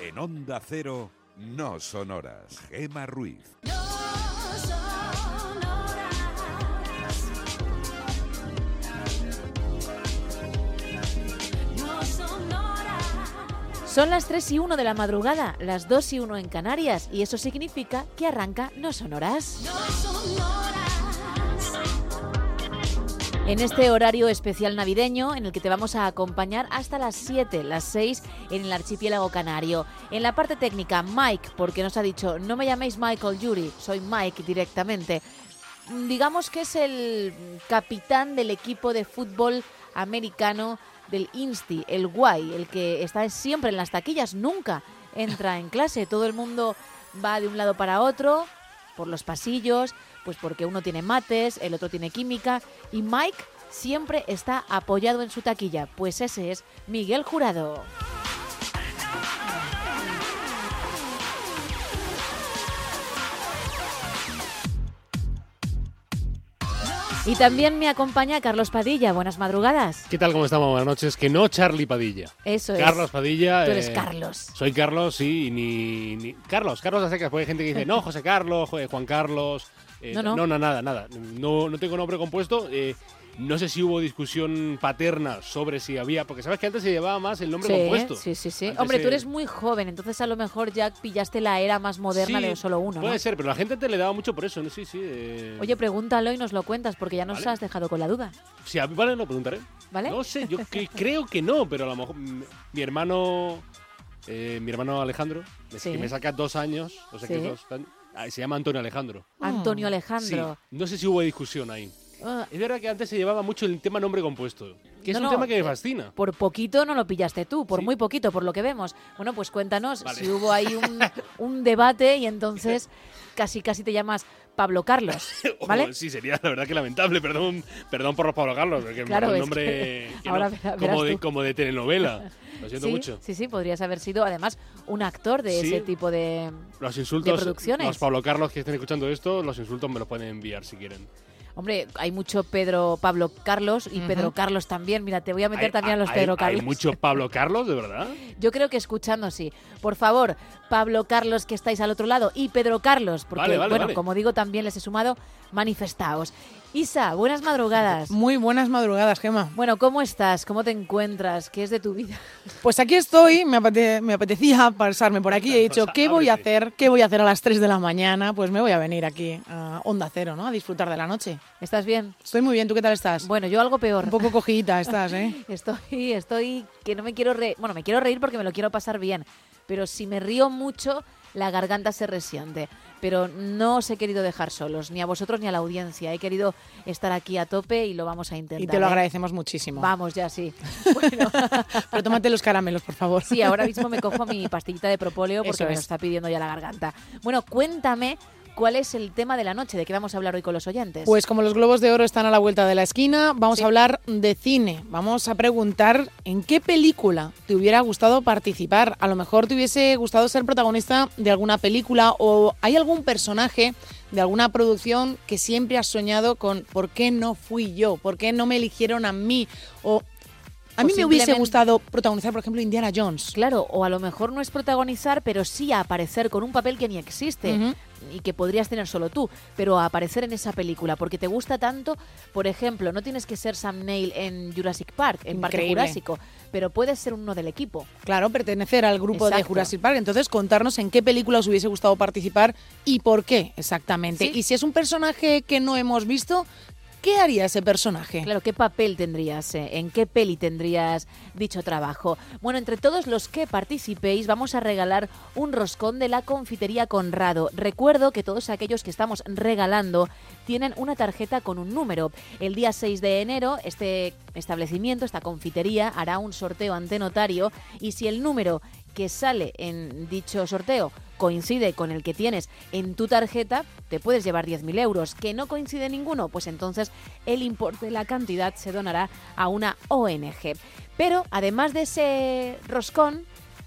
En Onda Cero, no sonoras. Gema Ruiz. Son las 3 y 1 de la madrugada, las 2 y 1 en Canarias, y eso significa que arranca No Sonoras. En este horario especial navideño, en el que te vamos a acompañar hasta las 7, las 6 en el archipiélago canario. En la parte técnica, Mike, porque nos ha dicho, no me llaméis Michael Yuri, soy Mike directamente. Digamos que es el capitán del equipo de fútbol americano del Insti, el guay, el que está siempre en las taquillas, nunca entra en clase. Todo el mundo va de un lado para otro, por los pasillos, pues porque uno tiene mates, el otro tiene química, y Mike siempre está apoyado en su taquilla, pues ese es Miguel Jurado. Y también me acompaña Carlos Padilla. Buenas madrugadas. ¿Qué tal? ¿Cómo estamos? Buenas noches. Que no Charlie Padilla. Eso es. Carlos Padilla. Tú eres eh, Carlos. Soy Carlos, sí, y ni, ni- Carlos, Carlos a secas, porque hay gente que dice, no, José Carlos, Juan Carlos. Eh, No, no. no, no, nada, nada. No, no tengo nombre compuesto. eh, no sé si hubo discusión paterna sobre si había, porque sabes que antes se llevaba más el nombre Sí, compuesto. sí, sí, sí. Antes Hombre, se- tú eres muy joven, entonces a lo mejor ya pillaste la era más moderna Sí, de solo uno. Puede ¿no? ser, pero la gente te le daba mucho por eso, ¿no? Sí, sí. eh, Oye, pregúntalo y nos lo cuentas, porque ya nos Vale. has dejado con la duda. Sí, a- vale, lo preguntaré. ¿Vale? No sé, yo que- creo que no, pero a lo mejor mi hermano, eh, mi hermano Alejandro, Sí. que me saca dos años, o sea que dos años, se llama Antonio Alejandro. Antonio Alejandro. Sí, no sé si hubo discusión ahí. Ah, Es verdad que antes se llevaba mucho el tema nombre compuesto, que es No, un no, tema que me eh, fascina. Por poquito no lo pillaste tú, por Sí. muy poquito, por lo que vemos. Bueno, pues cuéntanos Vale. si hubo ahí un, un debate y entonces casi casi te llamas Pablo Carlos, ¿vale? Oh, sí, sería la verdad que lamentable, perdón, perdón por Pablo Carlos, porque Claro, es nombre que que ahora como, de, como de telenovela. Lo siento sí, mucho. sí, sí, podrías haber sido además un actor de Sí. ese tipo de... Los insultos, producciones. los Pablo Carlos que estén escuchando esto, los insultos me los pueden enviar si quieren. Hombre, hay mucho Pedro Pablo Carlos y Pedro Carlos también. Mira, te voy a meter Hay- también a los hay- Pedro Hay Carlos. mucho Pablo Carlos, de verdad. Yo creo que escuchando sí. Por favor, Pablo Carlos que estáis al otro lado y Pedro Carlos, porque Vale, vale, bueno, vale. como digo, también les he sumado, manifestaos. Isa, buenas madrugadas. Muy buenas madrugadas, Gema. Bueno, ¿cómo estás? ¿Cómo te encuentras? ¿Qué es de tu vida? Pues aquí estoy, me, apete- me apetecía pasarme por aquí. He dicho, ¿qué voy a hacer? ¿Qué voy a hacer a las 3 de la mañana? Pues me voy a venir aquí a Onda Cero, ¿no? A disfrutar de la noche. ¿Estás bien? Estoy muy bien, ¿tú qué tal estás? Bueno, yo algo peor. Un poco cogidita estás, ¿eh? Estoy, estoy, que no me quiero reír. Bueno, me quiero reír porque me lo quiero pasar bien. Pero si me río mucho, la garganta se resiente. Pero no os he querido dejar solos, ni a vosotros ni a la audiencia. He querido estar aquí a tope y lo vamos a intentar. Y te lo ¿eh? agradecemos muchísimo. Vamos, ya sí. Pero tómate los caramelos, por favor. Sí, ahora mismo me cojo mi pastillita de propóleo porque Eso me lo es. está pidiendo ya la garganta. Bueno, cuéntame cuál es el tema de la noche, de qué vamos a hablar hoy con los oyentes. Pues como los globos de oro están a la vuelta de la esquina, vamos a hablar de cine. Vamos a preguntar en qué película te hubiera gustado participar. A lo mejor te hubiese gustado ser protagonista de alguna película o hay algún personaje de alguna producción que siempre has soñado con ¿por qué no fui yo? ¿Por qué no me eligieron a mí? O A mí me hubiese gustado protagonizar, por ejemplo, Indiana Jones. Claro, o a lo mejor no es protagonizar, pero sí aparecer con un papel que ni existe y que podrías tener solo tú, pero a aparecer en esa película porque te gusta tanto. Por ejemplo, no tienes que ser Sam Neill en Jurassic Park, en Parque Increíble. Jurásico, pero puedes ser uno del equipo. Claro, pertenecer al grupo de. Jurassic Park. Entonces, contarnos en qué película os hubiese gustado participar y por qué exactamente. Sí. Y si es un personaje que no hemos visto, ¿qué haría ese personaje? Claro, ¿qué papel tendrías? eh? ¿En qué peli tendrías dicho trabajo? Bueno, entre todos los que participéis vamos a regalar un roscón de la confitería Conrado. Recuerdo que todos aquellos que estamos regalando tienen una tarjeta con un número. El día 6 de enero este establecimiento, esta confitería, hará un sorteo ante notario y si el número que sale en dicho sorteo coincide con el que tienes en tu tarjeta, te puedes llevar 10.000 euros. ¿Que no coincide ninguno? Pues entonces el importe de la cantidad se donará a una ONG. Pero además de ese roscón,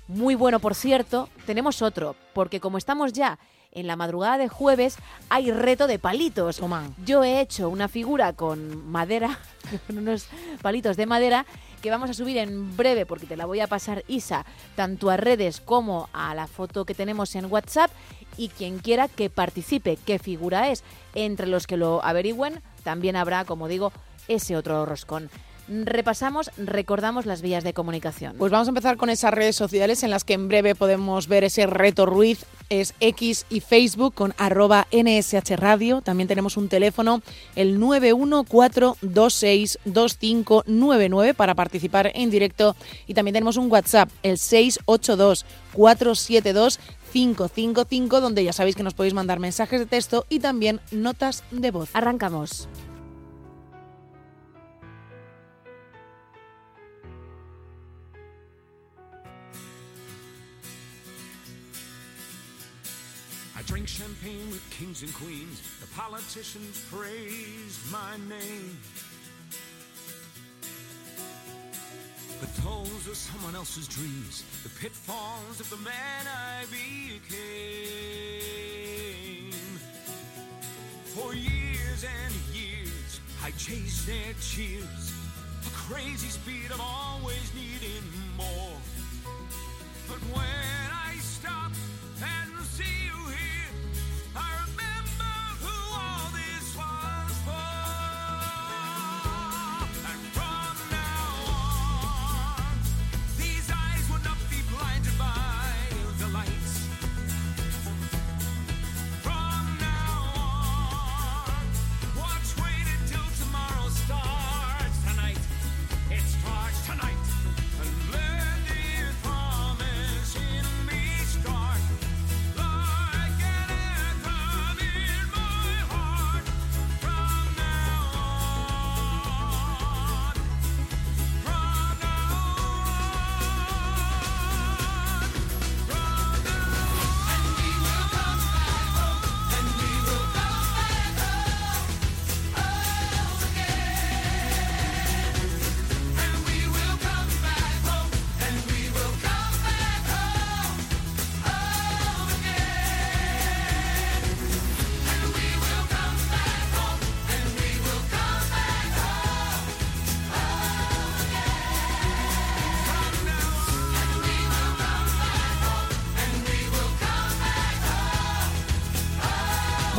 muy bueno por cierto, tenemos otro, porque como estamos ya en la madrugada de jueves, hay reto de palitos. Yo he hecho una figura con madera, con unos palitos de madera, que vamos a subir en breve, porque te la voy a pasar Isa, tanto a redes como a la foto que tenemos en WhatsApp. Y quien quiera que participe, qué figura es, entre los que lo averigüen, también habrá, como digo, ese otro roscón. Repasamos, recordamos las vías de comunicación. Pues vamos a empezar con esas redes sociales en las que en breve podemos ver ese reto Ruiz. Es X y Facebook con arroba NSH Radio. También tenemos un teléfono, el 914262599 para participar en directo. Y también tenemos un WhatsApp, el 682472555, donde ya sabéis que nos podéis mandar mensajes de texto y también notas de voz. Arrancamos. Drink champagne with kings and queens. The politicians praise my name. The toils of someone else's dreams, the pitfalls of the man I became. For years and years, I chased their cheers. A crazy speed of always needing more. But when I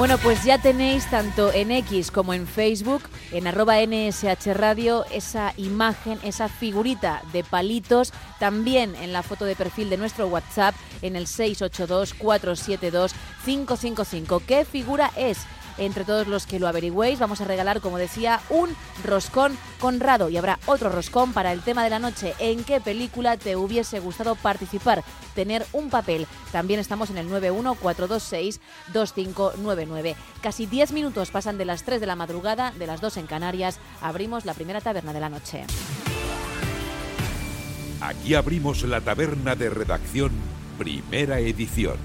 Bueno, pues ya tenéis tanto en X como en Facebook, en arroba NSH Radio, esa imagen, esa figurita de palitos, también en la foto de perfil de nuestro WhatsApp, en el 682-472-555. ¿Qué figura es? Entre todos los que lo averigüéis, vamos a regalar, como decía, un roscón Conrado y habrá otro roscón para el tema de la noche. ¿En qué película te hubiese gustado participar? Tener un papel. También estamos en el 914262599. Casi 10 minutos pasan de las 3 de la madrugada, de las 2 en Canarias. Abrimos la primera taberna de la noche. Aquí abrimos la taberna de redacción, primera edición.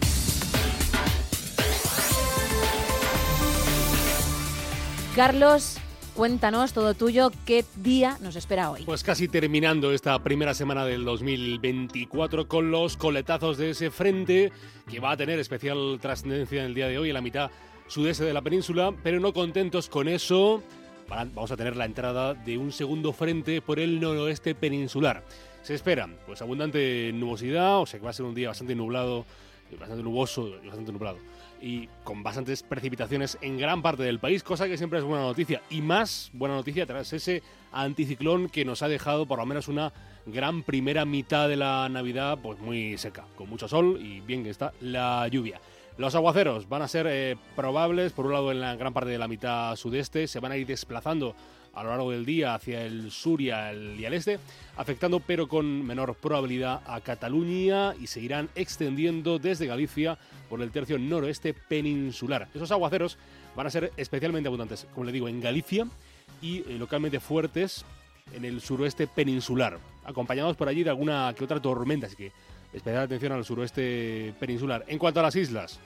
Carlos, cuéntanos todo tuyo, ¿qué día nos espera hoy? Pues casi terminando esta primera semana del 2024 con los coletazos de ese frente que va a tener especial trascendencia en el día de hoy en la mitad sudeste de la península, pero no contentos con eso. vamos a tener la entrada de un segundo frente por el noroeste peninsular. Se espera pues abundante nubosidad, o sea que va a ser un día bastante nublado, bastante nuboso bastante nublado. Y con bastantes precipitaciones en gran parte del país, cosa que siempre es buena noticia. Y más buena noticia tras ese anticiclón que nos ha dejado por lo menos una gran primera mitad de la Navidad pues muy seca, con mucho sol y bien que está la lluvia. Los aguaceros van a ser eh, probables, por un lado en la gran parte de la mitad sudeste, se van a ir desplazando a lo largo del día hacia el sur y al, este, afectando pero con menor probabilidad a Cataluña y se irán extendiendo desde Galicia por el tercio noroeste peninsular. Esos aguaceros van a ser especialmente abundantes, como le digo, en Galicia y eh, localmente fuertes en el suroeste peninsular, acompañados por allí de alguna que otra tormenta, así que especial atención al suroeste peninsular. En cuanto a las islas,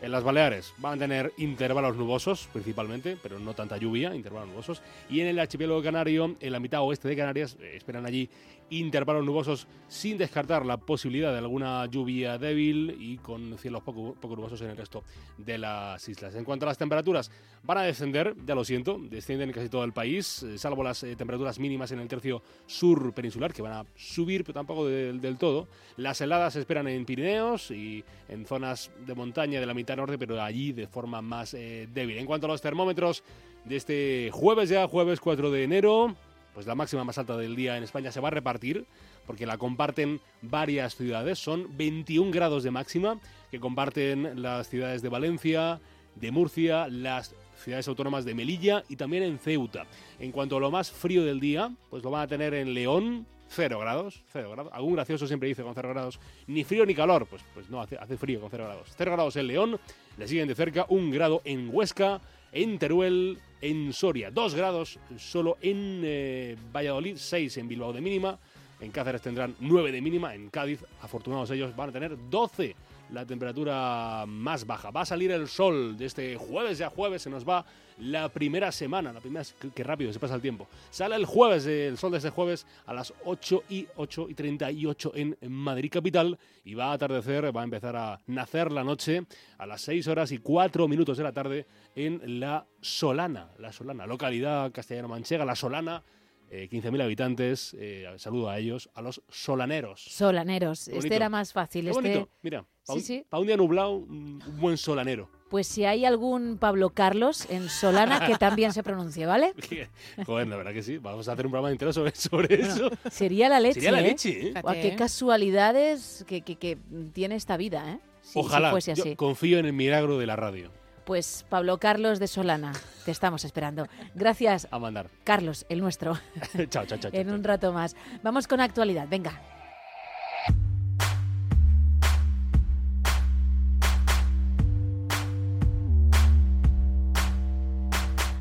en las Baleares van a tener intervalos nubosos principalmente, pero no tanta lluvia, intervalos nubosos. Y en el archipiélago canario, en la mitad oeste de Canarias, eh, esperan allí intervalos nubosos sin descartar la posibilidad de alguna lluvia débil y con cielos poco, poco nubosos en el resto de las islas. En cuanto a las temperaturas, van a descender, ya lo siento, descienden en casi todo el país, eh, salvo las eh, temperaturas mínimas en el tercio sur peninsular, que van a subir, pero tampoco del, del todo. Las heladas se esperan en Pirineos y en zonas de montaña de la mitad norte, pero allí de forma más eh, débil. En cuanto a los termómetros de este jueves ya, jueves 4 de enero, pues la máxima más alta del día en España se va a repartir porque la comparten varias ciudades. Son 21 grados de máxima que comparten las ciudades de Valencia, de Murcia, las ciudades autónomas de Melilla y también en Ceuta. En cuanto a lo más frío del día, pues lo van a tener en León, 0 grados, 0 grados. Algún gracioso siempre dice con 0 grados, ni frío ni calor, pues, pues no, hace, hace frío con 0 grados. 0 grados en León, le siguen de cerca un grado en Huesca, en Teruel, en Soria. 2 grados solo en eh, Valladolid, 6 en Bilbao de mínima. En Cáceres tendrán 9 de mínima. En Cádiz, afortunados ellos, van a tener 12 la temperatura más baja. Va a salir el sol de este jueves, ya jueves, se nos va la primera semana. La primera, qué, rápido se pasa el tiempo. Sale el jueves, el sol de este jueves a las 8 y 8 y 38 en Madrid capital y va a atardecer, va a empezar a nacer la noche a las 6 horas y 4 minutos de la tarde en La Solana, La Solana, localidad castellano-manchega, La Solana. Eh, 15.000 habitantes, eh, saludo a ellos, a los solaneros. Solaneros. Este era más fácil. Qué Este, bonito. Mira, para Sí, sí. pa' un día nublado, un buen solanero. Pues si hay algún Pablo Carlos en Solana que también se pronuncie, ¿vale? Joder, la verdad que sí. Vamos a hacer un programa entero sobre, sobre eso. Sería la leche. Sería la ¿eh? leche, ¿eh? Qué casualidades que, que- que tiene esta vida, ¿eh? Si- si Ojalá. fuese Yo así. confío en el milagro de la radio. Pues Pablo Carlos de Solana, te estamos esperando. Gracias, A mandar. Carlos, el nuestro. chao, chao, chao. en un rato más. Vamos con actualidad, venga.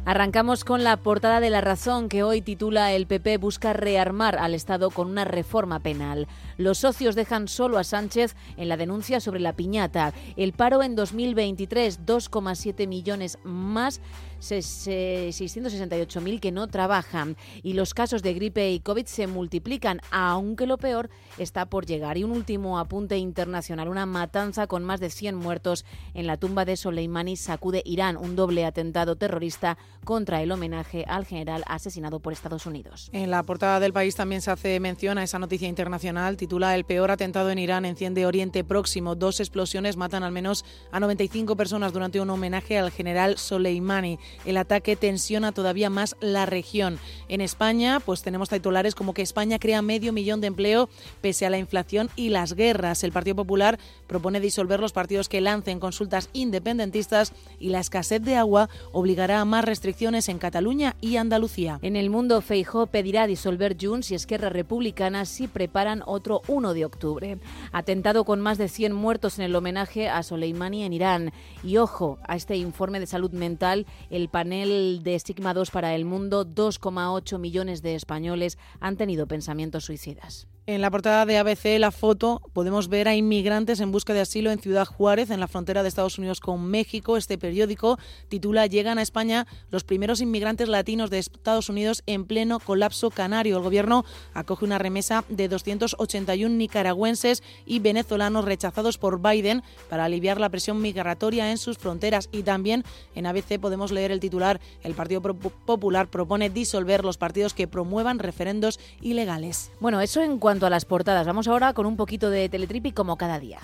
Arrancamos con la portada de La Razón que hoy titula El PP busca rearmar al Estado con una reforma penal. Los socios dejan solo a Sánchez en la denuncia sobre la piñata. El paro en 2023, 2,7 millones más, 668.000 que no trabajan. Y los casos de gripe y COVID se multiplican, aunque lo peor está por llegar. Y un último apunte internacional, una matanza con más de 100 muertos en la tumba de Soleimani sacude Irán, un doble atentado terrorista contra el homenaje al general asesinado por Estados Unidos. En la portada del país también se hace mención a esa noticia internacional. Titula El peor atentado en Irán enciende Oriente Próximo. Dos explosiones matan al menos a 95 personas durante un homenaje al general Soleimani. El ataque tensiona todavía más la región. En España, pues tenemos titulares como que España crea medio millón de empleo pese a la inflación y las guerras. El Partido Popular propone disolver los partidos que lancen consultas independentistas y la escasez de agua obligará a más restricciones en Cataluña y Andalucía. En el mundo, Feijó pedirá disolver Junts y Esquerra Republicana si preparan otro 1 de octubre. Atentado con más de 100 muertos en el homenaje a Soleimani en Irán. Y ojo a este informe de salud mental, el panel de Sigma 2 para el mundo, 2,8 millones de españoles han tenido pensamientos suicidas. En la portada de ABC, la foto, podemos ver a inmigrantes en busca de asilo en Ciudad Juárez, en la frontera de Estados Unidos con México. Este periódico titula Llegan a España los primeros inmigrantes latinos de Estados Unidos en pleno colapso canario. El gobierno acoge una remesa de 281 nicaragüenses y venezolanos rechazados por Biden para aliviar la presión migratoria en sus fronteras. Y también en ABC podemos leer el titular, el Partido Popular propone disolver los partidos que promuevan referendos ilegales. Bueno, eso en cuanto a las portadas. Vamos ahora con un poquito de Teletripi como cada día.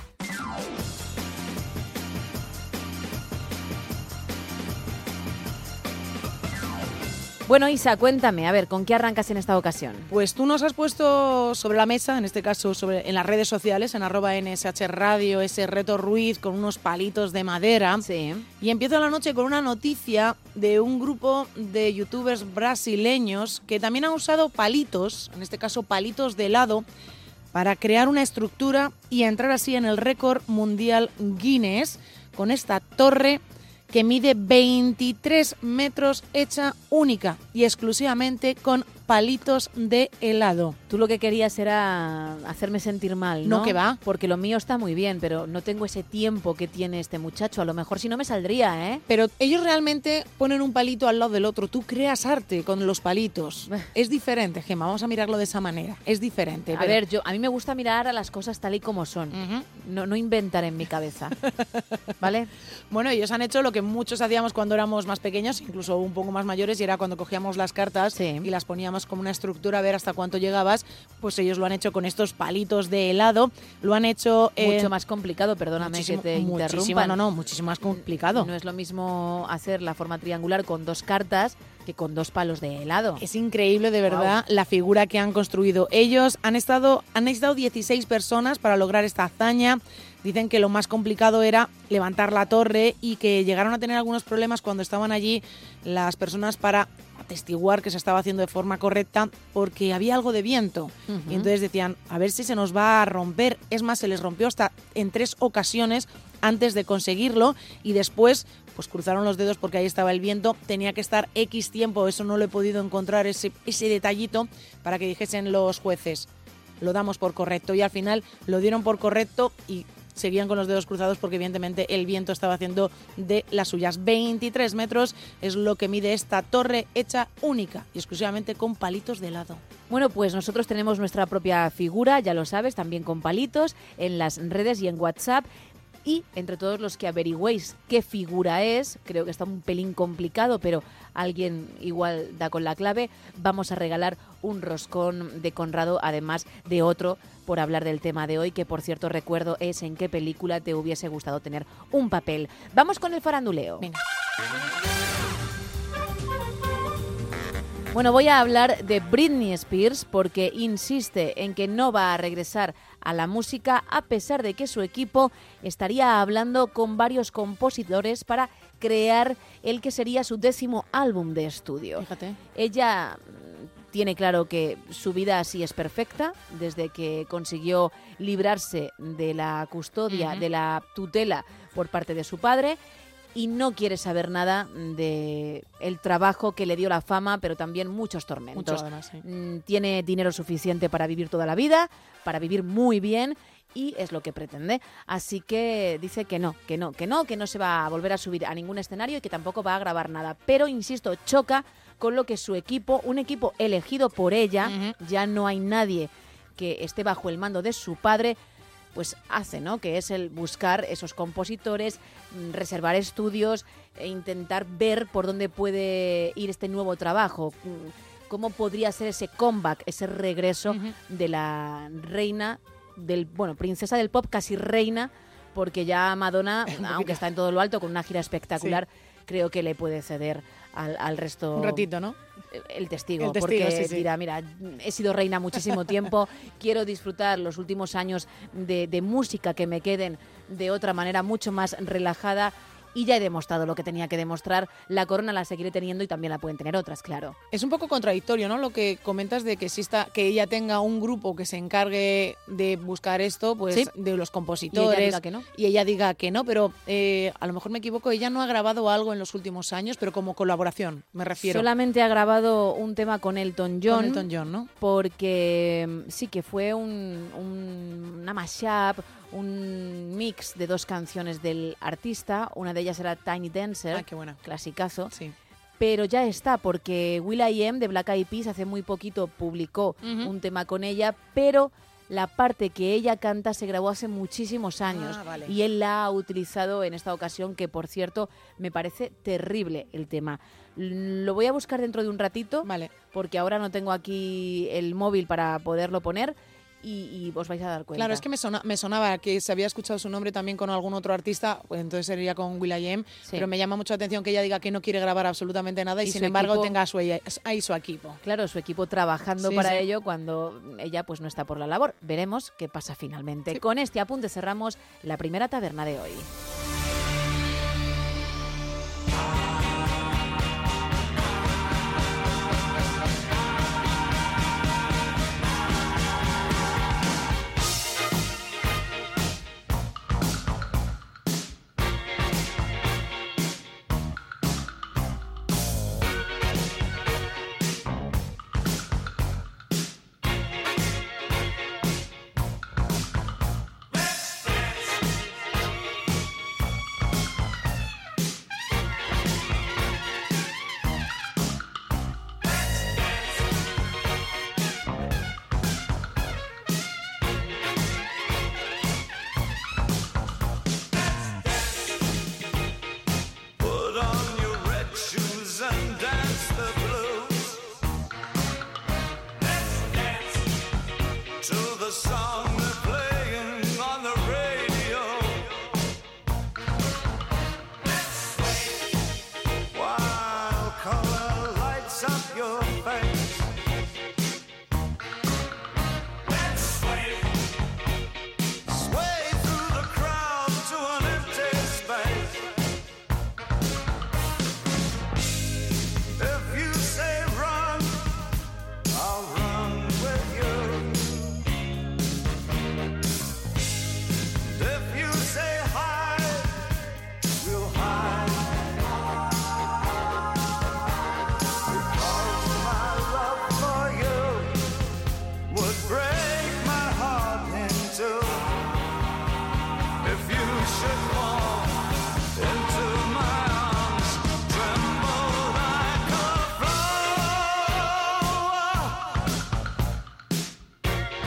Bueno, Isa, cuéntame, a ver, ¿con qué arrancas en esta ocasión? Pues tú nos has puesto sobre la mesa, en este caso sobre, en las redes sociales, en arroba NSH Radio, ese reto Ruiz con unos palitos de madera. Sí. Y empiezo la noche con una noticia de un grupo de youtubers brasileños que también han usado palitos, en este caso palitos de helado, para crear una estructura y entrar así en el récord mundial Guinness con esta torre que mide 23 metros hecha única y exclusivamente con palitos de helado. Tú lo que querías era hacerme sentir mal, ¿no? No, que va. Porque lo mío está muy bien, pero no tengo ese tiempo que tiene este muchacho. A lo mejor si no me saldría, ¿eh? Pero ellos realmente ponen un palito al lado del otro. Tú creas arte con los palitos. Es diferente, Gemma. Vamos a mirarlo de esa manera. Es diferente. A pero- ver, yo a mí me gusta mirar a las cosas tal y como son. no, no inventar en mi cabeza. ¿Vale? Bueno, ellos han hecho lo que muchos hacíamos cuando éramos más pequeños, incluso un poco más mayores, y era cuando cogíamos las cartas y las poníamos como una estructura a ver hasta cuánto llegabas. Pues ellos lo han hecho con estos palitos de helado. Lo han hecho. eh, Mucho más complicado, perdóname que te interrumpa. no, no, muchísimo más complicado. No es lo mismo hacer la forma triangular con dos cartas que con dos palos de helado. Es increíble, de verdad, la figura que han construido. Ellos han estado, han necesitado 16 personas para lograr esta hazaña. Dicen que lo más complicado era levantar la torre y que llegaron a tener algunos problemas cuando estaban allí las personas para atestiguar que se estaba haciendo de forma correcta porque había algo de viento. Y entonces decían, a ver si se nos va a romper. Es más, se les rompió hasta en tres ocasiones antes de conseguirlo y después pues cruzaron los dedos porque ahí estaba el viento, tenía que estar X tiempo, eso no lo he podido encontrar, ese, ese detallito para que dijesen los jueces, lo damos por correcto y al final lo dieron por correcto y seguían con los dedos cruzados porque evidentemente el viento estaba haciendo de las suyas. 23 metros es lo que mide esta torre hecha única y exclusivamente con palitos de helado. Bueno, pues nosotros tenemos nuestra propia figura, ya lo sabes, también con palitos, en las redes y en WhatsApp. Y entre todos los que averigüéis qué figura es, creo que está un pelín complicado, pero alguien igual da con la clave, vamos a regalar un roscón de Conrado, además de otro por hablar del tema de hoy, que por cierto recuerdo es en qué película te hubiese gustado tener un papel. Vamos con el faranduleo. Bueno, voy a hablar de Britney Spears porque insiste en que no va a regresar a la música a pesar de que su equipo estaría hablando con varios compositores para crear el que sería su décimo álbum de estudio. Fíjate. Ella mm, tiene claro que su vida así es perfecta, desde que consiguió librarse de la custodia, de la tutela por parte de su padre y no quiere saber nada de el trabajo que le dio la fama, pero también muchos tormentos. Mucho además, sí. Mm, Tiene dinero suficiente para vivir toda la vida, para vivir muy bien y es lo que pretende. Así que dice que no, que no, que no, que no se va a volver a subir a ningún escenario y que tampoco va a grabar nada. Pero, insisto, choca con lo que su equipo, un equipo elegido por ella, ya no hay nadie que esté bajo el mando de su padre, pues hace, ¿no? Que es el buscar esos compositores, mm, reservar estudios e intentar ver por dónde puede ir este nuevo trabajo. mm, ¿Cómo podría ser ese comeback, ese regreso de la reina del, bueno, princesa del pop, casi reina, porque ya Madonna, aunque está en todo lo alto con una gira espectacular, creo que le puede ceder al, al resto Un ratito, ¿no? El testigo, El testigo, porque sí, sí. dirá, mira, he sido reina muchísimo tiempo, quiero disfrutar los últimos años de, de música que me queden de otra manera mucho más relajada y ya he demostrado lo que tenía que demostrar. La corona la seguiré teniendo y también la pueden tener otras, claro. Es un poco contradictorio, ¿no? Lo que comentas de que exista, que ella tenga un grupo que se encargue de buscar esto, pues Sí. de los compositores. diga que no. Y ella diga que no, pero eh, a lo mejor me equivoco, ella no ha grabado algo en los últimos años, pero como colaboración, me refiero. Solamente ha grabado un tema con Elton John. Con Elton John, ¿no? Porque mm, sí que fue un, un- una mashup, un mix de dos canciones del artista. Una de ellas era Tiny Dancer, Ah, qué buena. clasicazo. Sí. Pero ya está, porque Will.i.am de Black Eyed Peas hace muy poquito publicó un tema con ella, pero la parte que ella canta se grabó hace muchísimos años Ah, vale. y él la ha utilizado en esta ocasión, que por cierto me parece terrible el tema. Lo voy a buscar dentro de un ratito, Vale. porque ahora no tengo aquí el móvil para poderlo poner y, y os vais a dar cuenta. Claro, es que me, sona- me sonaba que se había escuchado su nombre también con algún otro artista, pues entonces sería con Will.i.am, Sí. pero me llama mucho la atención que ella diga que no quiere grabar absolutamente nada y, Y sin embargo equipo- tenga a su, ahí su equipo. Claro, su equipo trabajando Sí, para sí. ello cuando ella pues no está por la labor. Veremos qué pasa finalmente. Con este apunte cerramos la primera taberna de hoy.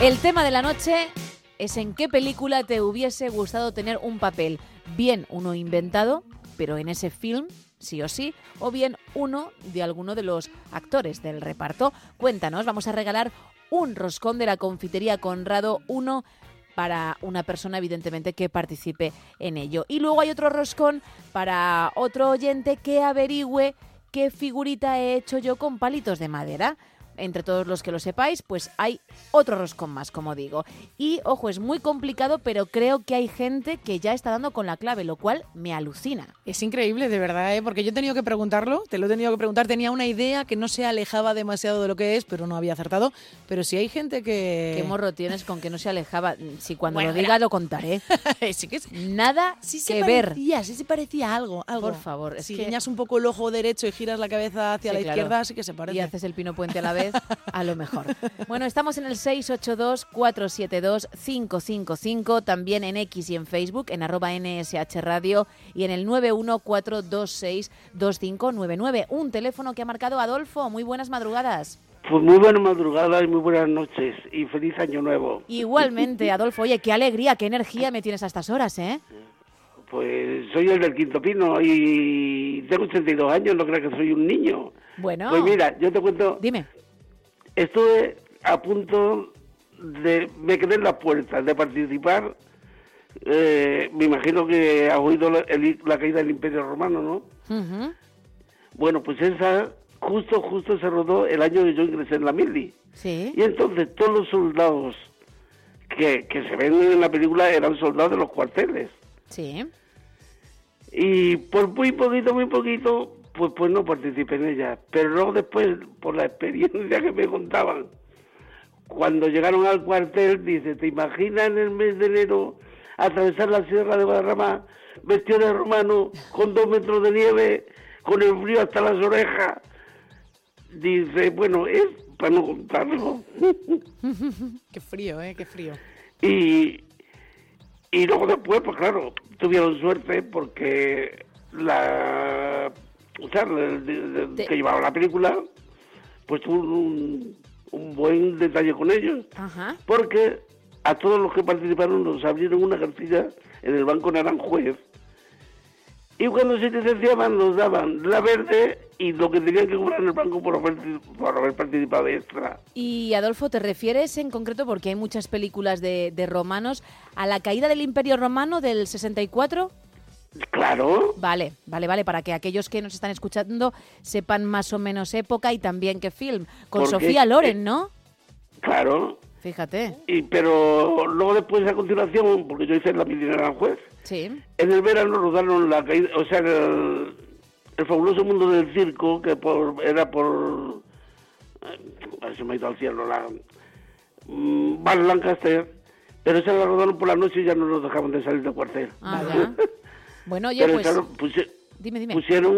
El tema de la noche es en qué película te hubiese gustado tener un papel. Bien uno inventado, pero en ese film, sí o sí, o bien uno de alguno de los actores del reparto. Cuéntanos, vamos a regalar un roscón de la confitería Conrado 1 para una persona, evidentemente, que participe en ello. Y luego hay otro roscón para otro oyente que averigüe qué figurita he hecho yo con palitos de madera. Entre todos los que lo sepáis, pues hay otro roscón más, como digo. Y, ojo, es muy complicado, pero creo que hay gente que ya está dando con la clave, lo cual me alucina. Es increíble, de verdad, ¿eh? porque yo he tenido que preguntarlo, te lo he tenido que preguntar, tenía una idea que no se alejaba demasiado de lo que es, pero no había acertado. Pero si hay gente que... ¿Qué morro tienes con que no se alejaba? Si cuando Bueno, lo diga lo contaré. sí que es- Nada Sí se que ver. sí se parecía a algo, algo. Por favor, es si que- guiñas un poco el ojo derecho y giras la cabeza hacia Sí, la claro. izquierda, sí que se parece. Y haces el pino puente a la vez, a lo mejor. Bueno, estamos en el 682-472-555, también en X y en Facebook, en arroba NSH Radio y en el 914262599. Un teléfono que ha marcado Adolfo. Muy buenas madrugadas. Pues muy buenas madrugadas y muy buenas noches y feliz año nuevo. Igualmente, Adolfo. Oye, qué alegría, qué energía me tienes a estas horas, ¿eh? Pues soy el del Quinto Pino y tengo 82 años, no creo que soy un niño. Bueno. Pues mira, yo te cuento. Dime. Estuve a punto de. Me quedé en las puertas de participar. Eh, me imagino que has oído la, el- la caída del Imperio Romano, ¿no? Bueno, pues esa justo, justo se rodó el año que yo ingresé en la Mili. Sí. Y entonces todos los soldados que, que se ven en la película eran soldados de los cuarteles. Sí. Y por muy poquito, muy poquito, pues, pues no participé en ella. Pero luego después, por la experiencia que me contaban, cuando llegaron al cuartel, dice, ¿te imaginas en el mes de enero atravesar la sierra de Guadarrama vestido de romano, con dos metros de nieve, con el frío hasta las orejas? Dice, bueno, es para no contarlo. qué frío, ¿eh? Qué frío. Y, y luego después, pues claro, tuvieron suerte porque la... O sea, el- el- el que llevaba la película, pues tuvo un, un buen detalle con ellos. Ajá. Porque a todos los que participaron nos abrieron una cartilla en el Banco Naranjuez. Y cuando se licenciaban nos daban la verde y lo que tenían que cobrar en el banco por haber, por haber participado de extra. Y Adolfo, ¿te refieres en concreto, porque hay muchas películas de, de romanos, a la caída del Imperio Romano del 64? Claro. Vale, vale, vale, para que aquellos que nos están escuchando sepan más o menos época y también qué film. Con Porque- Sofía Loren, ¿no? Claro. Fíjate. Y, pero luego después a continuación, porque yo hice la mili de Naranjuez, Sí. en el verano rodaron la caída, o sea, el, el fabuloso mundo del circo, que por, era por, a ver si me ha ido al cielo, la mm, Bar Lancaster, pero esa la rodaron por la noche y ya no nos dejaban de salir del cuartel. Ah, ya. Bueno, oye, Pero pues... claro, Dime, dime. pusieron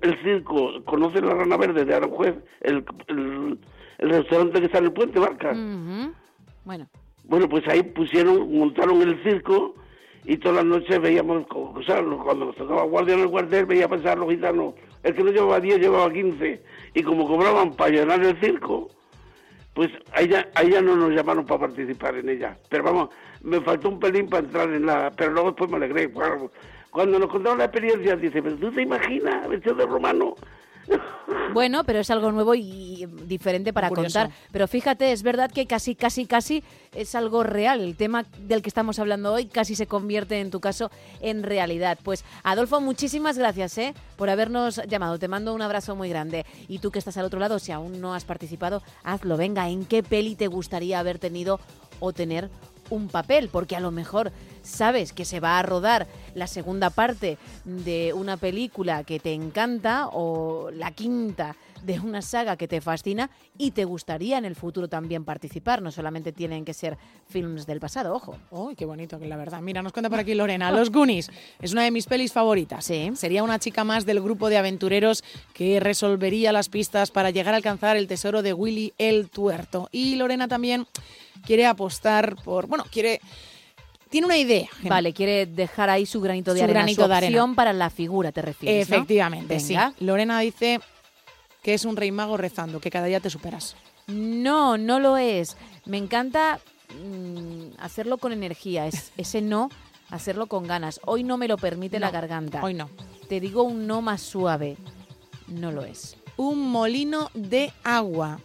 el circo, ¿conoces la Rana Verde de Aranjuez? El, el, el restaurante que está en el puente, Barca. Ujú. Bueno, Bueno, pues ahí pusieron, montaron el circo y todas las noches veíamos, o sea, cuando nos tocaba guardia en el cuartel, veía pasar los gitanos. El que no llevaba 10 llevaba 15. Y como cobraban para llenar el circo, pues ahí ya, ahí ya no nos llamaron para participar en ella. Pero vamos, me faltó un pelín para entrar en la... Pero luego después me alegré. claro. Cuando nos contaron la experiencia, dice, pero tú te imaginas vestido de romano. Bueno, pero es algo nuevo y diferente para Curioso. contar. Pero fíjate, es verdad que casi, casi, casi es algo real. El tema del que estamos hablando hoy casi se convierte, en tu caso, en realidad. Pues, Adolfo, muchísimas gracias ¿eh? por habernos llamado. Te mando un abrazo muy grande. Y tú que estás al otro lado, si aún no has participado, hazlo. Venga, ¿en qué peli te gustaría haber tenido o tener un papel? Porque a lo mejor sabes que se va a rodar la segunda parte de una película que te encanta o la quinta de una saga que te fascina y te gustaría en el futuro también participar. No solamente tienen que ser films del pasado, ojo. Uy, qué bonito, que la verdad. Mira, nos cuenta por aquí Lorena. Los Goonies es una de mis pelis favoritas. Sí. Sería una chica más del grupo de aventureros que resolvería las pistas para llegar a alcanzar el tesoro de Willy el Tuerto. Y Lorena también quiere apostar por. Bueno, quiere. Tiene una idea. Gemma. Vale, quiere dejar ahí su granito de Su arena, granito su de arena. opción para la figura, te refieres, ¿no? Efectivamente, Venga. sí. Lorena dice que es un rey mago rezando, que cada día te superas. No, no lo es. Me encanta mm, hacerlo con energía. Es, ese no, hacerlo con ganas. Hoy no me lo permite la garganta. hoy no. Te digo un no más suave. No lo es. Un molino de agua.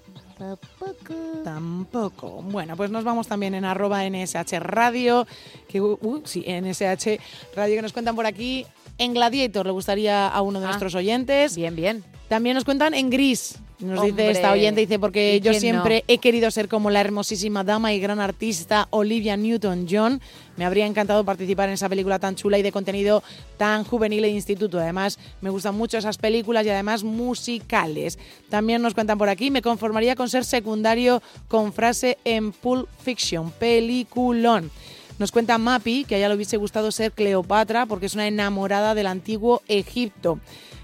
Tampoco. Bueno, pues nos vamos también en arroba NSH Radio, que, uh, uh, sí, NSH Radio que nos cuentan por aquí. En Gladiator le gustaría a uno de Ah, nuestros oyentes. Bien, bien. También nos cuentan en Gris. Nos Hombre, dice esta oyente, dice, ¿y porque yo siempre no? he querido ser como la hermosísima dama y gran artista Olivia Newton-John. Me habría encantado participar en esa película tan chula y de contenido tan juvenil e instituto. Además, me gustan mucho esas películas y además musicales. También nos cuentan por aquí, me conformaría con ser secundario con frase en Pulp Fiction, peliculón. Nos cuenta Mapi que a ella le hubiese gustado ser Cleopatra porque es una enamorada del antiguo Egipto.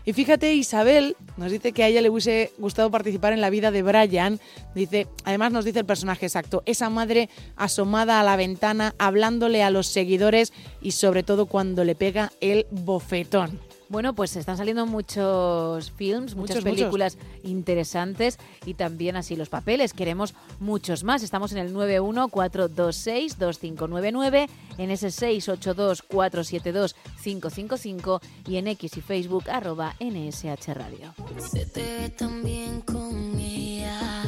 Y fíjate, Isabel nos dice que a ella le hubiese gustado participar en la vida de Brian. Dice, además nos dice el personaje exacto, esa madre asomada a la ventana, hablándole a los seguidores y sobre todo cuando le pega el bofetón. Bueno, pues están saliendo muchos films, muchas Muchos, películas interesantes y también así los papeles. Queremos muchos más. Estamos en el 914262599, en ese 682472555 y en X y Facebook arroba NSH Radio. Se te ve tan bien con ella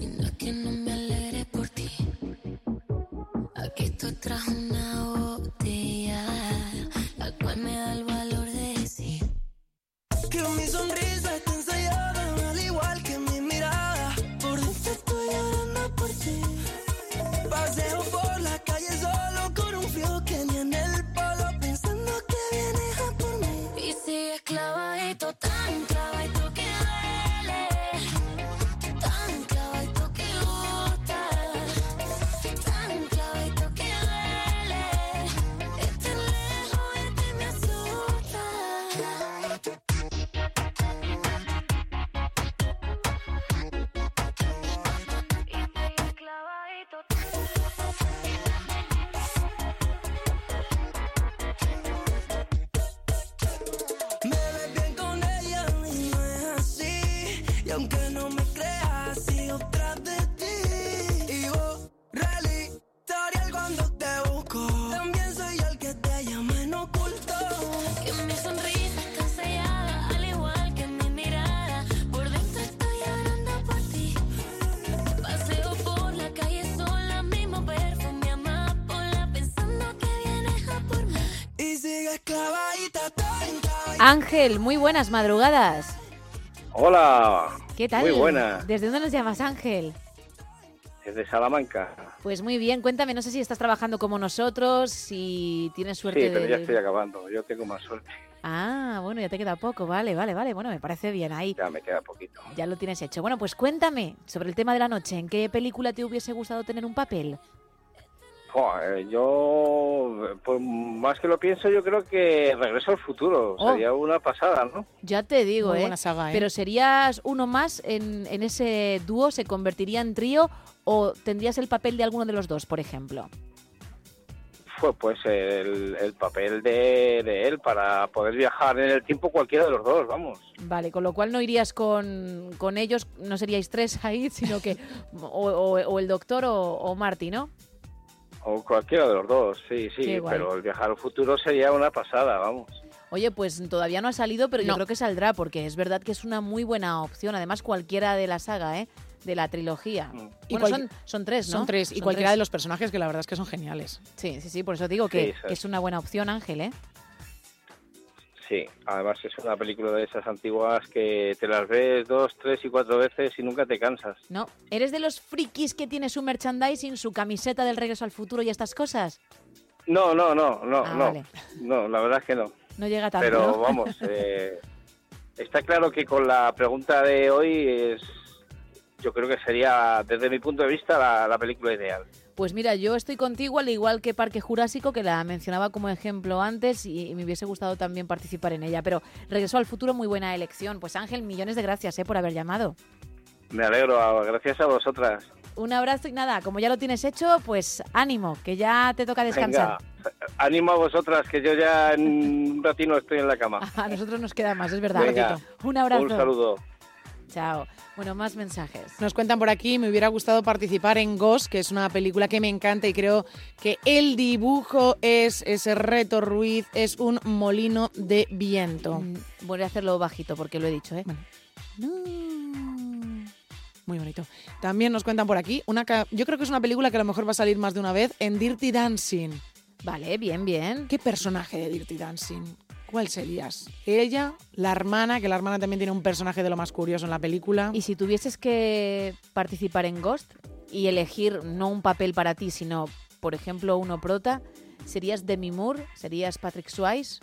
Y no es que no me alegre por ti Aquí estoy tras una que mi sonrisa está ensayada, al igual que mi mirada. Por eso estoy llorando por ti. Paseo por la calle solo con un frío que ni en el palo, pensando que vienes a por mí. Y si esclava y. Ángel, muy buenas madrugadas. Hola. ¿Qué tal? Muy buena. ¿Desde dónde nos llamas, Ángel? Desde Salamanca. Pues muy bien, cuéntame, no sé si estás trabajando como nosotros, si tienes suerte Sí, pero ya estoy acabando. Yo tengo más suerte. Ah, bueno, ya te queda poco, vale, vale, vale, bueno, me parece bien ahí. Ya me queda poquito. Ya lo tienes hecho. Bueno, pues cuéntame sobre el tema de la noche, ¿en qué película te hubiese gustado tener un papel? Joder, yo, pues más que lo pienso, yo creo que Regreso al Futuro. Oh. Sería una pasada, ¿no? Ya te digo, Muy ¿eh? buena saga, ¿eh? Pero serías uno más en, en ese dúo, se convertiría en trío o tendrías el papel de alguno de los dos, por ejemplo. Fue pues el, el papel de, de él para poder viajar en el tiempo cualquiera de los dos, vamos. Vale, con lo cual no irías con, con ellos, no seríais tres ahí, sino que o, o- o el doctor o, o Marty, ¿no? O cualquiera de los dos, sí, sí. Qué guay. Pero el viajar al futuro sería una pasada, vamos. Oye, pues todavía no ha salido, pero yo No. creo que saldrá, porque es verdad que es una muy buena opción. Además, cualquiera de la saga, ¿eh? De la trilogía. Y Bueno, cual- son, son tres, ¿no? Son tres. Y Son cualquiera tres. de los personajes que la verdad es que son geniales. Sí, sí, sí, por eso digo que, Sí, sí. que es una buena opción, Ángel, ¿eh? Sí, además es una película de esas antiguas que te las ves dos, tres y cuatro veces y nunca te cansas. ¿No? ¿Eres de los frikis que tiene su merchandising, su camiseta del Regreso al Futuro y estas cosas? No, no, no, no, Ah, no. vale. No, la verdad es que no. No llega tanto, Pero ¿no? vamos, eh, está claro que con la pregunta de hoy es, yo creo que sería, desde mi punto de vista, la, la película ideal. Pues mira, yo estoy contigo, al igual que Parque Jurásico, que la mencionaba como ejemplo antes y, me hubiese gustado también participar en ella. Pero Regreso al Futuro, muy buena elección. Pues Ángel, millones de gracias ¿eh? por haber llamado. Me alegro, gracias a vosotras. Un abrazo y nada, como ya lo tienes hecho, pues ánimo, que ya te toca descansar. Venga, ánimo a vosotras, que yo ya en un ratino estoy en la cama. A nosotros nos queda más, es verdad. Venga, Un abrazo. Un saludo. Chao. Bueno, más mensajes. Nos cuentan por aquí, me hubiera gustado participar en Ghost, que es una película que me encanta y creo que el dibujo es ese reto Ruiz, es un molino de viento. Mm, Voy a hacerlo bajito porque lo he dicho, ¿eh? Muy bonito. También nos cuentan por aquí, una yo creo que es una película que a lo mejor va a salir más de una vez, en Dirty Dancing. Vale, bien, bien. ¿Qué personaje de Dirty Dancing? ¿Cuál serías? ¿Ella? ¿La hermana? Que la hermana también tiene un personaje de lo más curioso en la película. Y si tuvieses que participar en Ghost y elegir no un papel para ti, sino, por ejemplo, uno prota, ¿serías Demi Moore? ¿Serías Patrick Swayze?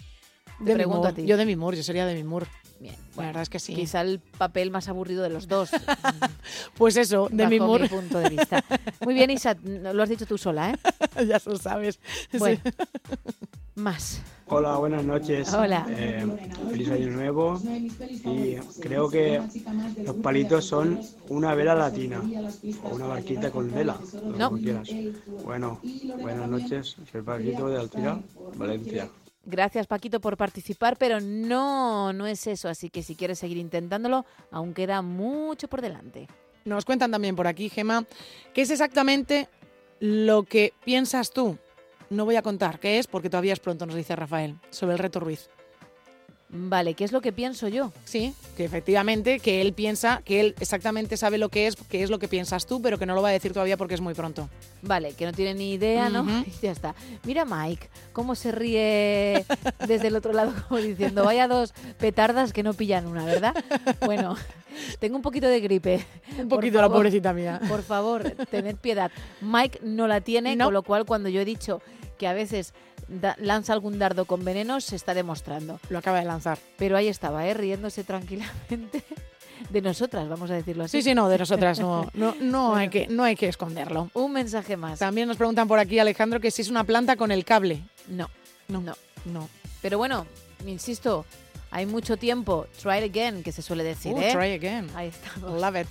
Te Demi pregunto Moore. a ti. Yo Demi Moore, yo sería Demi Moore. Bien, La verdad es que sí. Quizá el papel más aburrido de los dos. Pues eso, Demi bajo Moore. mi punto de vista. Muy bien, Isa, lo has dicho tú sola, ¿eh? ya lo sabes. Bueno, Sí. más. Hola, buenas noches. Hola. Eh, feliz año nuevo. Y creo que los palitos son una vela latina o una barquita con vela, lo No. que quieras. Bueno, buenas noches. Soy Paquito de Altira, Valencia. Gracias, Paquito, por participar, pero no, no es eso. Así que si quieres seguir intentándolo, aún queda mucho por delante. Nos cuentan también por aquí, Gema, qué es exactamente lo que piensas tú. No voy a contar qué es porque todavía es pronto, nos dice Rafael, sobre el reto Ruiz. Vale, ¿qué es lo que pienso yo? Sí, que efectivamente, que él piensa, que él exactamente sabe lo que es, que es lo que piensas tú, pero que no lo va a decir todavía porque es muy pronto. Vale, que no tiene ni idea, ¿no? Y ya está. Mira Mike, cómo se ríe desde el otro lado, como diciendo, vaya dos petardas que no pillan una, ¿verdad? Bueno, tengo un poquito de gripe. Un poquito, la pobrecita mía. Por favor, tened piedad. Mike no la tiene, No. con lo cual cuando yo he dicho que a veces da- lanza algún dardo con veneno, se está demostrando. Lo acaba de lanzar. Pero ahí estaba, ¿eh? riéndose tranquilamente de nosotras, vamos a decirlo así. Sí, sí, no, de nosotras no, no, no, hay, que, no hay que esconderlo. Un mensaje más. También nos preguntan por aquí, Alejandro, que si es una planta con el cable. No, No, no. no. Pero bueno, insisto, hay mucho tiempo. Try it again, que se suele decir, Uh, ¿eh? try again. Ahí estamos. Love it.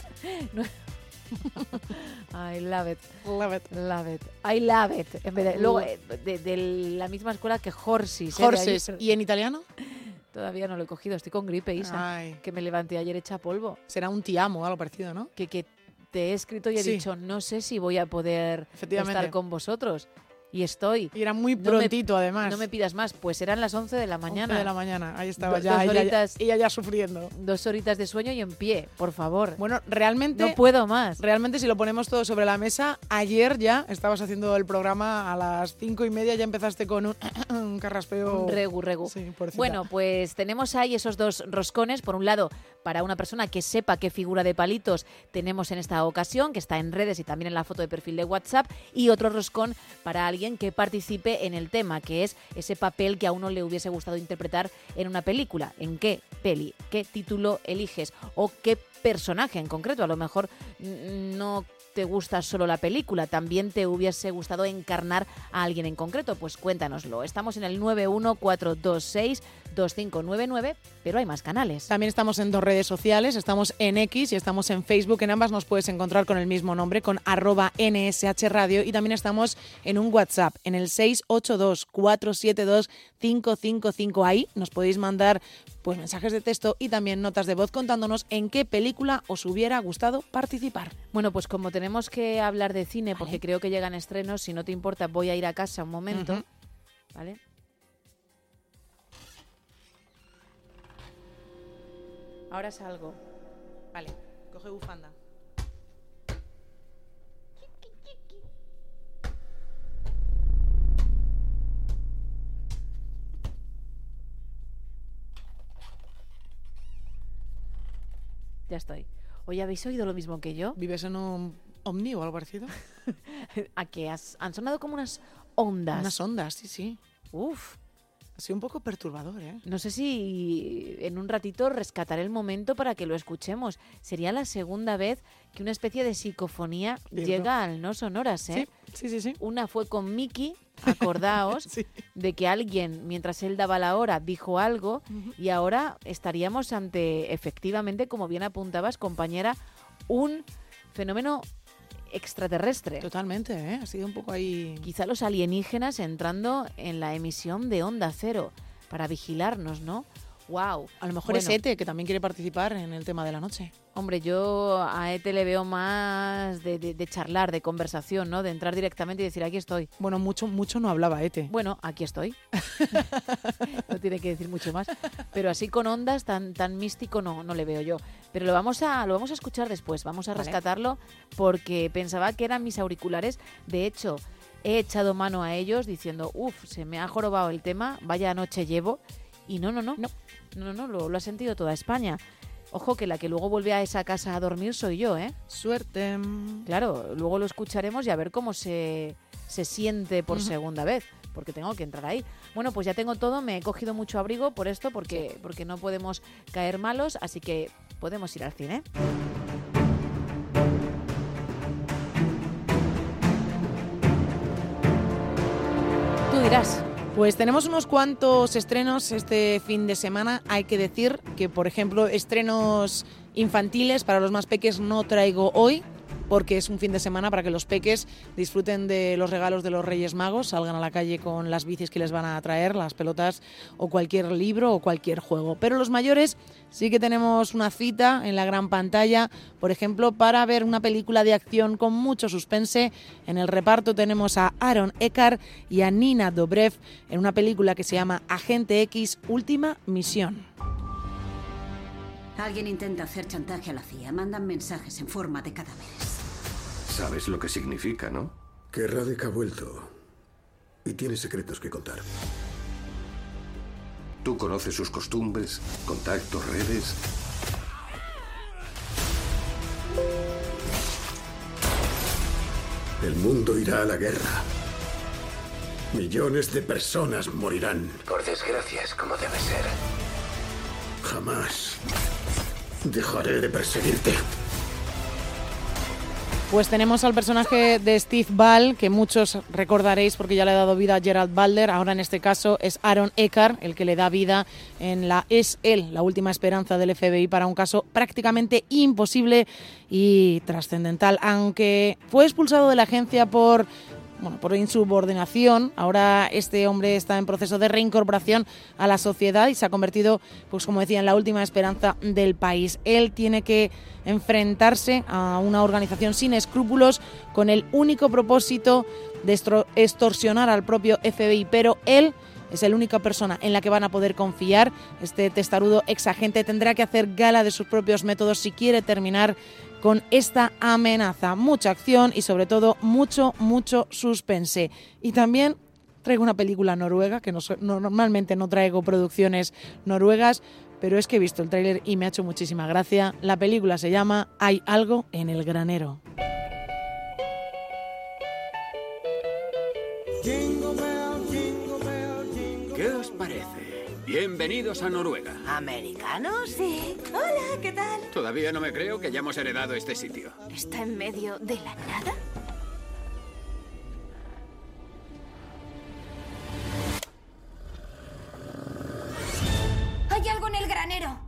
I love it. Love it. Love it. I love it. En vez de, luego, eh, de, de la misma escuela que horses. ¿eh? Horses. ¿Y en italiano? Todavía no lo he cogido, estoy con gripe, Isa. Ay. Que me levanté ayer hecha polvo. Será un te amo o algo parecido, ¿no? Que, que te he escrito y he Sí. dicho, no sé si voy a poder estar con vosotros. Y estoy. Y era muy No me- prontito, además. No me pidas más, pues eran las 11 de la mañana. 11 de la mañana, ahí estaba Do- ya, dos horitas- ella ya sufriendo. Dos horitas de sueño y en pie, por favor. Bueno, realmente... No puedo más. Realmente, si lo ponemos todo sobre la mesa, ayer ya estabas haciendo el programa a las cinco y media, ya empezaste con un, un carraspeo... Un regu, regu. Sí. Bueno, pues tenemos ahí esos dos roscones. Por un lado, para una persona que sepa qué figura de palitos tenemos en esta ocasión, que está en redes y también en la foto de perfil de WhatsApp. Y otro roscón para alguien que participe en el tema, que es ese papel que a uno le hubiese gustado interpretar en una película. ¿En qué peli? ¿Qué título eliges? ¿O qué personaje en concreto? A lo mejor no te gusta solo la película, también te hubiese gustado encarnar a alguien en concreto, pues cuéntanoslo. Estamos en el 914262599, pero hay más canales. También estamos en dos redes sociales, estamos en X y estamos en Facebook. En ambas nos puedes encontrar con el mismo nombre, con arroba NSH Radio. Y también estamos en un WhatsApp, en el 682-472-555. Ahí nos podéis mandar pues, mensajes de texto y también notas de voz contándonos en qué película os hubiera gustado participar. Bueno, pues como tenemos que hablar de cine, porque creo que llegan estrenos, si no te importa, voy a ir a casa un momento. ¿Vale? Ahora salgo. Vale, coge bufanda. Ya estoy. Oye, ¿habéis oído lo mismo que yo? ¿Vives en un Omni o algo parecido? ¿A qué has, han sonado como unas ondas? Unas ondas, sí, sí. Uf. Ha sido un poco perturbador, ¿eh? No sé si en un ratito rescataré el momento para que lo escuchemos. Sería la segunda vez que una especie de psicofonía Cierto. llega al no sonoras, ¿eh? Sí, sí, sí. sí. Una fue con Mickey, acordaos, Sí. de que alguien, mientras él daba la hora, dijo algo y ahora estaríamos ante, efectivamente, como bien apuntabas, compañera, un fenómeno extraterrestre. Totalmente, ¿eh? Ha sido un poco ahí... Quizá los alienígenas entrando en la emisión de Onda Cero para vigilarnos, ¿no? ¡Wow! A lo mejor es Ete, que también quiere participar en el tema de la noche. Hombre, yo a Ete le veo más de, de- de charlar, de conversación, ¿no? De entrar directamente y decir, aquí estoy. Bueno, mucho, mucho no hablaba Ete. Bueno, aquí estoy. no tiene que decir mucho más. Pero así con ondas tan, tan místico no, no le veo yo. Pero lo vamos a, lo vamos a escuchar después, vamos a Vale. rescatarlo porque pensaba que eran mis auriculares. De hecho, he echado mano a ellos diciendo, uff, se me ha jorobado el tema, vaya noche llevo. Y no, no, no. No, no, no, lo, lo ha sentido toda España. Ojo que la que luego vuelve a esa casa a dormir soy yo, ¿eh? Suerte. Claro, luego lo escucharemos y a ver cómo se, se siente por segunda vez, porque tengo que entrar ahí. Bueno, pues ya tengo todo, me he cogido mucho abrigo por esto, porque, porque no podemos caer malos, así que podemos ir al cine. Tú dirás. Pues tenemos unos cuantos estrenos este fin de semana. Hay que decir que, por ejemplo, estrenos infantiles para los más peques no traigo hoy, porque es un fin de semana para que los peques disfruten de los regalos de los Reyes Magos, salgan a la calle con las bicis que les van a traer, las pelotas o cualquier libro o cualquier juego. Pero los mayores sí que tenemos una cita en la gran pantalla, por ejemplo, para ver una película de acción con mucho suspense. En el reparto tenemos a Aaron Eckhart y a Nina Dobrev en una película que se llama Agente X Última Misión. Alguien intenta hacer chantaje a la CIA. Mandan mensajes en forma de cadáveres. Sabes lo que significa, ¿no? Que Radek ha vuelto y tiene secretos que contar. Tú conoces sus costumbres, contactos, redes. El mundo irá a la guerra. Millones de personas morirán. Por desgracia es como debe ser. Jamás dejaré de perseguirte. Pues tenemos al personaje de Steve Ball, que muchos recordaréis porque ya le ha dado vida a Gerald Balder. Ahora en este caso es Aaron Eckhart el que le da vida en la Es él, la última esperanza del FBI para un caso prácticamente imposible y trascendental. Aunque fue expulsado de la agencia por bueno, por insubordinación. Ahora este hombre está en proceso de reincorporación a la sociedad y se ha convertido, pues como decía, en la última esperanza del país. Él tiene que enfrentarse a una organización sin escrúpulos con el único propósito de extorsionar al propio FBI, pero él es la única persona en la que van a poder confiar. Este testarudo exagente tendrá que hacer gala de sus propios métodos si quiere terminar con esta amenaza. Mucha acción y sobre todo mucho, mucho suspense. Y también traigo una película noruega, que no, so- no- normalmente no traigo producciones noruegas, pero es que he visto el tráiler y me ha hecho muchísima gracia. La película se llama Hay algo en el granero. ¿Qué os parece? Bienvenidos a Noruega. ¿Americanos? Sí. Hola, ¿qué tal? Todavía no me creo que hayamos heredado este sitio. ¿Está en medio de la nada? Hay algo en el granero.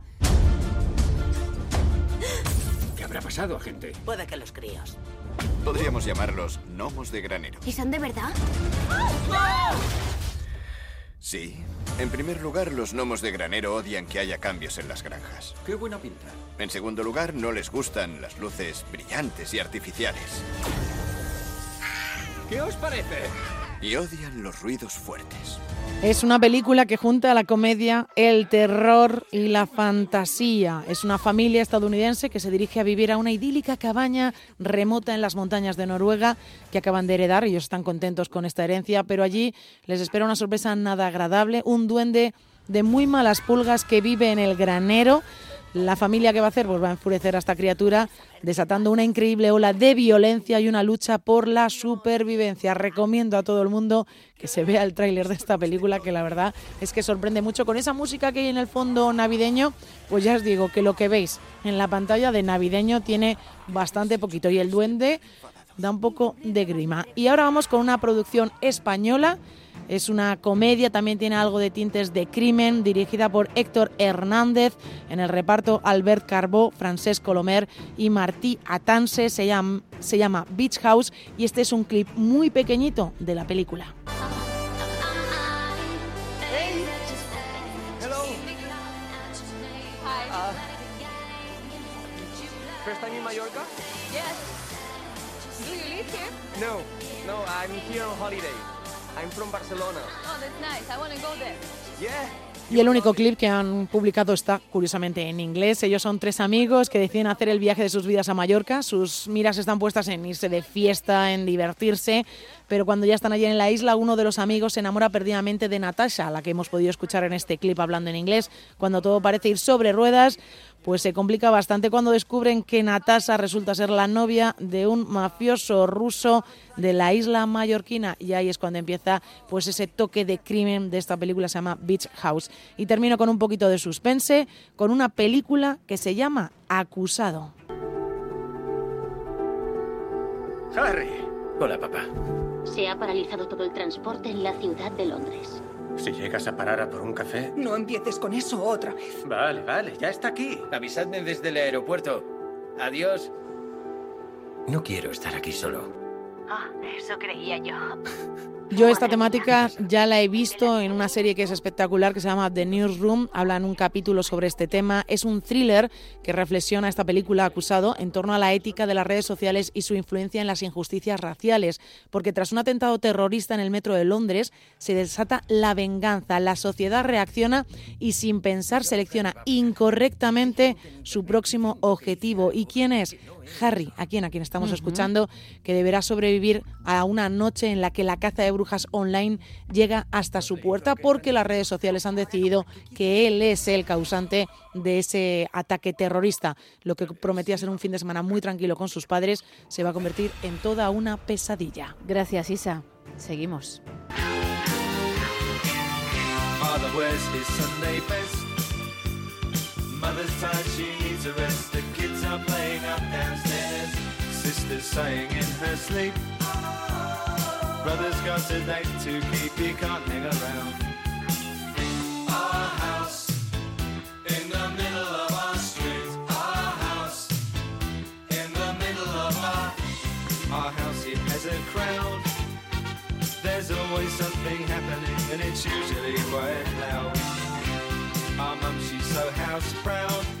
¿Qué habrá pasado, agente? Puede que los críos. Podríamos llamarlos gnomos de granero. ¿Y son de verdad? Sí. En primer lugar, los gnomos de granero odian que haya cambios en las granjas. Qué buena pinta. En segundo lugar, no les gustan las luces brillantes y artificiales. ¿Qué os parece? Y odian los ruidos fuertes. Es una película que junta la comedia, el terror y la fantasía. Es una familia estadounidense que se dirige a vivir a una idílica cabaña remota en las montañas de Noruega que acaban de heredar. Ellos están contentos con esta herencia, pero allí les espera una sorpresa nada agradable. Un duende de muy malas pulgas que vive en el granero. La familia que va a hacer pues va a enfurecer a esta criatura, desatando una increíble ola de violencia y una lucha por la supervivencia. Recomiendo a todo el mundo que se vea el tráiler de esta película, que la verdad es que sorprende mucho. Con esa música que hay en el fondo navideño, pues ya os digo que lo que veis en la pantalla de navideño tiene bastante poquito. Y el duende da un poco de grima. Y ahora vamos con una producción española. Es una comedia, también tiene algo de tintes de crimen, dirigida por Héctor Hernández. En el reparto, Albert Carbó, Francesc Colomer y Martí Atanse. Se llama, se llama Beach House y este es un clip muy pequeñito de la película. Hello. First time in Mallorca? Yes. Do you live here? No, no, I'm here on holiday. I'm from Barcelona. Oh, that's nice. I want to go there. Yeah. Y el único clip que han publicado está curiosamente en inglés. Ellos son tres amigos que deciden hacer el viaje de sus vidas a Mallorca. Sus miras están puestas en irse de fiesta, en divertirse. Pero cuando ya están allí en la isla, uno de los amigos se enamora perdidamente de Natasha, a la que hemos podido escuchar en este clip hablando en inglés. Cuando todo parece ir sobre ruedas, pues se complica bastante cuando descubren que Natasha resulta ser la novia de un mafioso ruso de la isla mallorquina y ahí es cuando empieza pues ese toque de crimen de esta película se llama Beach House y termino con un poquito de suspense con una película que se llama Acusado. Harry. Hola, papá. Se ha paralizado todo el transporte en la ciudad de Londres. Si llegas a parar a por un café. No empieces con eso otra vez. Vale, vale, ya está aquí. Avisadme desde el aeropuerto. Adiós. No quiero estar aquí solo. Ah, eso creía yo. Yo esta temática ya la he visto en una serie que es espectacular que se llama The Newsroom. Habla en un capítulo sobre este tema. Es un thriller que reflexiona esta película acusado en torno a la ética de las redes sociales y su influencia en las injusticias raciales. Porque tras un atentado terrorista en el metro de Londres se desata la venganza. La sociedad reacciona y sin pensar selecciona incorrectamente su próximo objetivo. ¿Y quién es? Harry, a quien a quien estamos escuchando, que deberá sobrevivir a una noche en la que la caza de brujas online llega hasta su puerta porque las redes sociales han decidido que él es el causante de ese ataque terrorista. Lo que prometía ser un fin de semana muy tranquilo con sus padres se va a convertir en toda una pesadilla. Gracias, Isa. Seguimos. Father wears his Sunday best. Mother's tired, she needs a rest. Sister's sighing in her sleep. Brother's got a date to keep, he can't hang around. Our house in the middle of our street. Our house in the middle of our our house. It has a crowd There's always something happening, and It's usually quite loud. Our mum, she's so house proud.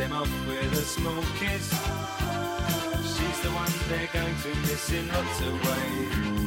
Them off with a small kiss. She's the one they're going to miss in lots of ways.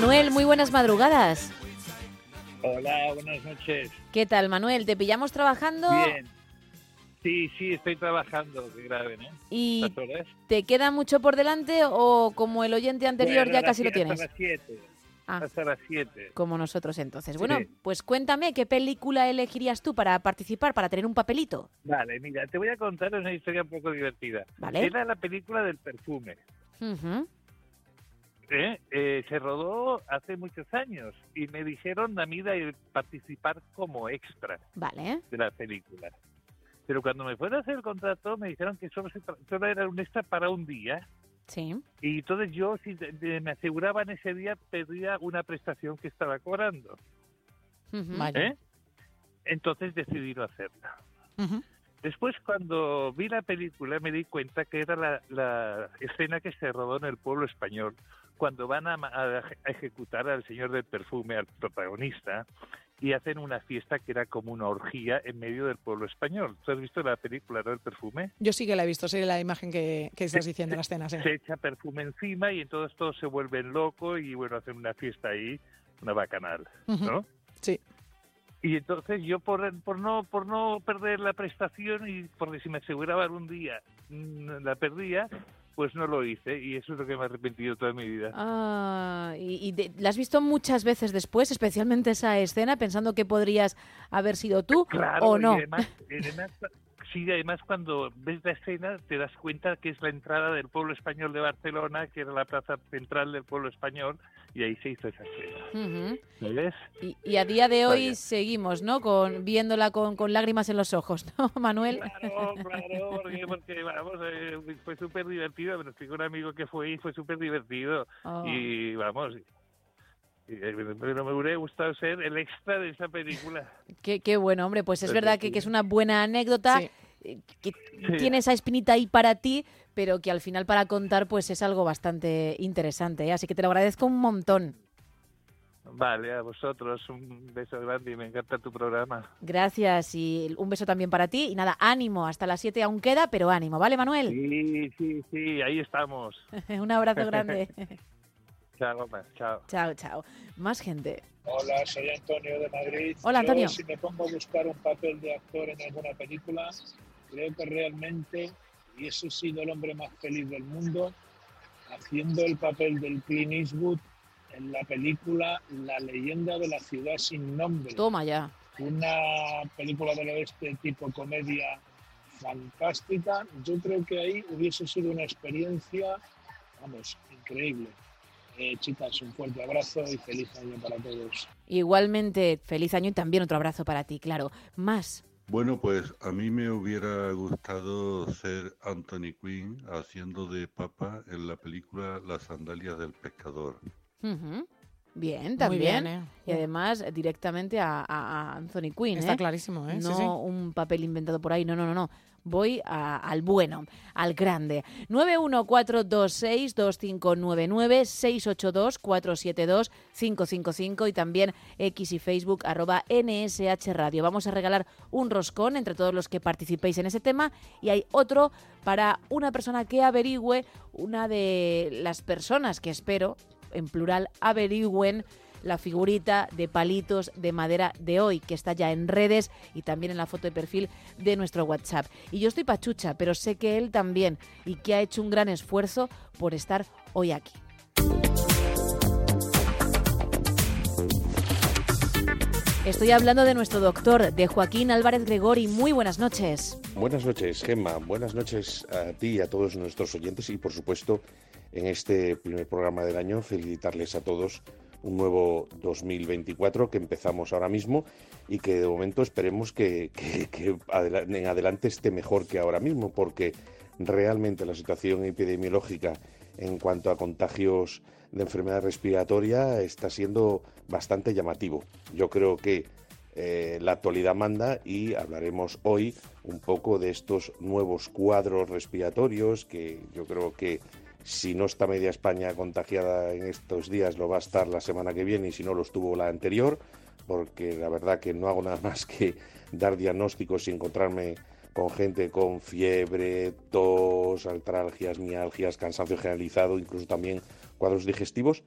Manuel, muy buenas madrugadas. Hola, buenas noches. ¿Qué tal, Manuel? ¿Te pillamos trabajando? Bien. Sí, sí, estoy trabajando, que grave, ¿no? ¿Y te queda mucho por delante o como el oyente anterior Bueno, ya casi lo tienes? Hasta las 7. Ah. Hasta las 7. Como nosotros entonces. Sí. Bueno, pues cuéntame, ¿qué película elegirías tú para participar, para tener un papelito? Vale, mira, te voy a contar una historia un poco divertida. Vale. Era la película del perfume. ¿Eh? Eh, se rodó hace muchos años y me dijeron a mí de participar como extra Vale. de la película. Pero cuando me fueron a hacer el contrato me dijeron que solo, se tra- solo era un extra para un día. Sí. Y entonces yo, si de- de- me aseguraban ese día, perdía una prestación que estaba cobrando. ¿eh? Entonces decidí no hacerla. Después, cuando vi la película, me di cuenta que era la, la escena que se rodó en el pueblo español, cuando van a, a ejecutar al señor del perfume, al protagonista, y hacen una fiesta que era como una orgía en medio del pueblo español. ¿Tú has visto la película del perfume? Yo sí que la he visto, sé la imagen que, que estás diciendo, la escena, sí. Se echa perfume encima y entonces todos se vuelven locos y bueno, hacen una fiesta ahí, una bacanal. ¿no? Sí. Y entonces yo por, por no por no perder la prestación y porque si me aseguraban un día mm, la perdía, pues no lo hice y eso es lo que me he arrepentido toda mi vida. Ah, y, y de- la has visto muchas veces después, especialmente esa escena, pensando que podrías haber sido tú Claro, o no. y además, y además, sí, además cuando ves la escena te das cuenta que es la entrada del pueblo español de Barcelona, que era la plaza central del pueblo español, y ahí se hizo esa escena. Ujú. ¿Me ves? y, y a día de hoy Vaya. seguimos, ¿no? Con, viéndola con, con lágrimas en los ojos, ¿no, Manuel? Claro, claro, porque, vamos, eh, fue súper divertido. Lo explicó un amigo que fue y fue súper divertido. Oh. Y vamos, pero me hubiera gustado ser el extra de esa película. Qué, qué bueno, hombre, pues es verdad sí. que, que es una buena anécdota, eh, que Sí. tiene esa espinita ahí para ti, pero que al final para contar pues es algo bastante interesante, ¿eh? así que te lo agradezco un montón. Vale, a vosotros un beso grande y me encanta tu programa. Gracias y un beso también para ti y nada, ánimo, hasta las 7 aún queda, pero ánimo, ¿vale Manuel? Sí, sí, sí, ahí estamos. un abrazo grande. chao, chao. chao, chao. Más gente. Hola, soy Antonio de Madrid. Hola, Antonio. Yo, si me pongo a buscar un papel de actor en alguna película, creo que realmente hubiese sido el hombre más feliz del mundo haciendo el papel del Clint Eastwood en la película La leyenda de la ciudad sin nombre. Toma ya. Una película del oeste tipo comedia fantástica. Yo creo que ahí hubiese sido una experiencia, vamos, increíble. Eh, chicas, un fuerte abrazo y feliz año para todos. Igualmente, feliz año y también otro abrazo para ti, claro. Más. Bueno, pues a mí me hubiera gustado ser Anthony Quinn haciendo de papa en la película Las sandalias del pescador. Bien, Muy también. bien, ¿eh? Y además directamente a, a- Anthony Quinn. Está ¿eh? clarísimo, ¿eh? Sí, No sí. un papel inventado por ahí, no, no, no, no. Voy al bueno, al grande. 914262599, 682472555 y también X y Facebook arroba NSH Radio. Vamos a regalar un roscón entre todos los que participéis en ese tema y hay otro para una persona que averigüe, una de las personas que espero, en plural, averigüen la figurita de palitos de madera de hoy, que está ya en redes y también en la foto de perfil de nuestro WhatsApp. Y yo estoy pachucha, pero sé que él también y que ha hecho un gran esfuerzo por estar hoy aquí. Estoy hablando de nuestro doctor, de Joaquín Álvarez Gregori. Muy buenas noches. Buenas noches, Gemma. Buenas noches a ti y a todos nuestros oyentes y, por supuesto, en este primer programa del año, felicitarles a todos un nuevo 2024 que empezamos ahora mismo y que de momento esperemos que, en adelante esté mejor que ahora mismo, porque realmente la situación epidemiológica en cuanto a contagios de enfermedad respiratoria está siendo bastante llamativo. Yo creo que eh, la actualidad manda y hablaremos hoy un poco de estos nuevos cuadros respiratorios que yo creo que si no está media España contagiada en estos días lo va a estar la semana que viene y si no lo estuvo la anterior porque la verdad que no hago nada más que dar diagnósticos y encontrarme con gente con fiebre, tos, artralgias, mialgias, cansancio generalizado, incluso también cuadros digestivos,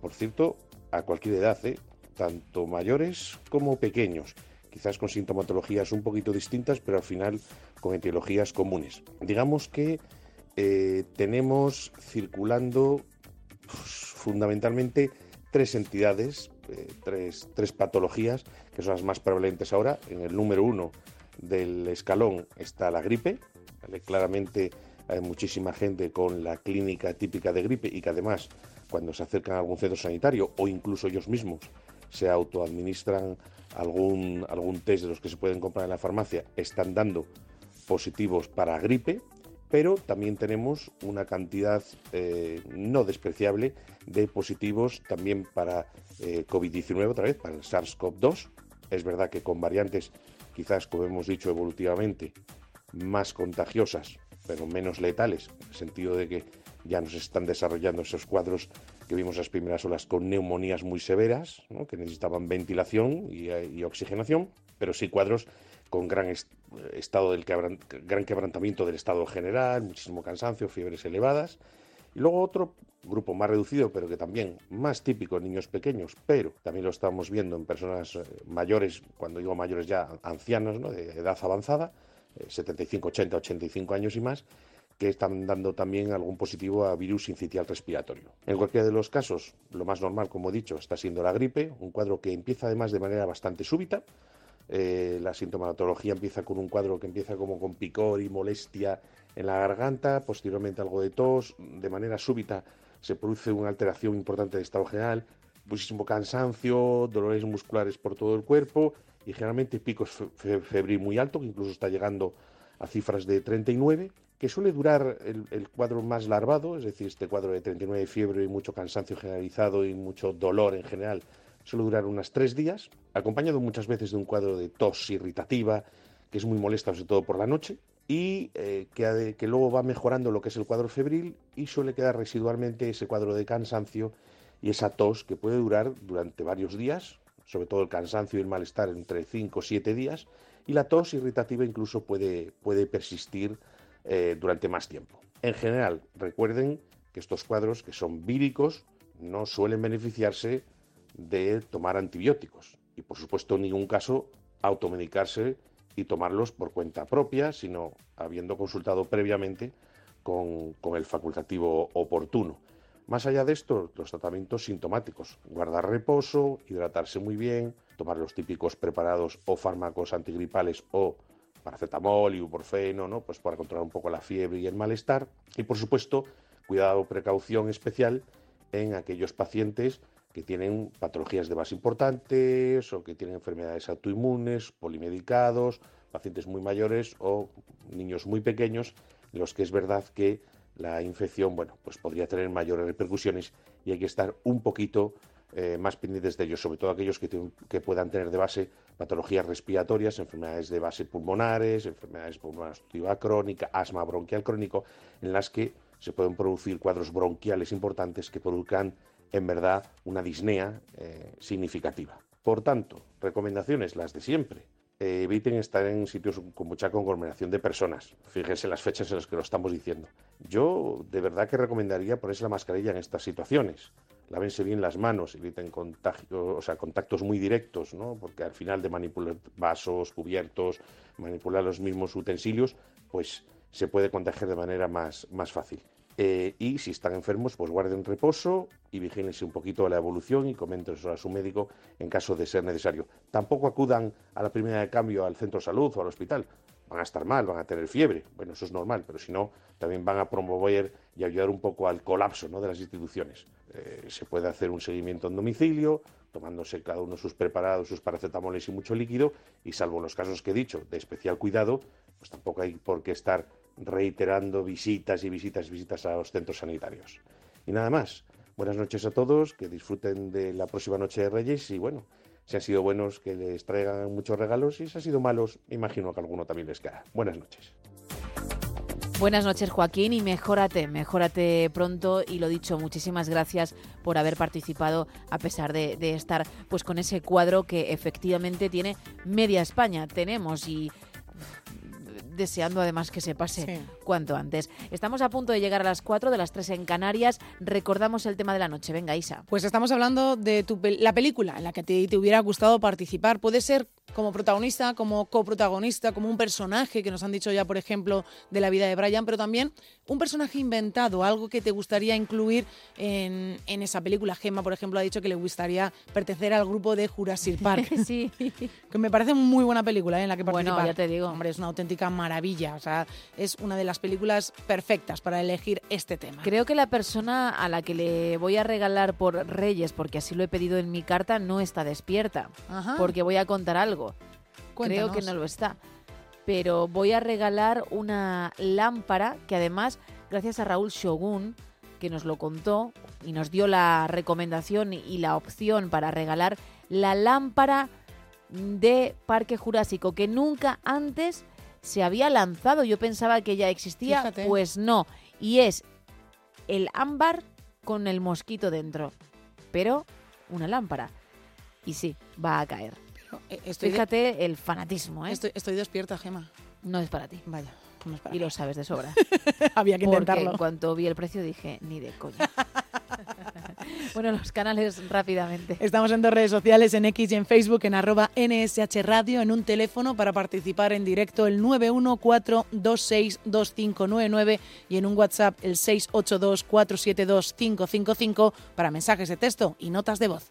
por cierto, a cualquier edad, ¿eh? tanto mayores como pequeños, quizás con sintomatologías un poquito distintas, pero al final con etiologías comunes. Digamos que eh, tenemos circulando pues, fundamentalmente tres entidades, eh, tres, tres patologías, que son las más prevalentes ahora. En el número uno del escalón está la gripe. Claramente hay muchísima gente con la clínica típica de gripe y que además cuando se acercan a algún centro sanitario o incluso ellos mismos se autoadministran algún, algún test de los que se pueden comprar en la farmacia, están dando positivos para gripe, pero también tenemos una cantidad eh, no despreciable de positivos también para eh, COVID-19, otra vez, para el SARS-CoV-2. Es verdad que con variantes, quizás, como hemos dicho evolutivamente, más contagiosas, pero menos letales, en el sentido de que ya nos están desarrollando esos cuadros que vimos las primeras olas con neumonías muy severas, que necesitaban ventilación y, y oxigenación, pero sí cuadros con gran estado del gran quebrantamiento del estado general, muchísimo cansancio, fiebres elevadas. Y luego otro grupo más reducido, pero que también más típico en niños pequeños, pero también lo estamos viendo en personas eh, mayores, cuando digo mayores ya ancianos, ¿no? de edad avanzada, eh, 75, 80, 85 años y más, que están dando también algún positivo a virus incitial respiratorio. En cualquiera de los casos, lo más normal, como he dicho, está siendo la gripe, un cuadro que empieza además de manera bastante súbita. Eh, la sintomatología empieza con un cuadro que empieza como con picor y molestia en la garganta, posteriormente algo de tos, de manera súbita se produce una alteración importante del estado general, muchísimo cansancio, dolores musculares por todo el cuerpo y generalmente picos fe- fe- febril muy alto, que incluso está llegando a cifras de 39, que suele durar el, cuadro más larvado, es decir, este cuadro de 39 de fiebre y mucho cansancio generalizado y mucho dolor en general, suele durar unos tres días, acompañado muchas veces de un cuadro de tos irritativa, que es muy molesta, sobre todo por la noche, y eh, que, que luego va mejorando lo que es el cuadro febril y suele quedar residualmente ese cuadro de cansancio y esa tos que puede durar durante varios días, sobre todo el cansancio y el malestar entre 5 o 7 días, y la tos irritativa incluso puede, puede persistir eh, durante más tiempo. En general, recuerden que estos cuadros, que son víricos, no suelen beneficiarse de tomar antibióticos y, por supuesto, en ningún caso automedicarse y tomarlos por cuenta propia, sino habiendo consultado previamente con, con el facultativo oportuno. Más allá de esto, los tratamientos sintomáticos, guardar reposo, hidratarse muy bien, tomar los típicos preparados o fármacos antigripales o paracetamol, ibuprofeno, ¿no? Pues para controlar un poco la fiebre y el malestar. Y por supuesto, cuidado, precaución especial en aquellos pacientes que tienen patologías de base importantes o que tienen enfermedades autoinmunes, polimedicados, pacientes muy mayores o niños muy pequeños, en los que es verdad que la infección, bueno, pues podría tener mayores repercusiones y hay que estar un poquito eh, más pendientes de ellos, sobre todo aquellos que, que puedan tener de base patologías respiratorias, enfermedades de base pulmonares, enfermedades pulmonares crónica, asma bronquial crónico, en las que se pueden producir cuadros bronquiales importantes que produzcan en verdad una disnea eh, significativa. Por tanto, recomendaciones las de siempre. Eh, eviten estar en sitios con mucha conglomeración de personas. Fíjense las fechas en las que lo estamos diciendo. Yo de verdad que recomendaría ponerse la mascarilla en estas situaciones. Lávense bien las manos, eviten contagio, o sea, contactos muy directos, ¿no? porque al final de manipular vasos, cubiertos, manipular los mismos utensilios, pues se puede contagiar de manera más, más fácil. Eh, y si están enfermos, pues guarden reposo y vigílense un poquito la evolución y coméntenselo a su médico en caso de ser necesario. Tampoco acudan a la primera de cambio al centro de salud o al hospital. Van a estar mal, van a tener fiebre. Bueno, eso es normal, pero si no, también van a promover y ayudar un poco al colapso ¿no? de las instituciones. Eh, se puede hacer un seguimiento en domicilio, tomándose cada uno sus preparados, sus paracetamoles y mucho líquido, y salvo los casos que he dicho de especial cuidado, pues tampoco hay por qué estar reiterando visitas y visitas y visitas a los centros sanitarios. Y nada más. Buenas noches a todos, que disfruten de la próxima noche de Reyes y bueno, si han sido buenos que les traigan muchos regalos y si han sido malos, imagino que alguno también les caerá. Buenas noches. Buenas noches, Joaquín, y mejórate, mejórate pronto. Y lo dicho, muchísimas gracias por haber participado, a pesar de, de estar pues con ese cuadro que efectivamente tiene media España. Tenemos y deseando además que se pase cuanto antes. Estamos a punto de llegar a las 4 de las 3 en Canarias. Recordamos el tema de la noche. Venga, Isa. Pues estamos hablando de tu pel- la película en la que te, te hubiera gustado participar. Puede ser como protagonista, como coprotagonista, como un personaje que nos han dicho ya, por ejemplo, de la vida de Brian, pero también un personaje inventado, algo que te gustaría incluir en, en esa película. Gemma, por ejemplo, ha dicho que le gustaría pertenecer al grupo de Jurassic Park. sí. Que me parece muy buena película ¿eh? en la que Bueno, participar. ya te digo. Hombre, es una auténtica maravilla. O sea, es una de las películas perfectas para elegir este tema. Creo que la persona a la que le voy a regalar por Reyes, porque así lo he pedido en mi carta, no está despierta. Ajá. Porque voy a contar algo. Creo Cuéntanos. que no lo está. Pero voy a regalar una lámpara que además, gracias a Raúl Shogun, que nos lo contó y nos dio la recomendación y la opción para regalar la lámpara de Parque Jurásico, que nunca antes se había lanzado. Yo pensaba que ya existía, Fíjate. pues no. Y es el ámbar con el mosquito dentro. Pero una lámpara. Y sí, va a caer. Eh, estoy de- Fíjate el fanatismo, ¿eh? Estoy, estoy despierta, Gema. No es para ti. Vaya, no es para Y lo sabes de sobra. Había que Porque intentarlo. en cuanto vi el precio dije, ni de coña. bueno, los canales rápidamente. Estamos en dos redes sociales, en X y en Facebook, en arroba NSH Radio, en un teléfono para participar en directo el 914262599 y en un WhatsApp el 682472555 para mensajes de texto y notas de voz.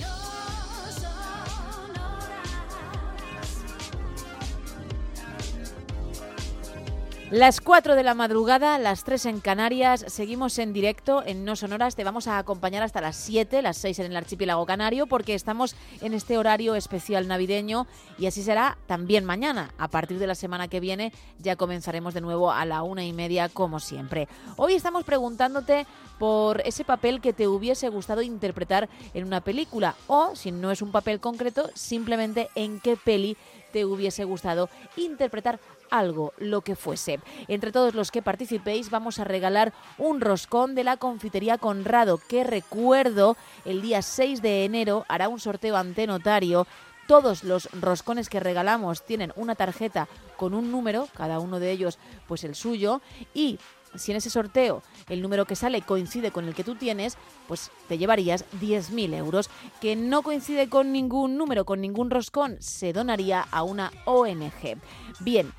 Las 4 de la madrugada, las 3 en Canarias, seguimos en directo en No Sonoras, te vamos a acompañar hasta las 7, las 6 en el archipiélago canario, porque estamos en este horario especial navideño y así será también mañana. A partir de la semana que viene ya comenzaremos de nuevo a la una y media como siempre. Hoy estamos preguntándote por ese papel que te hubiese gustado interpretar en una película o, si no es un papel concreto, simplemente en qué peli te hubiese gustado interpretar algo, lo que fuese. Entre todos los que participéis vamos a regalar un roscón de la confitería Conrado, que recuerdo el día 6 de enero hará un sorteo ante notario. Todos los roscones que regalamos tienen una tarjeta con un número, cada uno de ellos pues el suyo, y si en ese sorteo el número que sale coincide con el que tú tienes, pues te llevarías 10.000 euros. Que no coincide con ningún número, con ningún roscón, se donaría a una ONG. Bien,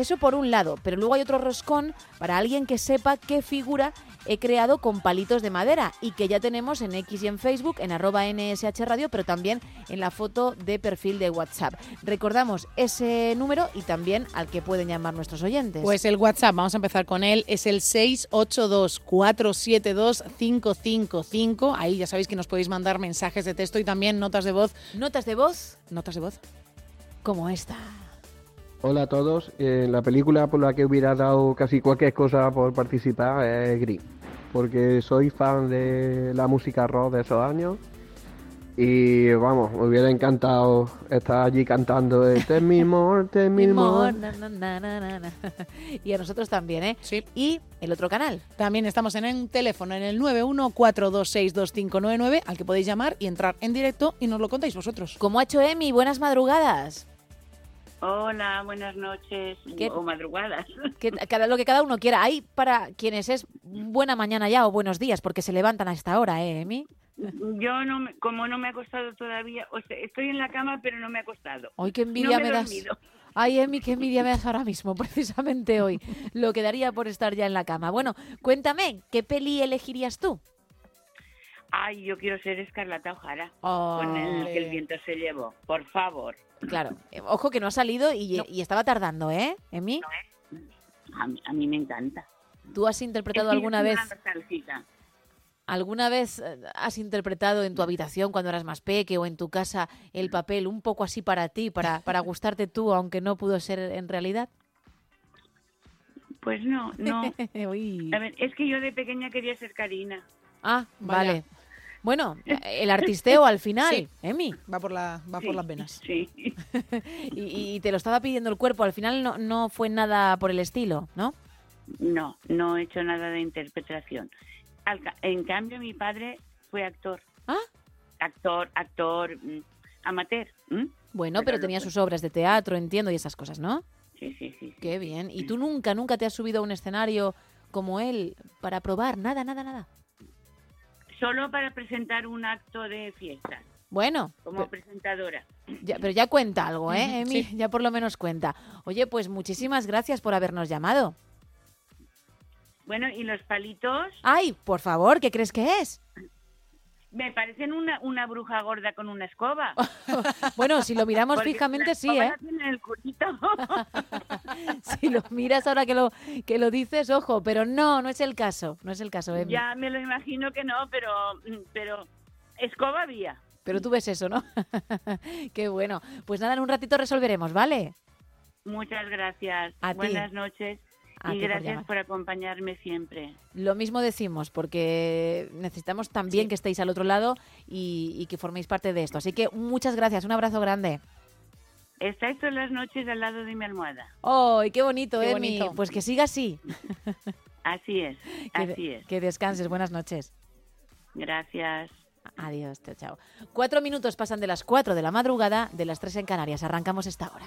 eso por un lado, pero luego hay otro roscón para alguien que sepa qué figura he creado con palitos de madera y que ya tenemos en X y en Facebook, en arroba NSH Radio, pero también en la foto de perfil de WhatsApp. Recordamos ese número y también al que pueden llamar nuestros oyentes. Pues el WhatsApp, vamos a empezar con él, es el 682-472-555. Ahí ya sabéis que nos podéis mandar mensajes de texto y también notas de voz. ¿Notas de voz? Notas de voz. Como esta. Hola a todos. Eh, la película por la que hubiera dado casi cualquier cosa por participar es Green, porque soy fan de la música rock de esos años y vamos, me hubiera encantado estar allí cantando el Tell me more, tell me more. Na, na, na, na, na, na. Y a nosotros también, ¿eh? Sí. Y el otro canal. También estamos en un teléfono en el 914262599 al que podéis llamar y entrar en directo y nos lo contáis vosotros. Como ha hecho Emi, buenas madrugadas. Hola, buenas noches ¿Qué- o madrugadas. Que, cada, lo que cada uno quiera. Hay para quienes es buena mañana ya o buenos días, porque se levantan a esta hora, ¿eh, Emi? Yo no, me- como no me he acostado todavía, o sea, estoy en la cama pero no me he acostado. Hoy qué envidia No me das. dormido. Ay, Emi, qué envidia me das ahora mismo, precisamente hoy. Lo que daría por estar ya en la cama. Bueno, cuéntame, ¿qué peli elegirías tú? Ay, yo quiero ser Escarlata O'Hara con el que el viento se llevó. Por favor. Claro, eh, ojo que no ha salido y, y estaba tardando, ¿eh? A mí, a mí me encanta. ¿Tú has interpretado Es alguna vez, alguna vez eh, has interpretado en tu habitación cuando eras más peque o en tu casa el papel un poco así para ti, para, para gustarte tú, aunque no pudo ser en realidad? Pues no, no. A ver, es que yo de pequeña quería ser Karina. Ah, vale. Bueno, el artisteo al final, Sí. Emi. Va por, la, va por las venas. Sí. y, y te lo estaba pidiendo el cuerpo, al final no, no fue nada por el estilo, ¿no? No, no he hecho nada de interpretación. Al en cambio, mi padre fue actor. ¿Ah? Actor, actor, mm, amateur. Bueno, pero no tenía sus obras de teatro, entiendo, y esas cosas, ¿no? Sí, sí, sí. Qué bien. ¿Y tú nunca, nunca te has subido a un escenario como él para probar? Nada, nada, nada. Solo para presentar un acto de fiesta, Bueno, como presentadora. ya- pero ya cuenta algo, ¿eh, Emi? sí. Ya por lo menos cuenta. Oye, pues muchísimas gracias por habernos llamado. Bueno, y los palitos Ay, por favor, ¿qué crees que es? Me parecen una, una bruja gorda con una escoba. Bueno, si lo miramos Porque fijamente, sí, ¿eh? el. Si lo miras ahora que lo, que lo dices, ojo, pero no, no es el caso, no es el caso, ya me lo imagino que no, pero, pero escoba había. Pero tú ves eso, ¿no? Qué bueno. Pues nada, en un ratito resolveremos, ¿vale? Muchas gracias. A ti. Buenas noches. A y por gracias por acompañarme siempre. Lo mismo decimos, porque necesitamos también que estéis al otro lado y, y que forméis parte de esto. Así que muchas gracias, un abrazo grande. Estáis todas las noches al lado de mi almohada. ¡Ay, qué bonito, Qué Emi! bonito. Pues que siga así. Así es, Que, así es. que descanses, buenas noches. Gracias. Adiós, chao, chao. Cuatro minutos pasan de las cuatro de la madrugada, de las tres en Canarias. Arrancamos esta hora.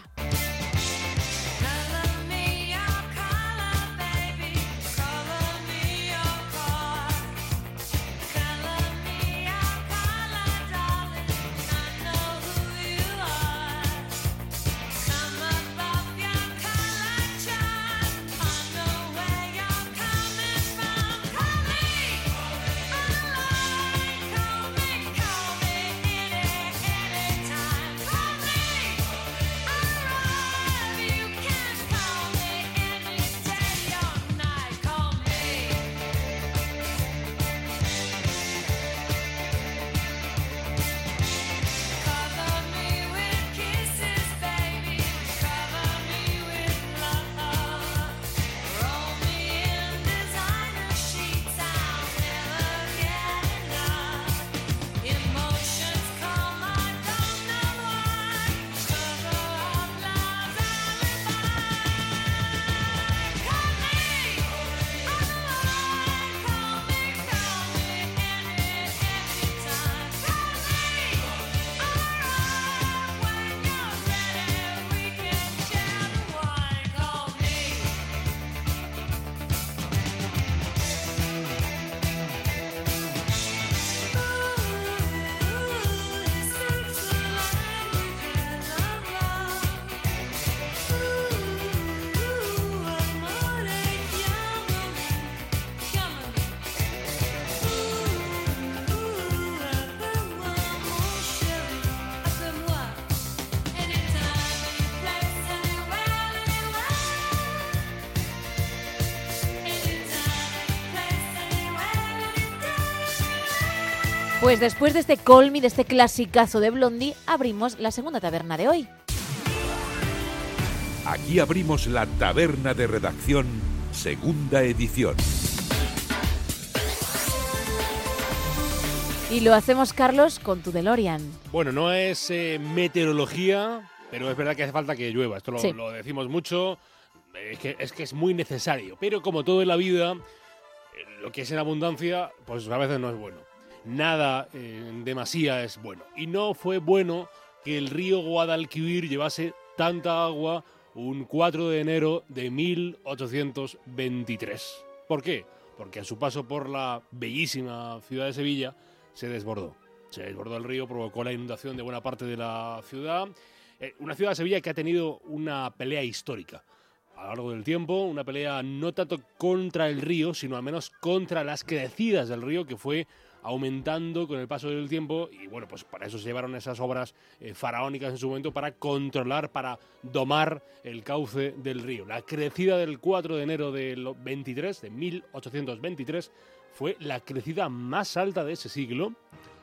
Pues después de este colmi, de este clasicazo de Blondie, abrimos la segunda taberna de hoy. Aquí abrimos la taberna de redacción, segunda edición. Y lo hacemos, Carlos, con tu DeLorean. Bueno, no es eh, meteorología, pero es verdad que hace falta que llueva. Esto lo, Sí. lo decimos mucho. Es que, es que es muy necesario. Pero como todo en la vida, eh, lo que es en abundancia, pues a veces no es bueno. Nada eh, en demasía es bueno. Y no fue bueno que el río Guadalquivir llevase tanta agua un 4 de enero de 1823. ¿Por qué? Porque a su paso por la bellísima ciudad de Sevilla se desbordó. Se desbordó el río, provocó la inundación de buena parte de la ciudad. Eh, una ciudad de Sevilla que ha tenido una pelea histórica a lo largo del tiempo, una pelea no tanto contra el río, sino al menos contra las crecidas del río, que fue aumentando con el paso del tiempo y bueno, pues para eso se llevaron esas obras eh, faraónicas en su momento para controlar, para domar el cauce del río. La crecida del 4 de enero del 23, de 1823, fue la crecida más alta de ese siglo.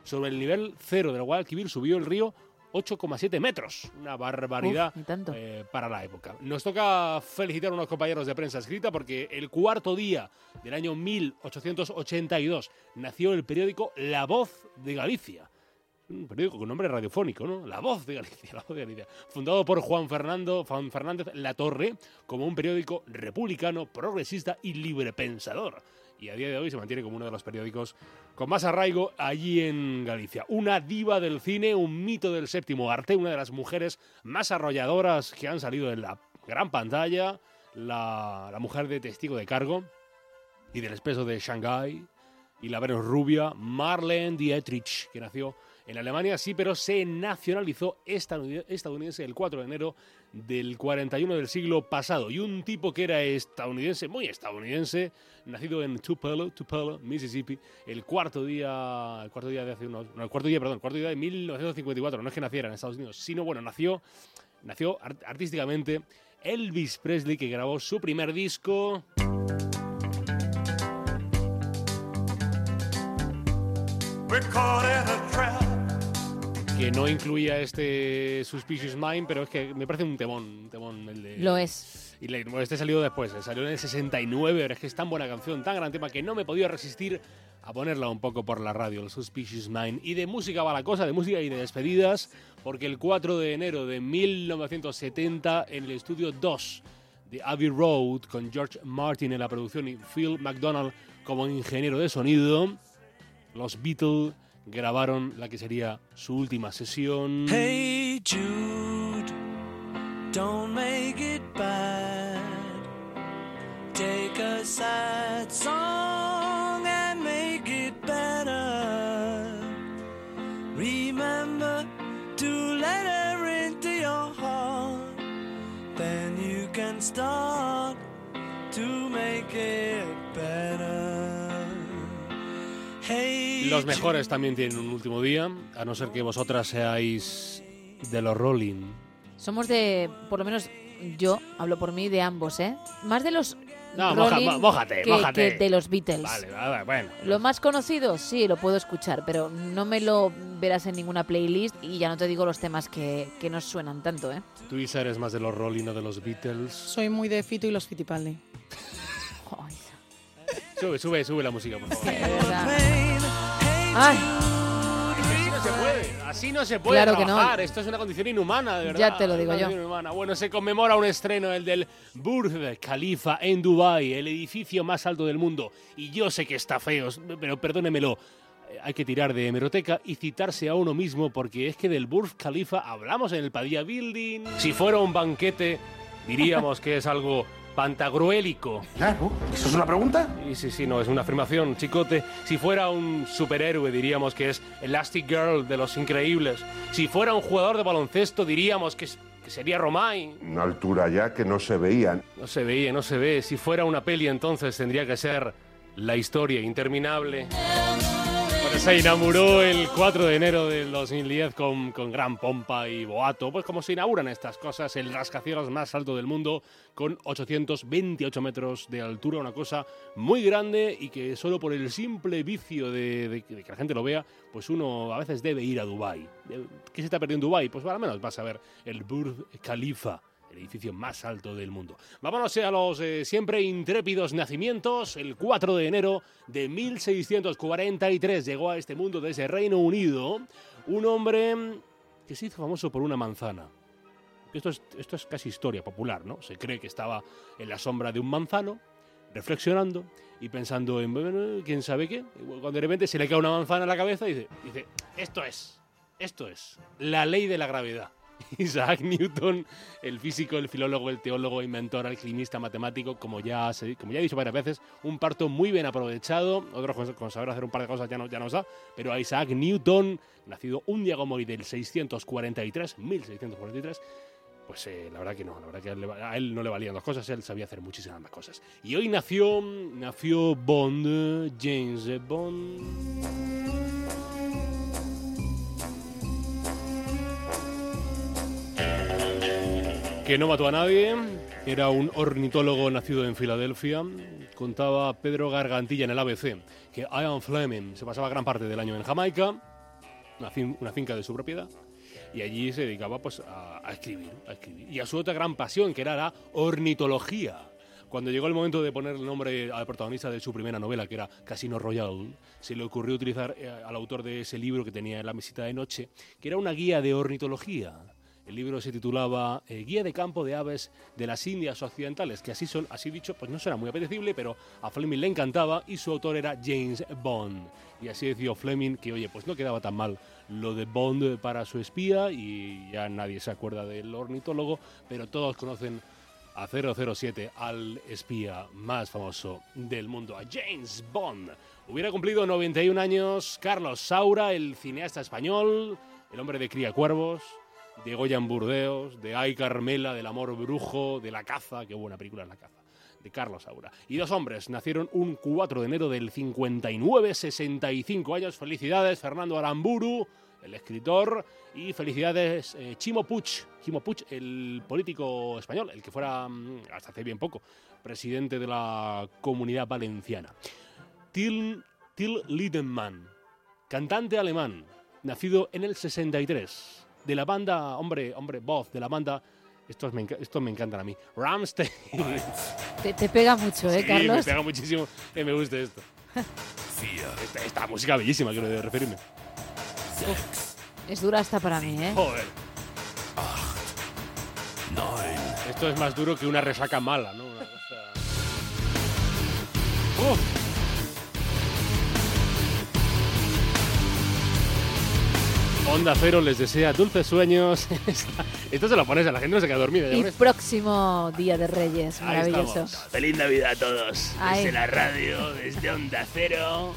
Sobre el nivel cero del Guadalquivir subió el río 8,7 metros. Una barbaridad Uf, eh, para la época. Nos toca felicitar a unos compañeros de prensa escrita porque el cuarto día del año 1882 nació el periódico La Voz de Galicia. Un periódico con nombre radiofónico, ¿no? La Voz de Galicia, La Voz de Galicia. Fundado por Juan Fernando Juan Fernández Latorre como un periódico republicano, progresista y librepensador. Y a día de hoy se mantiene como uno de los periódicos con más arraigo allí en Galicia. Una diva del cine, un mito del séptimo arte, una de las mujeres más arrolladoras que han salido en la gran pantalla, la, mujer de testigo de cargo y del espeso de Shanghái y la Venus rubia, Marlene Dietrich, que nació en Alemania, sí, pero se nacionalizó estadounid- estadounidense el 4 de enero del 41 del siglo pasado. Y un tipo que era estadounidense, muy estadounidense, nacido en Tupelo, Tupelo, Mississippi, el cuarto día, cuarto día de hace unos, no, el cuarto día, perdón, el cuarto día de 1954. No es que naciera en Estados Unidos, sino bueno, nació, nació art- artísticamente Elvis Presley, que grabó su primer disco. Que no incluía este Suspicious Mind, pero es que me parece un temón, un temón el de... Lo es. Y este salió después, eh, salió en el 69, pero es que es tan buena canción, tan gran tema, que no me podido resistir a ponerla un poco por la radio, el Suspicious Mind. Y de música va la cosa, de música y de despedidas, porque el 4 de enero de 1970, en el estudio 2 de Abbey Road, con George Martin en la producción y Phil McDonald como ingeniero de sonido, los Beatles grabaron la que sería su última sesión. Hey Jude, don't make it bad. Take a sad song and make it better. Remember to let her into your heart. Then you can start to make it better. Hey Los mejores también tienen un último día, a no ser que vosotras seáis de los Rolling. Somos de, por lo menos yo hablo por mí, de ambos, ¿eh? Más de los No, moja- Rolling mo- mójate, que, mójate. que de los Beatles. Vale, vale, bueno. Lo más conocido, sí, lo puedo escuchar, pero no me lo verás en ninguna playlist y ya no te digo los temas que, que nos suenan tanto, ¿eh? Tú, Isa, eres más de los Rolling o de los Beatles. Soy muy de Fito y los Fitipaldi. Sube, sube, sube la música, por favor. Ay, Así no se puede, así no se puede Claro que no. trabajar. Esto es una condición inhumana, de verdad. Ya te lo digo yo. inhumana. Bueno, se conmemora un estreno, el del Burj Khalifa en Dubai, el edificio más alto del mundo. Y yo sé que está feo, pero perdónemelo. eh, Hay que tirar de hemeroteca y citarse a uno mismo porque es que del Burj Khalifa hablamos en el Padilla Building. Si fuera un banquete, diríamos que es algo pantagruélico. Claro, ¿eso es una pregunta? Sí, sí, sí, no, es una afirmación, chicote. Si fuera un superhéroe, diríamos que es Elastic Girl de los increíbles. Si fuera un jugador de baloncesto, diríamos que, es- que sería Romay. Una altura ya que no se veían. No se veía, no se ve. Si fuera una peli, entonces tendría que ser la historia interminable. Se inauguró el 4 de enero del 2010 con, con gran pompa y boato. Pues como se inauguran estas cosas, el rascacielos más alto del mundo con 828 metros de altura, una cosa muy grande y que solo por el simple vicio de, de que la gente lo vea, pues uno a veces debe ir a Dubái. ¿Qué se está perdiendo en Dubái? Pues al menos vas a ver el Burj Khalifa el edificio más alto del mundo. Vámonos a los eh, siempre intrépidos nacimientos. El 4 de enero de 1643 llegó a este mundo desde Reino Unido un hombre que se hizo famoso por una manzana. Esto es, esto es casi historia popular, ¿no? Se cree que estaba en la sombra de un manzano, reflexionando y pensando en, bueno, quién sabe qué. Cuando de repente se le cae una manzana a la cabeza y dice esto es, esto es, la ley de la gravedad. Isaac Newton, el físico, el filólogo, el teólogo, inventor, alquimista, matemático, como ya, como ya he dicho varias veces, un parto muy bien aprovechado. Otros con, saber hacer un par de cosas ya, no, ya da, pero a Isaac Newton, nacido un día como hoy del 643, 1643, pues eh, la verdad que no, la verdad que a él no le valían dos cosas, él sabía hacer muchísimas más cosas. Y hoy nació, nació Bond, James Bond. Que no mató a nadie, era un ornitólogo nacido en Filadelfia. Contaba Pedro Gargantilla en el ABC que Ian Fleming se pasaba gran parte del año en Jamaica, una, fin- una finca de su propiedad, y allí se dedicaba pues, a, a escribir, a escribir. Y a su otra gran pasión, que era la ornitología. Cuando llegó el momento de poner el nombre al protagonista de su primera novela, que era Casino Royale, se le ocurrió utilizar eh, al autor de ese libro que tenía en la mesita de noche, que era una guía de ornitología. El libro se titulaba eh, Guía de campo de aves de las Indias Occidentales, que así son, así dicho, pues no suena muy apetecible, pero a Fleming le encantaba y su autor era James Bond. Y así decidió Fleming que, oye, pues no quedaba tan mal lo de Bond para su espía y ya nadie se acuerda del ornitólogo, pero todos conocen a 007, al espía más famoso del mundo, a James Bond. Hubiera cumplido 91 años Carlos Saura, el cineasta español, el hombre de Cría Cuervos, de Goya en Burdeos, de Ay Carmela, del amor brujo, de La caza, qué buena película es La caza, de Carlos Saura. Y dos hombres nacieron un 4 de enero del 59, 65 años. Felicidades, Fernando Aramburu, el escritor, y felicidades, eh, Chimo Puig, Chimo el político español, el que fuera, mm, hasta hace bien poco, presidente de la Comunidad Valenciana. Till, Till Lindemann, cantante alemán, nacido en el 63, de la banda, hombre, hombre, voz de la banda, estos me, estos me encantan a mí, Rammstein. Te, te pega mucho, ¿eh, Sí, me Carlos? pega muchísimo que me guste esto. Esta, esta música bellísima, quiero de referirme. Es dura hasta para mí, ¿eh? Joder. Esto es más duro que una resaca mala, ¿no? Una cosa- Uf. Onda Cero les desea dulces sueños. Esto se lo pones a la gente, no se queda dormida. ya Y próximo Día de Reyes, maravilloso. Feliz Navidad a todos. Ay. Desde la radio, desde Onda Cero.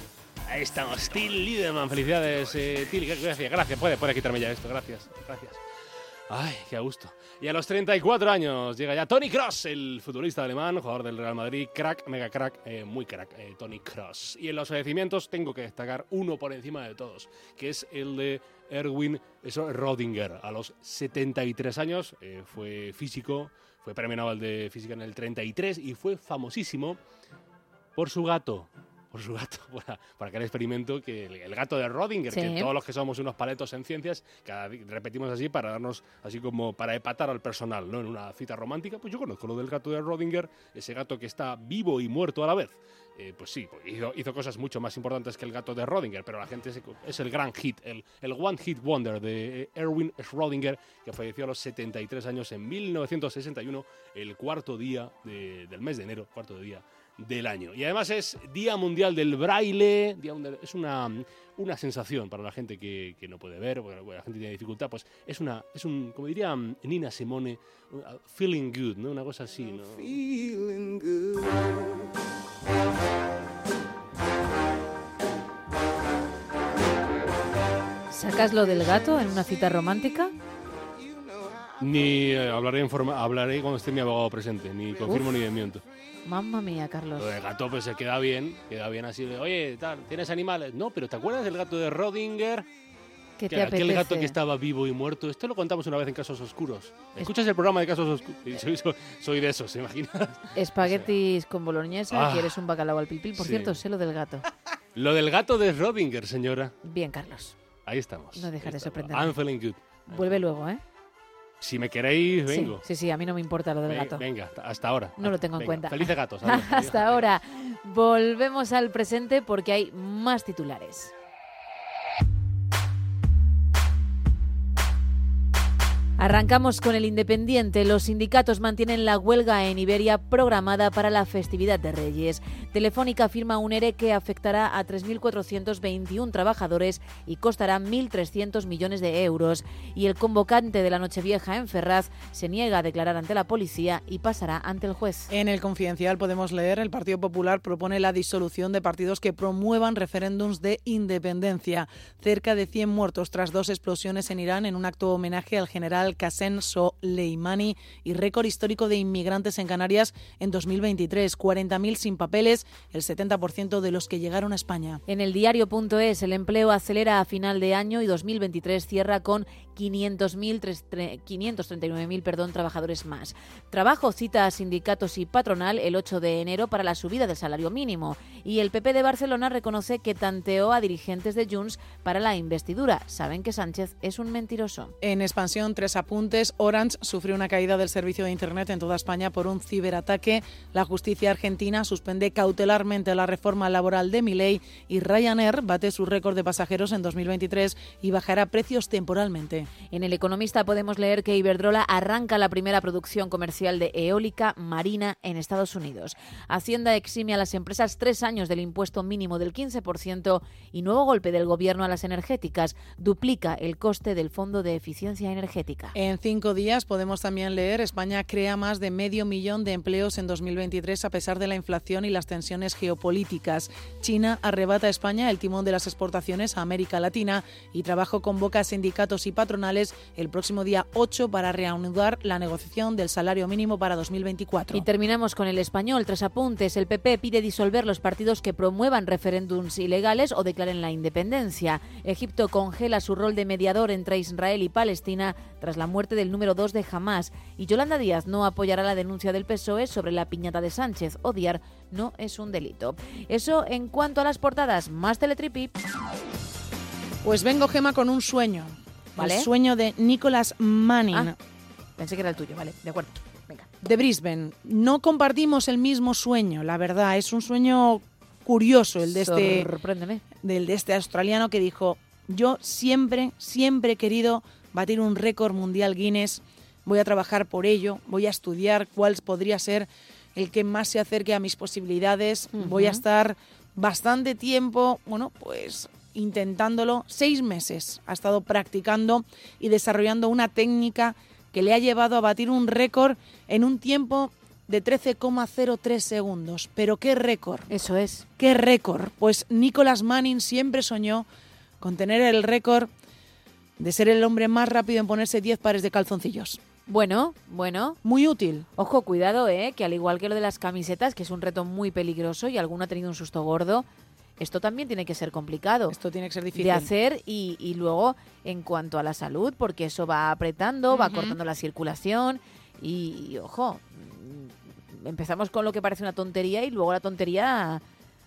Ahí estamos, Till Liederman. Felicidades, eh, Till. Gracias, gracias. Puede, puede quitarme ya esto. Gracias, gracias. Ay, qué a gusto. Y a los 34 años llega ya Tony Cross, el futbolista alemán, jugador del Real Madrid, crack, mega crack, eh, muy crack, eh, Tony Cross. Y en los agradecimientos tengo que destacar uno por encima de todos, que es el de Erwin Rodinger. A los 73 años eh, fue físico, fue premio Nobel de Física en el 33 y fue famosísimo por su gato. Por su gato, para, para aquel experimento que el, el gato de Rodinger, Sí. que todos los que somos unos paletos en ciencias, cada repetimos así para darnos, así como para epatar al personal, ¿no? En una cita romántica, pues yo conozco lo del gato de Rodinger, ese gato que está vivo y muerto a la vez. Eh, pues sí, pues hizo, cosas mucho más importantes que el gato de Rodinger, pero la gente es el gran hit, el, el One Hit Wonder de eh, Erwin Schrödinger, que falleció a los 73 años en 1961, el cuarto día de- del mes de enero, cuarto día del año. Y además es Día Mundial del Braille, día mundial- es una, una sensación para la gente que, que no puede ver, porque la gente tiene dificultad, pues es una, es un, como diría Nina Simone, uh, feeling good, ¿no? Una cosa así, ¿no? ¿Sacas lo del gato en una cita romántica? Ni eh, hablaré, en forma, hablaré cuando esté mi abogado presente, ni confirmo Uf. ni desmiento. Mamma mía, Carlos. Lo del gato pues se queda bien, queda bien así. de, Oye, tal, ¿tienes animales? No, pero ¿te acuerdas del gato de Rodinger? ¿Qué Que te aquel gato apetece? que estaba vivo y muerto. Esto lo contamos una vez en Casos Oscuros. ¿Escuchas el programa de Casos Oscuros? Soy, soy- soy de esos, ¿se imaginas? Espaguetis con boloñesa, Ah. quieres un bacalao al pipil. Por Sí. cierto, sé lo del gato. Lo del gato de Rodinger, señora. Bien, Carlos. Ahí estamos. No dejas de sorprenderme. I'm feeling good. Vuelve luego, ¿eh? Si me queréis, vengo. Sí, sí, a mí no me importa lo del gato. Venga, hasta ahora. No lo tengo en cuenta. Felices gatos. adiós. Hasta ahora. Volvemos al presente porque hay más titulares. Arrancamos con el Independiente. Los sindicatos mantienen la huelga en Iberia programada para la festividad de Reyes. Telefónica firma un ERE que afectará a 3.421 trabajadores y costará 1.300 millones de euros. Y el convocante de la Nochevieja en Ferraz se niega a declarar ante la policía y pasará ante el juez. En el Confidencial podemos leer el Partido Popular propone la disolución de partidos que promuevan referéndums de independencia. Cerca de 100 muertos tras dos explosiones en Irán en un acto homenaje al general Qasem Soleimani y récord histórico de inmigrantes en Canarias en 2023. 40.000 sin papeles, el 70% de los que llegaron a España. En el diario.es el empleo acelera a final de año y 2023 cierra con 500.000 tres- tre- 539.000 perdón, trabajadores más. Trabajo cita a sindicatos y patronal el 8 de enero para la subida del salario mínimo y el PP de Barcelona reconoce que tanteó a dirigentes de Junts para la investidura. Saben que Sánchez es un mentiroso. En expansión, tres apuntes. Orange sufrió una caída del servicio de Internet en toda España por un ciberataque. La justicia argentina suspende cautelarmente la reforma laboral de Milei y Ryanair bate su récord de pasajeros en 2023 y bajará precios temporalmente. En El Economista podemos leer que Iberdrola arranca la primera producción comercial de eólica marina en Estados Unidos. Hacienda exime a las empresas tres años del impuesto mínimo del 15% y nuevo golpe del gobierno a las energéticas duplica el coste del Fondo de Eficiencia Energética. En cinco días podemos también leer España crea más de medio millón de empleos en 2023 a pesar de la inflación y las tensiones geopolíticas. China arrebata a España el timón de las exportaciones a América Latina y Trabajo convoca sindicatos y patronales el próximo día 8 para reanudar la negociación del salario mínimo para 2024. Y terminamos con el español. Tres apuntes. El PP pide disolver los partidos que promuevan referéndums ilegales o declaren la independencia. Egipto congela su rol de mediador entre Israel y Palestina tras la muerte del número 2 de Hamas. Y Yolanda Díaz no apoyará la denuncia del PSOE sobre la piñata de Sánchez. Odiar no es un delito. Eso en cuanto a las portadas. Más teletripi. Pues vengo, Gema, con un sueño. Vale. El sueño de Nicholas Manning. Ah, pensé que era el tuyo. Vale, de acuerdo. Venga. de Brisbane. No compartimos el mismo sueño, la verdad. Es un sueño curioso el de este, del de este australiano que dijo, yo siempre, siempre he querido batir un récord mundial Guinness. Voy a trabajar por ello, voy a estudiar cuál podría ser el que más se acerque a mis posibilidades. Voy a estar bastante tiempo, bueno, pues intentándolo. Seis meses ha estado practicando y desarrollando una técnica que le ha llevado a batir un récord en un tiempo de 13,03 segundos. Pero qué récord. Eso es. ¿Qué récord? Pues Nicholas Manning siempre soñó con tener el récord de ser el hombre más rápido en ponerse 10 pares de calzoncillos. Bueno, bueno. Muy útil. Ojo, cuidado, ¿eh? Que al igual que lo de las camisetas, que es un reto muy peligroso y alguno ha tenido un susto gordo, esto también tiene que ser complicado. Esto tiene que ser difícil. De hacer y, y luego en cuanto a la salud, porque eso va apretando, va cortando la circulación y, y, ojo, mm, empezamos con lo que parece una tontería y luego la tontería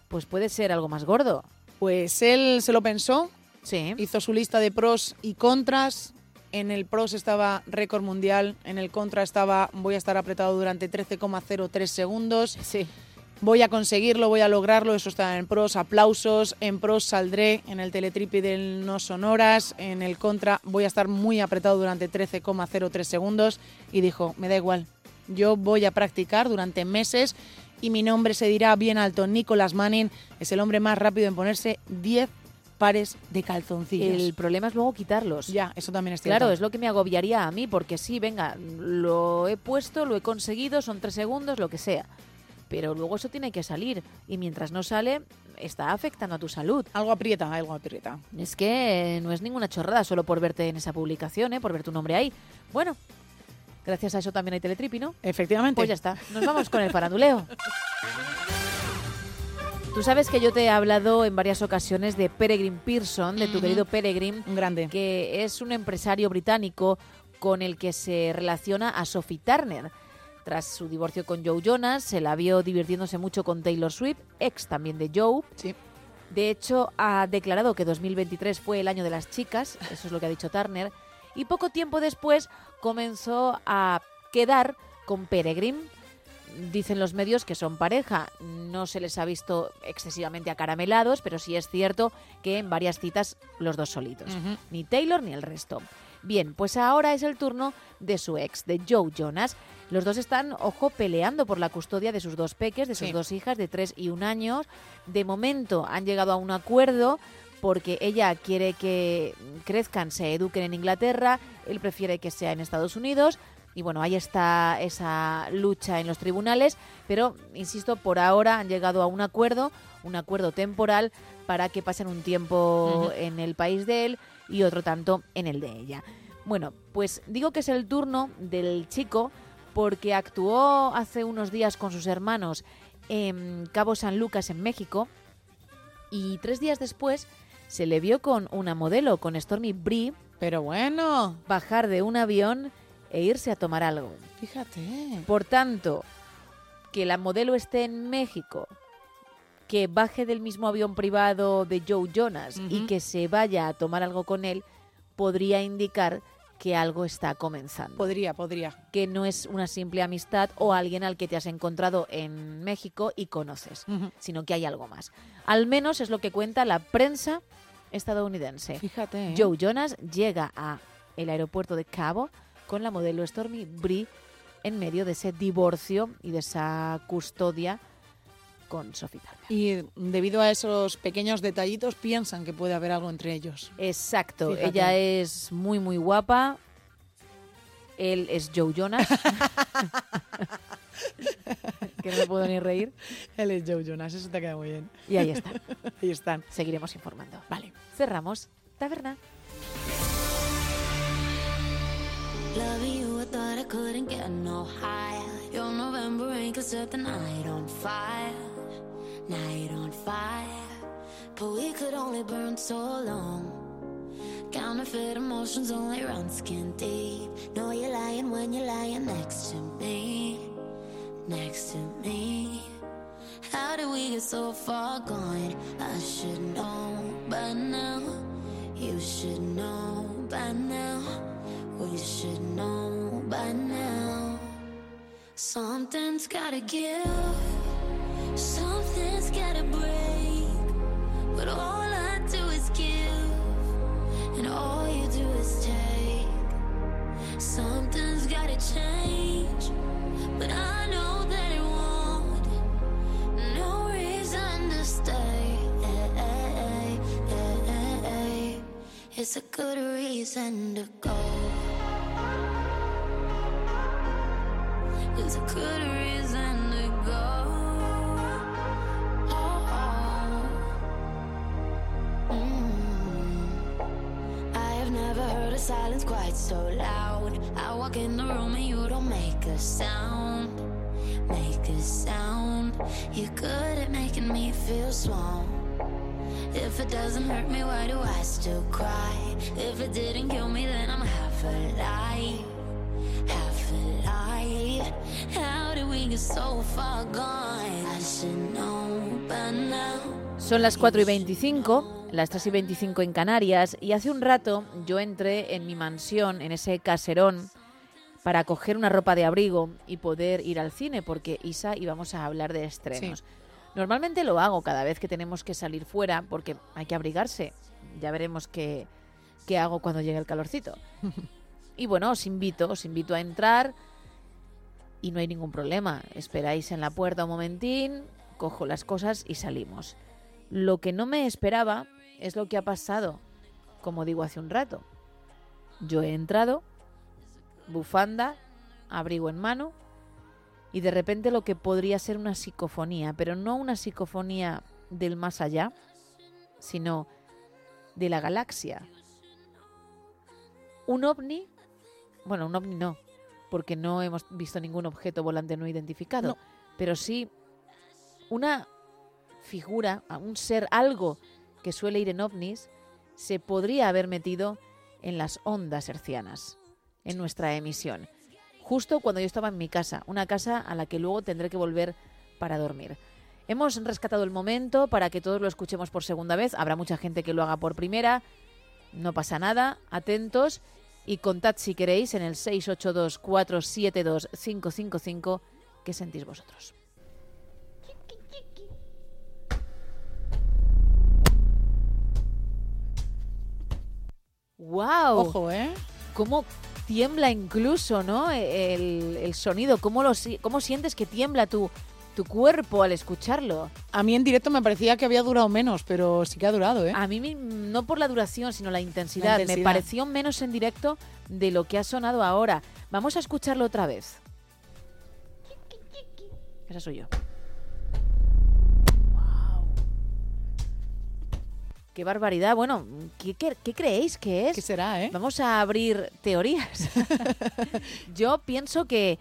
pues puede ser algo más gordo. Pues él se lo pensó, Sí. hizo su lista de pros y contras. En el pros estaba récord mundial, en el contra estaba voy a estar apretado durante 13,03 segundos. Sí. Voy a conseguirlo, voy a lograrlo, eso está en pros, aplausos, en pros saldré en el teletripi del no sonoras, en el contra voy a estar muy apretado durante 13,03 segundos y dijo, me da igual, yo voy a practicar durante meses y mi nombre se dirá bien alto, Nicholas Manning es el hombre más rápido en ponerse 10 pares de calzoncillos. El problema es luego quitarlos. Ya, eso también es cierto. Claro, es lo que me agobiaría a mí, porque sí, venga, lo he puesto, lo he conseguido, son tres segundos, lo que sea. Pero luego eso tiene que salir y mientras no sale, está afectando a tu salud. Algo aprieta, algo aprieta. Es que no es ninguna chorrada solo por verte en esa publicación, ¿eh? por ver tu nombre ahí. Bueno, Gracias a eso también hay Teletripi, ¿no? Efectivamente. Pues ya está. Nos vamos con el faranduleo. Tú sabes que yo te he hablado en varias ocasiones de Peregrine Pearson, de tu querido Peregrine, Un grande. que es un empresario británico con el que se relaciona a Sophie Turner. Tras su divorcio con Joe Jonas, se la vio divirtiéndose mucho con Taylor Swift, ex también de Joe. De hecho, ha declarado que 2023 fue el año de las chicas, eso es lo que ha dicho Turner, y poco tiempo después comenzó a quedar con Peregrine. Dicen los medios que son pareja. No se les ha visto excesivamente acaramelados, pero sí es cierto que en varias citas los dos solitos. Ni Taylor ni el resto. Bien, pues ahora es el turno de su ex, de Joe Jonas. Los dos están, ojo, peleando por la custodia de sus dos peques, de sus Sí. dos hijas de 3 y 1 años. De momento han llegado a un acuerdo porque ella quiere que crezcan, se eduquen en Inglaterra, él prefiere que sea en Estados Unidos. Y bueno, ahí está esa lucha en los tribunales, pero insisto, por ahora han llegado a un acuerdo, un acuerdo temporal para que pasen un tiempo en el país de él y otro tanto en el de ella. Bueno, pues digo que es el turno del chico porque actuó hace unos días con sus hermanos en Cabo San Lucas, en México, y tres días después se le vio con una modelo, con Stormy Bree. Pero bueno. Bajar de un avión e irse a tomar algo. Fíjate. Por tanto, que la modelo esté en México, que baje del mismo avión privado de Joe Jonas y que se vaya a tomar algo con él, podría indicar que algo está comenzando. Podría, podría. Que no es una simple amistad o alguien al que te has encontrado en México y conoces, Ujú. sino que hay algo más. Al menos es lo que cuenta la prensa estadounidense. Fíjate. ¿eh? Joe Jonas llega a el aeropuerto de Cabo con la modelo Stormy Bree en medio de ese divorcio y de esa custodia con Sophie Turner. Y debido a esos pequeños detallitos piensan que puede haber algo entre ellos. Exacto, Fíjate. ella es muy muy guapa. Él es Joe Jonas. que no me puedo ni reír. Él es Joe Jonas, eso te queda muy bien. Y ahí están. ahí están. Seguiremos informando. Vale. Cerramos. Taberna. Loving you, I thought I couldn't get no higher. Your November rain could set the night on fire, night on fire. But we could only burn so long. Counterfeit emotions only run skin deep. Know you're lying when you're lying next to me, next to me. How did we get so far gone? I should know by now. You should know by now. We should know by now. Something's gotta give, It's a good reason to go. It's a good reason to go. Never heard a silence quite so loud. I walk in the room and you don't make a sound. Make a sound. You're good at making me feel small. If it doesn't hurt me, why do I still cry? If it didn't kill me, then I'm half alive. Half alive. How did we get so far gone? I should know by now. Son las 4 y 25, las 3 y 25 en Canarias, y hace un rato yo entré en mi mansión, en ese caserón, para coger una ropa de abrigo y poder ir al cine, porque Isa íbamos a hablar de estrenos. Normalmente lo hago cada vez que tenemos que salir fuera, porque hay que abrigarse. Ya veremos qué, qué hago cuando llegue el calorcito. Y bueno, os invito, os invito a entrar y no hay ningún problema. Esperáis en la puerta un momentín, cojo las cosas y salimos. Lo que no me esperaba es lo que ha pasado, como digo hace un rato. Yo he entrado, bufanda, abrigo en mano, y de repente lo que podría ser una psicofonía, pero no una psicofonía del más allá, sino de la galaxia. Un ovni, bueno, un ovni no, porque no hemos visto ningún objeto volante no identificado, No. pero sí una figura, un ser, algo que suele ir en ovnis, se podría haber metido en las ondas hercianas, en nuestra emisión, justo cuando yo estaba en mi casa, una casa a la que luego tendré que volver para dormir. Hemos rescatado el momento para que todos lo escuchemos por segunda vez. Habrá mucha gente que lo haga por primera. No pasa nada. Atentos y contad si queréis en el 682-472-555 qué sentís vosotros. ¡Wow! Ojo, ¿eh? ¿Cómo tiembla incluso, ¿no? El, el sonido. ¿Cómo, lo, ¿Cómo sientes que tiembla tu, tu cuerpo al escucharlo? A mí en directo me parecía que había durado menos, pero sí que ha durado, ¿eh? A mí no por la duración, sino la intensidad. Me intensidad. pareció menos en directo de lo que ha sonado ahora. Vamos a escucharlo otra vez. Esa soy yo. Qué barbaridad. Bueno, ¿qué, qué, qué creéis que es? ¿Qué será, eh? Vamos a abrir teorías. yo pienso que,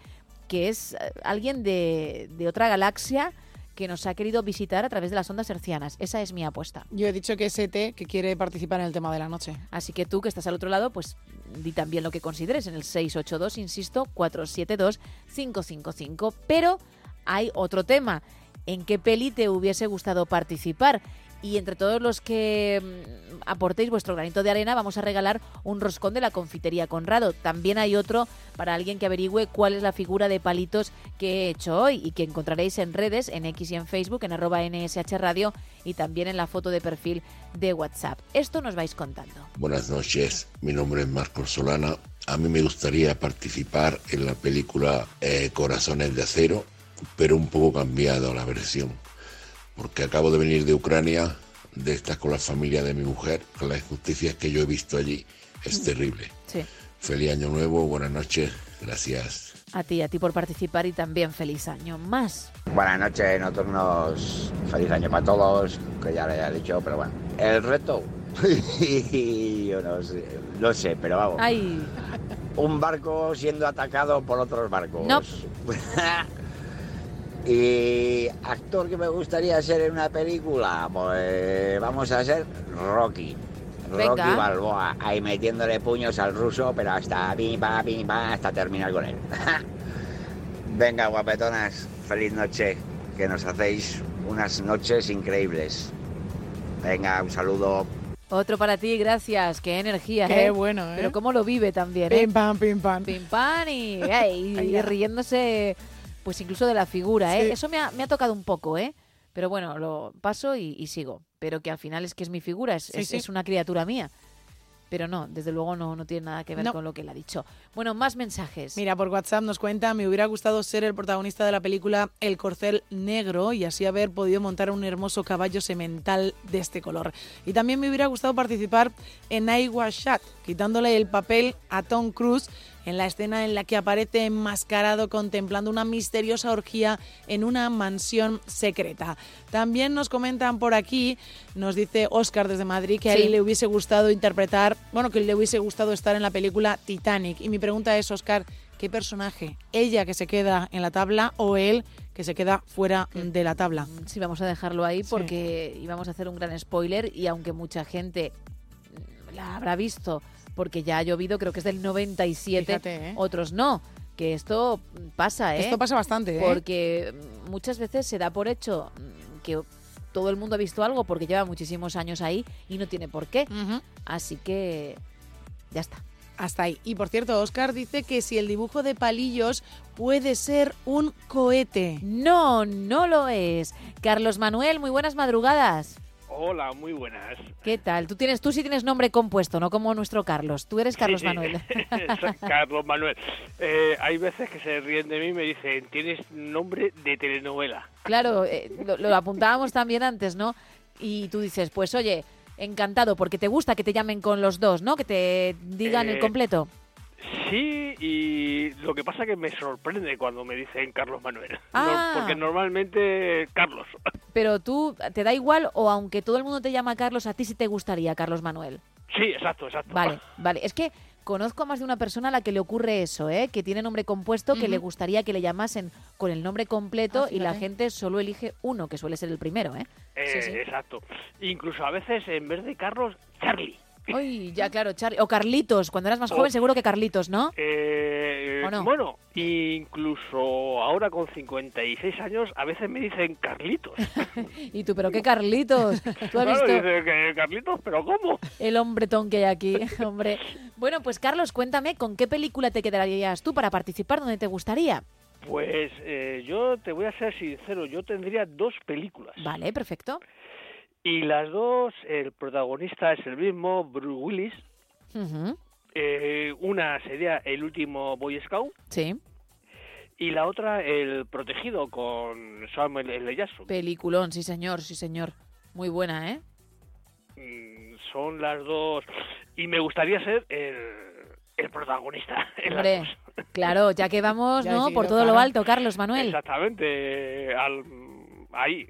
que es eh, alguien de, de otra galaxia que nos ha querido visitar a través de las ondas hercianas. Esa es mi apuesta. Yo he dicho que es ET que quiere participar en el tema de la noche. Así que tú que estás al otro lado, pues di también lo que consideres en el 682, insisto, 472-555. Pero hay otro tema. ¿En qué peli te hubiese gustado participar? Y entre todos los que mm, aportéis vuestro granito de arena, vamos a regalar un roscón de la confitería Conrado. También hay otro para alguien que averigüe cuál es la figura de palitos que he hecho hoy y que encontraréis en redes, en X y en Facebook, en arroba NSH Radio y también en la foto de perfil de WhatsApp. Esto nos vais contando. Buenas noches, mi nombre es Marcos Solana. A mí me gustaría participar en la película eh, Corazones de Acero, pero un poco cambiado la versión, porque acabo de venir de Ucrania, de estar con la familia de mi mujer, con las injusticias que yo he visto allí, es terrible. Sí. Feliz año nuevo, buenas noches, gracias. A ti, a ti por participar y también feliz año más. Buenas noches, nocturnos. Feliz año para todos, que ya le he dicho, pero bueno. El reto, yo no sé, no sé, pero vamos. Ay, Un barco siendo atacado por otros barcos. No. y actor que me gustaría ser en una película, pues vamos a ser Rocky. Venga. Rocky Balboa, ahí metiéndole puños al ruso, pero hasta pim, pam, pim, pam, hasta terminar con él. Venga, guapetonas, feliz noche, que nos hacéis unas noches increíbles. Venga, un saludo. otro para ti, gracias. Qué energía, Qué ¿eh? bueno, ¿eh? Pero cómo lo vive también, ¿eh? Pim, pam, pim, pam. Pim, pam y, y riéndose, pues incluso de la figura, ¿eh? Eso me ha, me ha tocado un poco, ¿eh? Pero bueno, lo paso y, y sigo. Pero que al final es que es mi figura, es, Sí, es- sí. es una criatura mía. Pero no, desde luego no, no tiene nada que ver No. con lo que él ha dicho. Bueno, más mensajes. Mira, por WhatsApp nos cuenta, me hubiera gustado ser el protagonista de la película El Corcel Negro y así haber podido montar un hermoso caballo semental de este color. Y también me hubiera gustado participar en I Was Shot, quitándole el papel a Tom Cruise en la escena en la que aparece enmascarado contemplando una misteriosa orgía en una mansión secreta. También nos comentan por aquí, nos dice Oscar desde Madrid, que a él le hubiese gustado interpretar, bueno, que le hubiese gustado estar en la película Titanic. Y mi pregunta es, Oscar, ¿qué personaje? ¿Ella que se queda en la tabla o él que se queda fuera de la tabla? Sí, vamos a dejarlo ahí porque íbamos a hacer un gran spoiler y aunque mucha gente la habrá visto porque ya ha llovido, creo que es del 97, Fíjate, ¿eh? otros no. Que esto pasa, ¿eh? Esto pasa bastante, ¿eh? Porque muchas veces se da por hecho mm, que todo el mundo ha visto algo porque lleva muchísimos años ahí y no tiene por qué. Así que ya está. Hasta ahí. Y por cierto, Oscar dice que si el dibujo de palillos puede ser un cohete. No, no lo es. Carlos Manuel, muy buenas madrugadas. Hola, muy buenas. ¿Qué tal? Tú tienes, tú sí tienes nombre compuesto, no como nuestro Carlos. Tú eres Carlos Sí. Manuel. Carlos Manuel. Eh, hay veces que se ríen de mí y me dicen, tienes nombre de telenovela. Claro, eh, lo, lo apuntábamos también antes, ¿no? Y tú dices, pues oye, encantado, porque te gusta que te llamen con los dos, ¿no? Que te digan el Eh, completo. Sí, y lo que pasa que me sorprende cuando me dicen Carlos Manuel. No, Ah. porque normalmente Carlos. Pero tú, ¿te da igual o aunque todo el mundo te llama Carlos, a ti sí te gustaría Carlos Manuel? Sí, exacto, exacto. Vale, vale. Es que conozco a más de una persona a la que le ocurre eso, ¿eh? que tiene nombre compuesto, que le gustaría que le llamasen con el nombre completo Ah, y la gente solo elige uno, que suele ser el primero. ¿eh? Eh, Exacto. Incluso a veces, en vez de Carlos, Charlie. Uy, ya claro, Charlie. O Carlitos, cuando eras más O- joven seguro que Carlitos, ¿no? Eh, ¿O no? Bueno, incluso ahora con 56 años, a veces me dicen Carlitos. Y tú, pero qué Carlitos. ¿Tú has Claro, visto dice Carlitos, pero ¿cómo? el hombretón que hay aquí, hombre? Bueno, pues Carlos, cuéntame, ¿con qué película te quedarías tú para participar? ¿Dónde te gustaría? Pues eh, yo te voy a ser sincero, yo tendría dos películas. Vale, perfecto. Y las dos, el protagonista es el mismo, Bruce Willis. Eh, una sería El último Boy Scout Sí, y la otra El protegido con Samuel L. Jackson. peliculón, sí señor, sí señor. Muy buena, ¿eh? Mm, Son las dos y me gustaría ser el, el protagonista. Hombre, claro, ya que vamos, Ya ¿no? sí, Por todo lo alto, Carlos Manuel. Exactamente, al, ahí.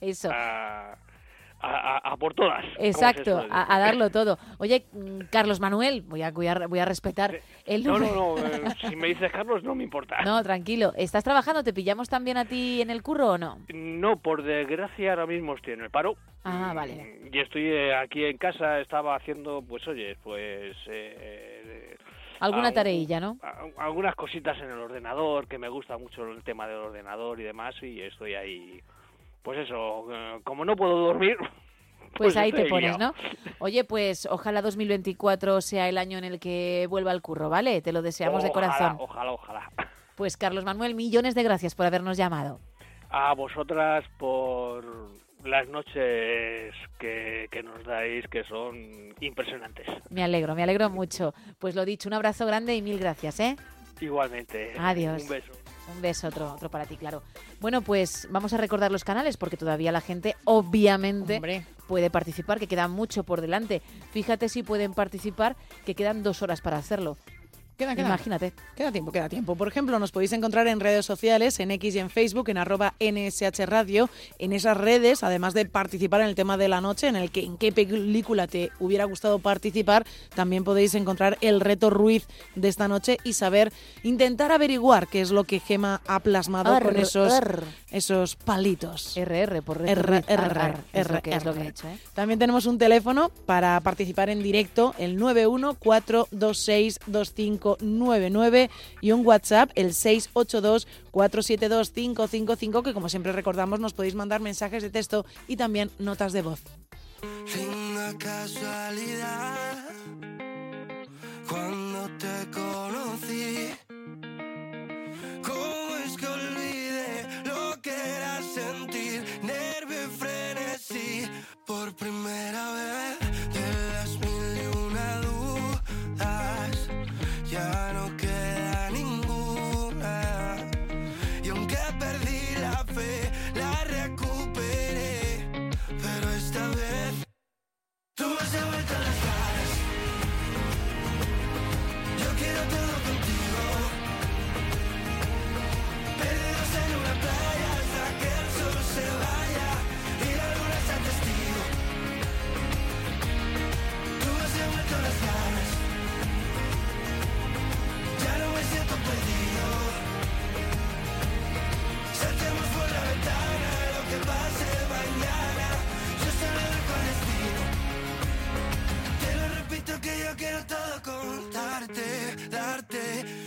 Eso. A, a- a- a por todas. Exacto, a, a darlo todo. Oye, mm, Carlos Manuel, voy a, voy a, voy a respetar el No, no, no, eh, si me dices Carlos no me importa. No, tranquilo. ¿Estás trabajando? ¿Te pillamos también a ti en el curro o no? No, por desgracia ahora mismo estoy en el paro. Ah, vale. Y estoy eh, aquí en casa, estaba haciendo, pues oye, pues... eh, Alguna tareilla, ¿no? algunas cositas en el ordenador, que me gusta mucho el tema del ordenador y demás, y estoy ahí... Pues eso, eh, como no puedo dormir... Pues, ahí te pones. ¿no? Oye, pues ojalá 2024 sea el año en el que vuelva al curro, ¿vale? Te lo deseamos de corazón. Ojalá, ojalá. Pues Carlos Manuel, millones de gracias por habernos llamado. A vosotras por las noches que, que nos dais, que son impresionantes. Me alegro, me alegro mucho. Pues lo dicho, un abrazo grande y mil gracias, ¿eh? Igualmente. Adiós. Un beso. Un beso, otro, otro para ti, claro. Bueno, pues vamos a recordar los canales porque todavía la gente, obviamente, puede participar, que queda mucho por delante. Fíjate si pueden participar, que quedan dos horas para hacerlo. Queda, queda. Imagínate. Queda tiempo, queda tiempo. Por ejemplo, nos podéis encontrar en redes sociales, en X y en Facebook, en arroba NSH Radio. En esas redes, además de participar en el tema de la noche, en el que en qué película te hubiera gustado participar, también podéis encontrar el reto Ruiz de esta noche y saber, intentar averiguar qué es lo que Gema ha plasmado con esos, esos palitos. RR, por reto R. Es lo R, que- es lo que R. he hecho, ¿eh? También tenemos un teléfono para participar en directo, el 914262599 y un WhatsApp, el 682472555, que como siempre recordamos nos podéis mandar mensajes de texto y también notas de voz. Linda casualidad cuando te conocí. ¿Cómo es que olvidé lo que era sentir nervio y frenesí por primera vez de las mil y una dudas? Que yo quiero todo contarte, darte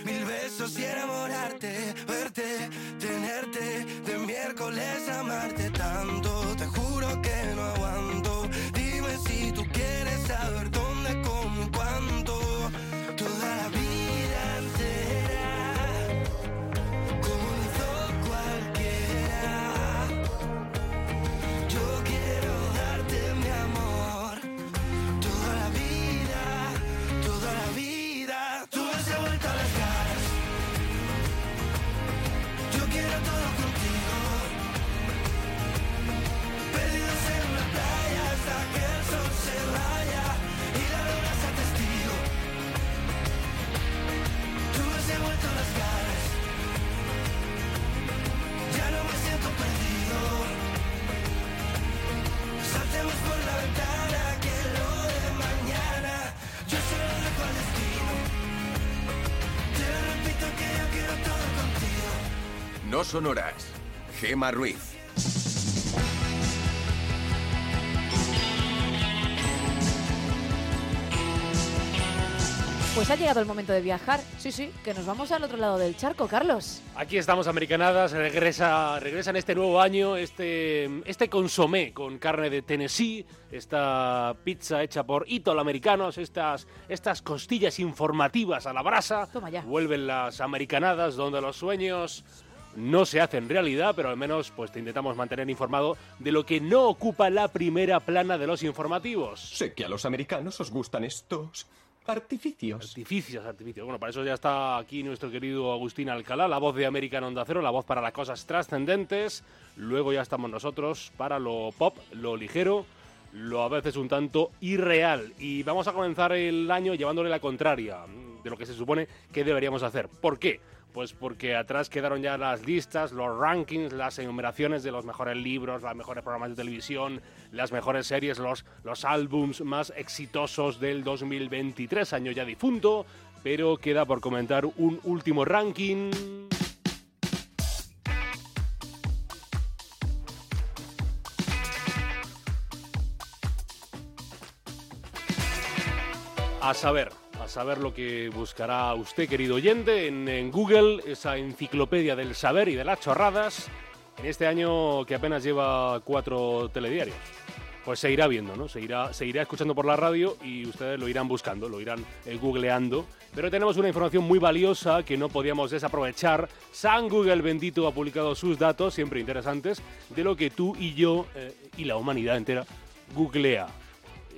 mil besos y enamorarte, verte, tenerte, de miércoles amarte tanto. Te juro que no aguanto. Dime si tú quieres saber sonoras. Gema Ruiz. Pues ha llegado el momento de viajar. Sí, sí, que nos vamos al otro lado del charco, Carlos. Aquí estamos, americanadas. Regresa, regresa en este nuevo año este, este consomé con carne de Tennessee, esta pizza hecha por Italo Americanos, estas, estas costillas informativas a la brasa. Toma ya. Vuelven las americanadas donde los sueños no se hacen realidad, pero al menos pues te intentamos mantener informado de lo que no ocupa la primera plana de los informativos. Sé que a los americanos os gustan estos artificios. Artificios, artificios. Bueno, para eso ya está aquí nuestro querido Agustín Alcalá, la voz de American Onda Cero, la voz para las cosas trascendentes. Luego ya estamos nosotros para lo pop, lo ligero, lo a veces un tanto irreal. Y vamos a comenzar el año llevándole la contraria de lo que se supone que deberíamos hacer. ¿Por qué? Pues porque atrás quedaron ya las listas, los rankings, las enumeraciones de los mejores libros, los mejores programas de televisión, las mejores series, los, los álbums más exitosos del 2023, año ya difunto, pero queda por comentar un último ranking. A saber, saber lo que buscará usted, querido oyente, en, en Google, esa enciclopedia del saber y de las chorradas, en este año que apenas lleva cuatro telediarios. Pues se irá viendo, ¿no? Se irá, se irá escuchando por la radio y ustedes lo irán buscando, lo irán eh, googleando. Pero tenemos una información muy valiosa que no podíamos desaprovechar. San Google bendito ha publicado sus datos, siempre interesantes, de lo que tú y yo eh, y la humanidad entera googlea.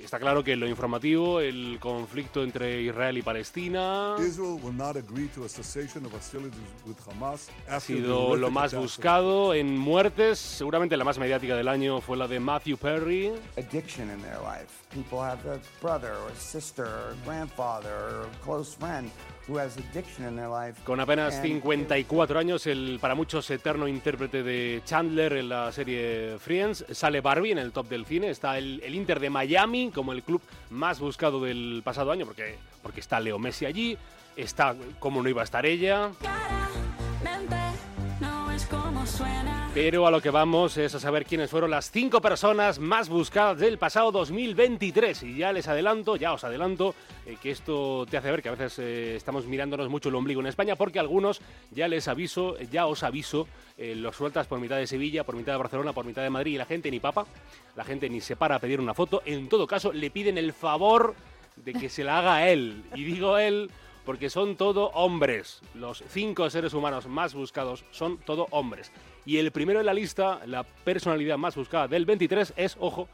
Está claro que en lo informativo, el conflicto entre Israel y Palestina Israel will not agree to a cessation of hostilities with Hamas ha sido lo más buscado en muertes. Seguramente la más mediática del año fue la de Matthew Perry. addiction in their life. People have a brother or sister or grandfather or close friend who has addiction in their life. Con apenas And 54 años, el para muchos eterno intérprete de Chandler en la serie Friends, sale Barbie en el top del cine, está el, el Inter de Miami como el club más buscado del pasado año, porque, porque está Leo Messi allí, está, como no iba a estar ella, pero a lo que vamos es a saber quiénes fueron las cinco personas más buscadas del pasado 2023. Y ya les adelanto, ya os adelanto, eh, que esto te hace ver que a veces eh, estamos mirándonos mucho el ombligo en España, porque algunos, ya les aviso, ya os aviso, eh, los sueltas por mitad de Sevilla, por mitad de Barcelona, por mitad de Madrid, y la gente ni papa, la gente ni se para a pedir una foto. En todo caso, le piden el favor de que se la haga a él. Y digo él porque son todo hombres. Los cinco seres humanos más buscados son todo hombres. Y el primero en la lista, la personalidad más buscada del 23 es, ojo,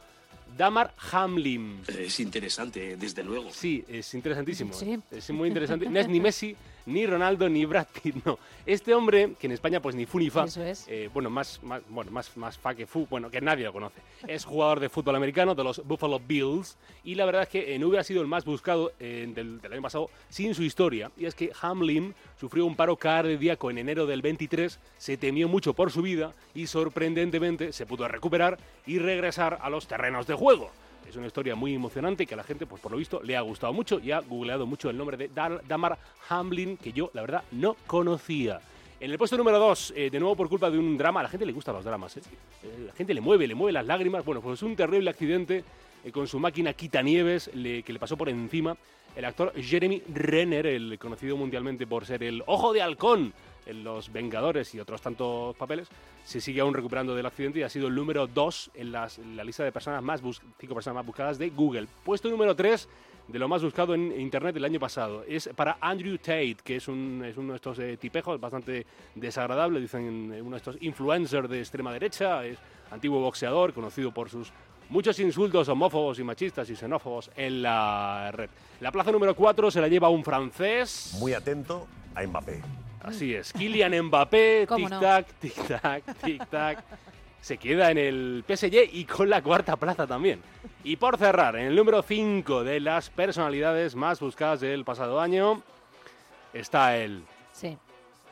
Damar Hamlin. Es interesante, desde luego. Sí, es interesantísimo. Sí. ¿eh? Es muy interesante. No es ni Messi, ni Ronaldo, ni Brad Pitt, no. Este hombre, que en España pues ni fu ni fa, Eso es. eh, bueno, más, más, bueno, más, más fa que fu, bueno, que nadie lo conoce. Es jugador de fútbol americano de los Buffalo Bills y la verdad es que eh, no hubiera sido el más buscado eh, del, del año pasado sin su historia. Y es que Hamlin sufrió un paro cardíaco en enero del 23, se temió mucho por su vida y sorprendentemente se pudo recuperar y regresar a los terrenos de juego. Es una historia muy emocionante que a la gente, pues por lo visto, le ha gustado mucho y ha googleado mucho el nombre de Damar Hamlin, que yo, la verdad, no conocía. En el puesto número 2, de nuevo por culpa de un drama, a la gente le gustan los dramas, ¿eh? Eh, la gente le mueve, le mueve las lágrimas. Bueno, pues un terrible accidente eh, con su máquina quitanieves le- que le pasó por encima el actor Jeremy Renner, el conocido mundialmente por ser el Ojo de Halcón en Los Vengadores y otros tantos papeles, se sigue aún recuperando del accidente y ha sido el número 2 en, la lista de personas más cinco personas más buscadas de Google. Puesto número 3 de lo más buscado en internet el año pasado. Es para Andrew Tate, que es uno de estos eh, tipejos bastante desagradable, dicen eh, uno de estos influencers de extrema derecha, es antiguo boxeador, conocido por sus muchos insultos homófobos y machistas y xenófobos en la red. La plaza número 4 se la lleva un francés. Muy atento a Mbappé. Así es, Kylian Mbappé, tic-tac, tic-tac, tic-tac. Se queda en el PSG y con la cuarta plaza también. Y por cerrar, en el número 5 de las personalidades más buscadas del pasado año, está él. Sí.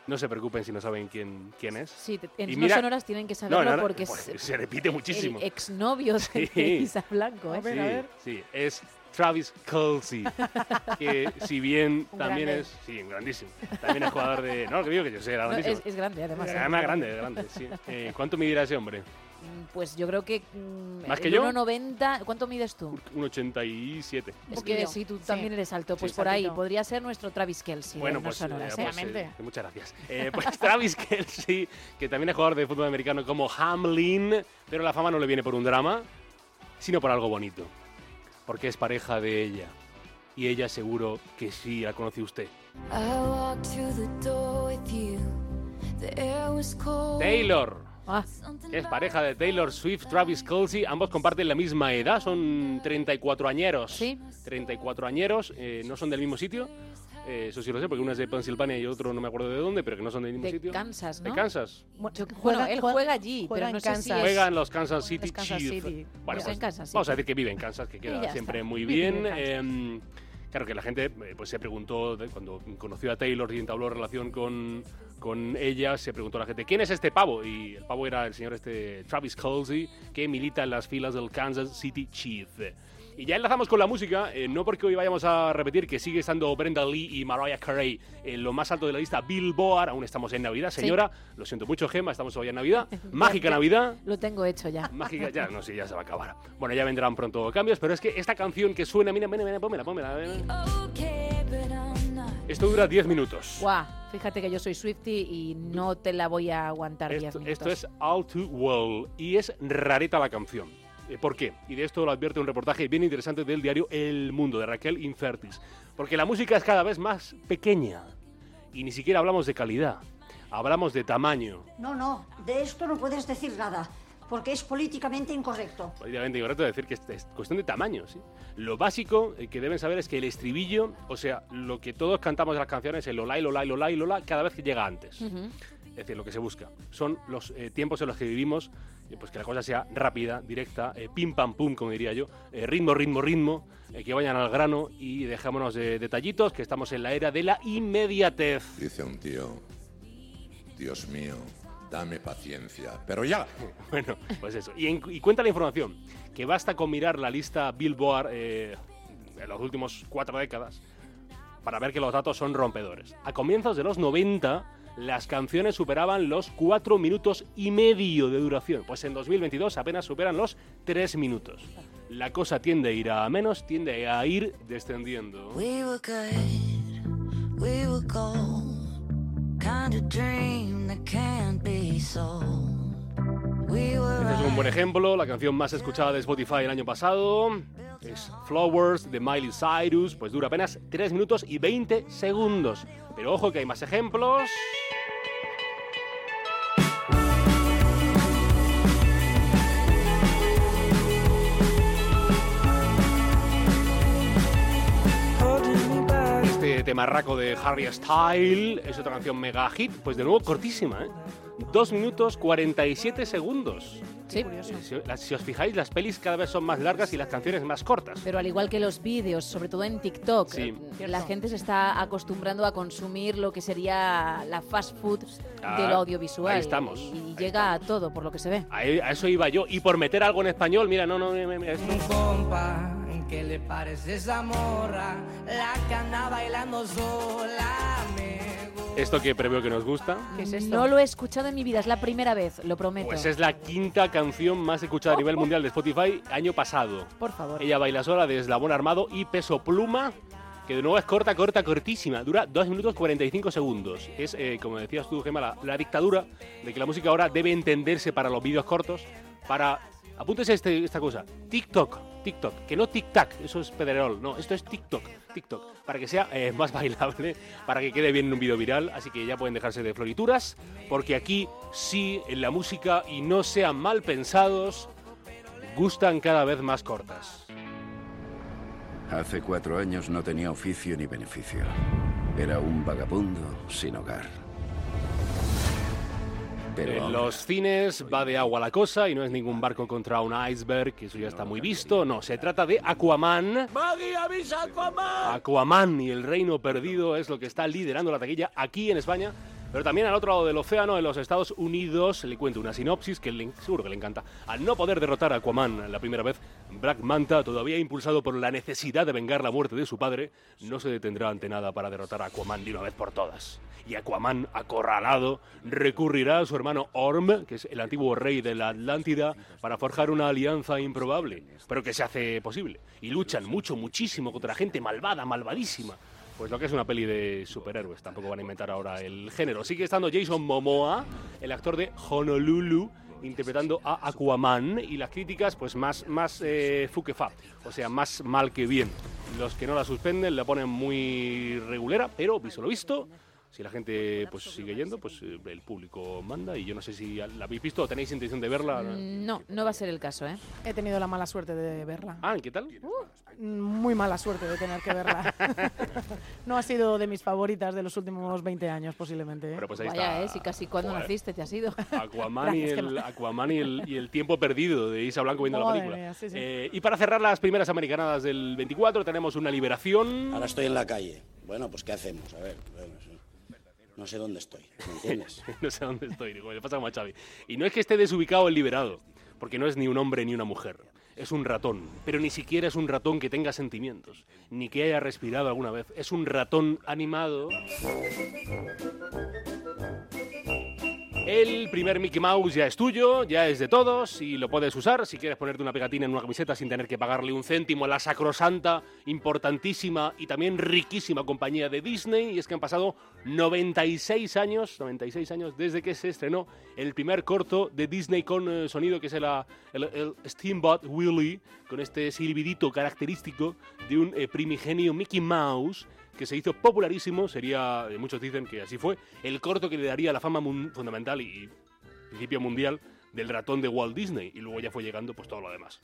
No se preocupen si no saben quién, quién es. Sí, en Y mira- sonoras tienen que saberlo No, no, no, porque pues, es se repite muchísimo. el exnovio de Sí. Isa Blanco. ¿eh? sí, sí, es Travis Kelsey, que si bien Un también grande. es, sí, grandísimo, también es jugador de, no, que digo que yo sé, era No, grandísimo. es, es grande, además. ¿eh? Además grande, grande, sí. Eh, ¿Cuánto medirá ese hombre? Mm, Pues yo creo que. mm, ¿Más que yo? 1,90. ¿Cuánto mides tú? Un 87. Es que si tú también eres alto, pues Sí. por ahí podría ser nuestro Travis Kelsey. Bueno, pues, Sonoras, eh, ¿eh? pues, eh, muchas gracias. Eh, pues Travis Kelsey, que también es jugador de fútbol americano como Hamlin, pero la fama no le viene por un drama, sino por algo bonito. Porque es pareja de ella. Y ella seguro que sí la conoce usted. Taylor. Es pareja de Taylor Swift, Travis Kelsey. Ambos comparten la misma edad, son 34 añeros. Sí. 34 añeros, eh, no son del mismo sitio. Eh, eso sí lo sé, porque uno es de Pensilvania y otro no me acuerdo de dónde, pero que no son del mismo De sitio. Kansas, ¿no? De Kansas. Bueno, Juega- él juega- allí, juega pero en no sé si Kansas. es- Juega en los Kansas City Los Kansas Chiefs. City. Bueno, Pues pues en Kansas City. vamos a decir que vive en Kansas, que queda siempre está. muy bien. Kansas. Eh, claro que la gente eh, pues se preguntó, de- cuando conoció a Taylor y entabló relación con, con ella, se preguntó a la gente, ¿quién es este pavo? Y el pavo era el señor este Travis Kelsey, que milita en las filas del Kansas City Chiefs. Y ya enlazamos con la música, eh, no porque hoy vayamos a repetir que sigue estando Brenda Lee y Mariah Carey en lo más alto de la lista Billboard, aún estamos en Navidad, Sí. señora, lo siento mucho Gemma, estamos hoy en Navidad, mágica Navidad, Lo tengo hecho ya. Mágica, ya, no sé, ya se va a acabar. Bueno, ya vendrán pronto cambios, pero es que esta canción que suena, mira, mira, mira, pómela, pómela. Esto dura 10 minutos. Guau, fíjate que yo soy Swifty y no te la voy a aguantar 10 Esto, minutos. esto es All Too Well y es rareta la canción. Eh, ¿Por qué? Y de esto lo advierte un reportaje bien interesante del diario El Mundo, de Raquel Infertis. Porque la música es cada vez más pequeña y ni siquiera hablamos de calidad, hablamos de tamaño. No, no, de esto no puedes decir nada, porque es políticamente incorrecto. Políticamente incorrecto decir que es, es cuestión de tamaño, ¿sí? Lo básico eh, que deben saber es que el estribillo, o sea, lo que todos cantamos en las canciones, el Lola, y Lola, y Lola, y Lola, cada vez que llega antes. Es decir, lo que se busca. Son los eh, tiempos en los que vivimos, pues que la cosa sea rápida, directa, eh, pim pam pum, como diría yo, eh, ritmo, ritmo, ritmo, eh, que vayan al grano y dejémonos de detallitos, que estamos en la era de la inmediatez. Dice un tío, Dios mío, dame paciencia. Pero ya. Bueno, pues eso. Y, en- y cuenta la información que basta con mirar la lista Billboard eh, en las últimas cuatro décadas para ver que los datos son rompedores. A comienzos de los 90, las canciones superaban los cuatro minutos y medio de duración. Pues en 2022 apenas superan los tres minutos. La cosa tiende a ir a menos, tiende a ir descendiendo. We were good, we were gold. Kind of dream that can't be sold. We were Este es un buen ejemplo, la canción más escuchada de Spotify el año pasado es Flowers de Miley Cyrus, pues dura apenas 3 minutos y 20 segundos. Pero ojo que hay más ejemplos. Este temarraco de Harry Style es otra canción mega hit, pues de nuevo cortísima, ¿eh? 2 minutos 47 segundos. Sí. Si, si os fijáis, las pelis cada vez son más largas y las canciones más cortas. Pero al igual que los vídeos, sobre todo en TikTok, Sí. eh, la gente se está acostumbrando a consumir lo que sería la fast food Ah, de lo audiovisual. ahí estamos, Y llega a todo, por lo que se ve. A, a eso iba yo. Y por meter algo en español, mira, no, no, mira, mira, esto. Compa, ¿qué le parece esa morra? La que anda bailando sola. Me Esto que preveo que nos gusta. No lo he escuchado en mi vida, es la primera vez, lo prometo. Pues es la quinta canción más escuchada a nivel mundial de Spotify año pasado. Por favor. Ella baila sola de Eslabón Armado y Peso Pluma, que de nuevo es corta, corta, cortísima. Dura 2 minutos 45 segundos. Es, eh, como decías tú, Gemma, la, la dictadura de que la música ahora debe entenderse para los vídeos cortos, para... Apúntese este- esta cosa. TikTok, TikTok. Que no tic-tac, eso es pedrerol. No, esto es TikTok, TikTok. Para que sea eh, más bailable, para que quede bien en un vídeo viral. Así que ya pueden dejarse de florituras, porque aquí sí, en la música, y no sean mal pensados, gustan cada vez más cortas. Hace cuatro años no tenía oficio ni beneficio. Era un vagabundo sin hogar. Pero En los cines va de agua la cosa y no es ningún barco contra un iceberg, que eso ya está muy visto. No, se trata de Aquaman. ¡Maggie, avisa Aquaman! Aquaman y el Reino Perdido es lo que está liderando la taquilla aquí en España Pero también al otro lado del océano, en los Estados Unidos, le cuento una sinopsis que le, seguro que le encanta. Al no poder derrotar a Aquaman la primera vez, Black Manta, todavía impulsado por la necesidad de vengar la muerte de su padre, no se detendrá ante nada para derrotar a Aquaman de una vez por todas. Y Aquaman, acorralado, recurrirá a su hermano Orm, que es el antiguo rey de la Atlántida, para forjar una alianza improbable, pero que se hace posible. Y luchan mucho, muchísimo contra gente malvada, malvadísima. Pues lo que es una peli de superhéroes, tampoco van a inventar ahora el género. Sigue estando Jason Momoa, el actor de Honolulu, interpretando a Aquaman y las críticas pues más, más eh, fuquefa, o sea, más mal que bien. Los que no la suspenden la ponen muy regulera, pero visto lo visto, si la gente pues sigue yendo, pues eh, el público manda y yo no sé si la habéis visto o tenéis intención de verla. Mm, No, no va a ser el caso, ¿eh? He tenido la mala suerte de verla. Ah, ¿y qué tal? Muy mala suerte de tener que verla. no ha sido de mis favoritas de los últimos 20 años, posiblemente. ¿eh? Pero pues ahí Vaya, está. ¿eh? Si casi cuando Joder. naciste te has ido. Aquaman, y el. Aquaman y, el, y el tiempo perdido de Isa Blanco viendo la Madre película. mía, sí, sí. Eh, y para cerrar las primeras americanadas del 24 tenemos una liberación. Ahora estoy en la calle. Bueno, pues ¿qué hacemos? A ver, bueno. No sé dónde estoy, ¿me entiendes? no sé dónde estoy, digo, le pasa como a. Y no es que esté desubicado el liberado, porque no es ni un hombre ni una mujer. Es un ratón, pero ni siquiera es un ratón que tenga sentimientos, ni que haya respirado alguna vez. Es un ratón animado. El primer Mickey Mouse ya es tuyo, ya es de todos y lo puedes usar si quieres ponerte una pegatina en una camiseta sin tener que pagarle un céntimo a la sacrosanta, importantísima y también riquísima compañía de Disney. Y es que han pasado 96 años, 96 años desde que se estrenó el primer corto de Disney con eh, sonido que es el, el- el Steamboat Willie, con este silbidito característico de un eh, primigenio Mickey Mouse que se hizo popularísimo, sería, eh, muchos dicen que así fue, el corto que le daría la fama fundamental y principio mundial del ratón de Walt Disney, y luego ya fue llegando pues todo lo demás.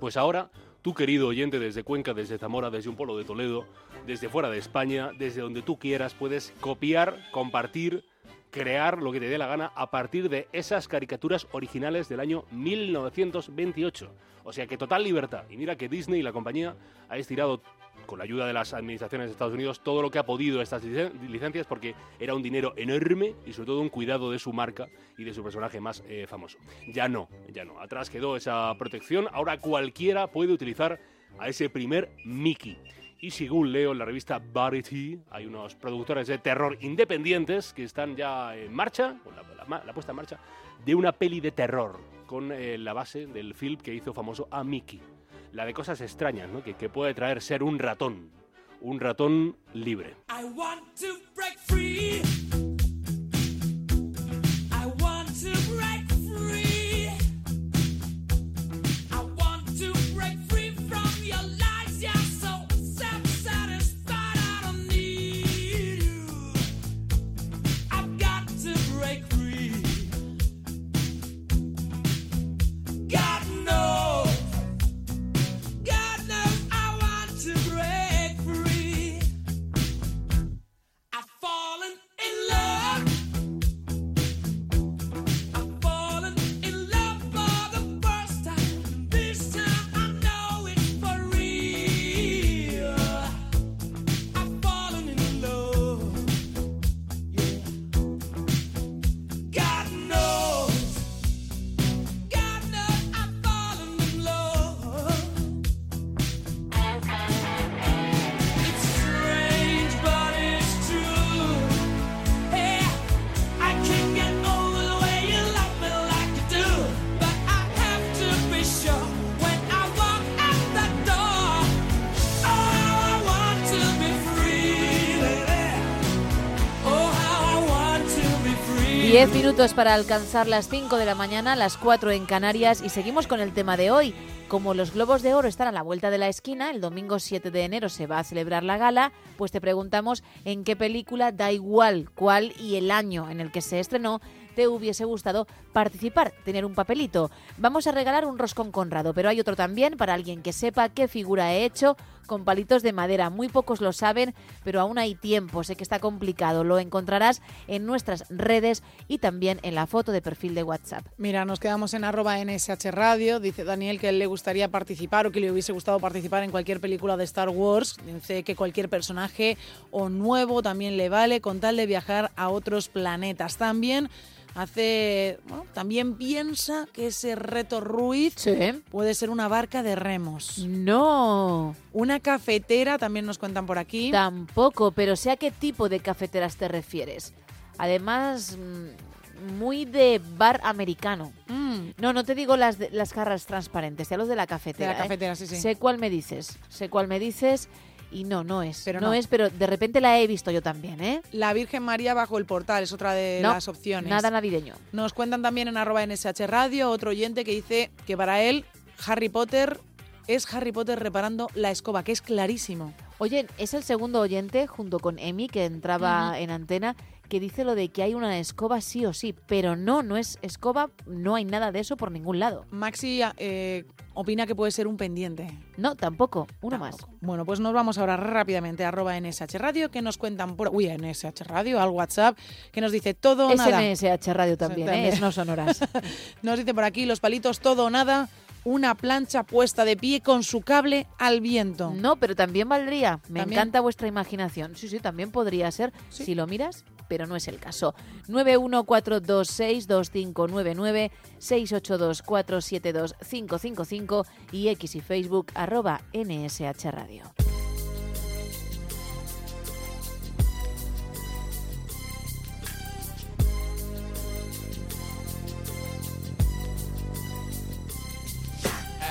Pues ahora, tú querido oyente desde Cuenca, desde Zamora, desde un pueblo de Toledo, desde fuera de España, desde donde tú quieras, puedes copiar, compartir, crear lo que te dé la gana a partir de esas caricaturas originales del año 1928. O sea que total libertad. Y mira que Disney y la compañía ha estirado con la ayuda de las administraciones de Estados Unidos todo lo que ha podido estas licen- licencias porque era un dinero enorme y sobre todo un cuidado de su marca y de su personaje más eh, famoso. Ya no, ya no. Atrás quedó esa protección. Ahora cualquiera puede utilizar a ese primer Mickey. Y según leo en la revista Variety, hay unos productores de terror independientes que están ya en marcha, con la puesta en marcha, de una peli de terror con eh, la base del film que hizo famoso a Mickey. La de cosas extrañas, ¿no? Que, puede traer ser un ratón. Un ratón libre. I want to break free. Minutos para alcanzar las 5 de la mañana, las 4 en Canarias y seguimos con el tema de hoy. Como los Globos de Oro están a la vuelta de la esquina, el domingo 7 de enero se va a celebrar la gala, pues te preguntamos en qué película, da igual cuál y el año en el que se estrenó, te hubiese gustado participar, tener un papelito. Vamos a regalar un roscón Conrado, pero hay otro también para alguien que sepa qué figura he hecho con palitos de madera. Muy pocos lo saben, pero aún hay tiempo. Sé que está complicado. Lo encontrarás en nuestras redes y también en la foto de perfil de WhatsApp. Mira, nos quedamos en arroba NSH Radio. Dice Daniel que le gustaría participar o que le hubiese gustado participar en cualquier película de Star Wars. Dice que cualquier personaje o nuevo también le vale con tal de viajar a otros planetas. También hace, bueno, también piensa que ese reto Ruiz puede ser una barca de remos. No. Una cafetera, también nos cuentan por aquí. Tampoco, pero sé a qué tipo de cafeteras te refieres. Además, mm, muy de bar americano. No, no te digo las, de- las jarras transparentes, te hablo de la cafetera. Mm. De la ¿eh? cafetera, sí, sí. Sé cuál me dices, sé cuál me dices y no, no es. Pero no, no. es, pero de repente la he visto yo también, ¿eh? La Virgen María bajo el portal es otra de No, las opciones. nada navideño. Nos cuentan también en arroba NSH Radio otro oyente que dice que para él Harry Potter es Harry Potter reparando la escoba, que es clarísimo. Oye, es el segundo oyente, junto con Emi, que entraba en antena, que dice lo de que hay una escoba sí o sí, pero no, no es escoba, no hay nada de eso por ningún lado. Maxi eh, opina que puede ser un pendiente. No, tampoco, uno más. Bueno, pues nos vamos ahora rápidamente a arroba NSH Radio, que nos cuentan por... Uy, NSH Radio, al WhatsApp, que nos dice todo o nada. SNSH Radio también, ¿eh? Es no sonoras. Nos dice por aquí los palitos todo o nada, una plancha puesta de pie con su cable al viento. No, pero también valdría. Me ¿También? encanta vuestra imaginación. Sí, sí, también podría ser si lo miras, pero no es el caso. 914262599, 682472555 y X y Facebook arroba NSH Radio.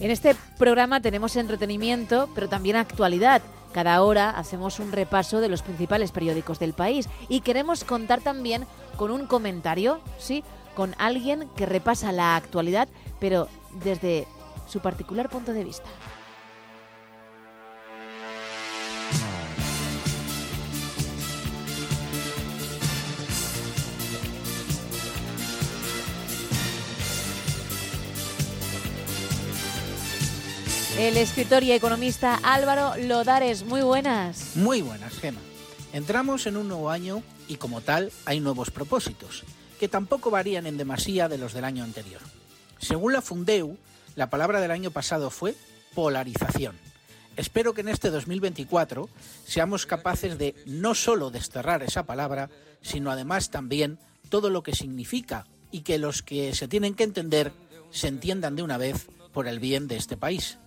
En este programa tenemos entretenimiento, pero también actualidad. Cada hora hacemos un repaso de los principales periódicos del país y queremos contar también con un comentario, sí, con alguien que repasa la actualidad, pero desde su particular punto de vista. El escritor y economista Álvaro Lodares, muy buenas. Muy buenas, Gema. Entramos en un nuevo año y como tal hay nuevos propósitos, que tampoco varían en demasía de los del año anterior. Según la Fundeu, la palabra del año pasado fue polarización. Espero que en este 2024 seamos capaces de no solo desterrar esa palabra, sino además también todo lo que significa y que los que se tienen que entender se entiendan de una vez por el bien de este país.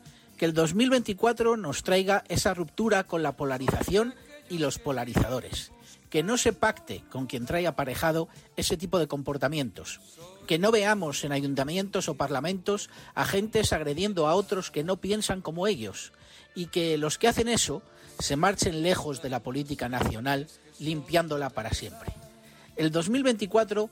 Que el 2024 nos traiga esa ruptura con la polarización y los polarizadores. que no se pacte con quien trae aparejado ese tipo de comportamientos, que no veamos en ayuntamientos o parlamentos agentes agrediendo a otros que no piensan como ellos y que los que hacen eso se marchen lejos de la política nacional limpiándola para siempre. El 2024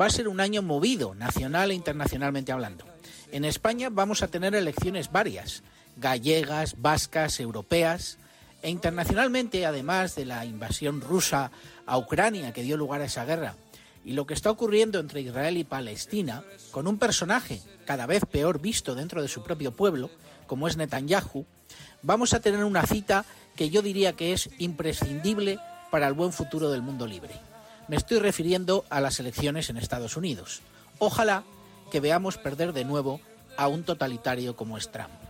va a ser un año movido, nacional e internacionalmente hablando. En España vamos a tener elecciones varias, gallegas, vascas, europeas, e internacionalmente, además de la invasión rusa a Ucrania que dio lugar a esa guerra, y lo que está ocurriendo entre Israel y Palestina, con un personaje cada vez peor visto dentro de su propio pueblo, como es Netanyahu, vamos a tener una cita que yo diría que es imprescindible para el buen futuro del mundo libre. Me estoy refiriendo a las elecciones en Estados Unidos. Ojalá que veamos perder de nuevo a un totalitario como es Trump.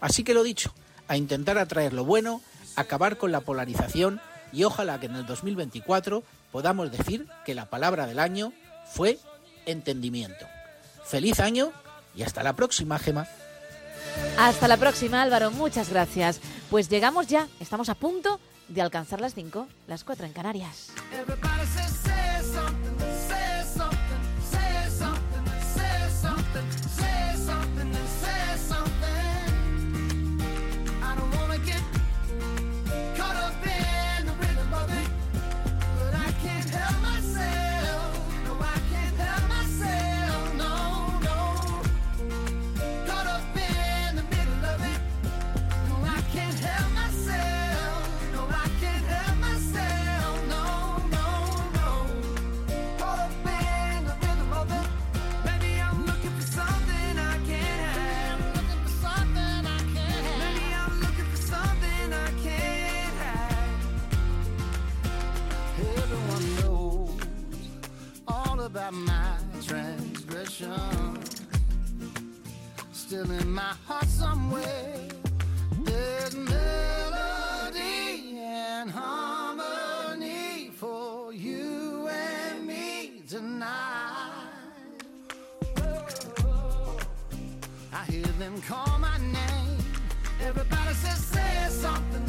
Así que lo dicho, a intentar atraer lo bueno, acabar con la polarización y ojalá que en el 2024 podamos decir que la palabra del año fue entendimiento. Feliz año y hasta la próxima, Gema. Hasta la próxima, Álvaro. Muchas gracias. Pues llegamos ya, estamos a punto de alcanzar las 5, las 4 en Canarias. My transgression. Still in my heart somewhere. There's melody and harmony for you and me tonight. I hear them call my name. Everybody says, say something,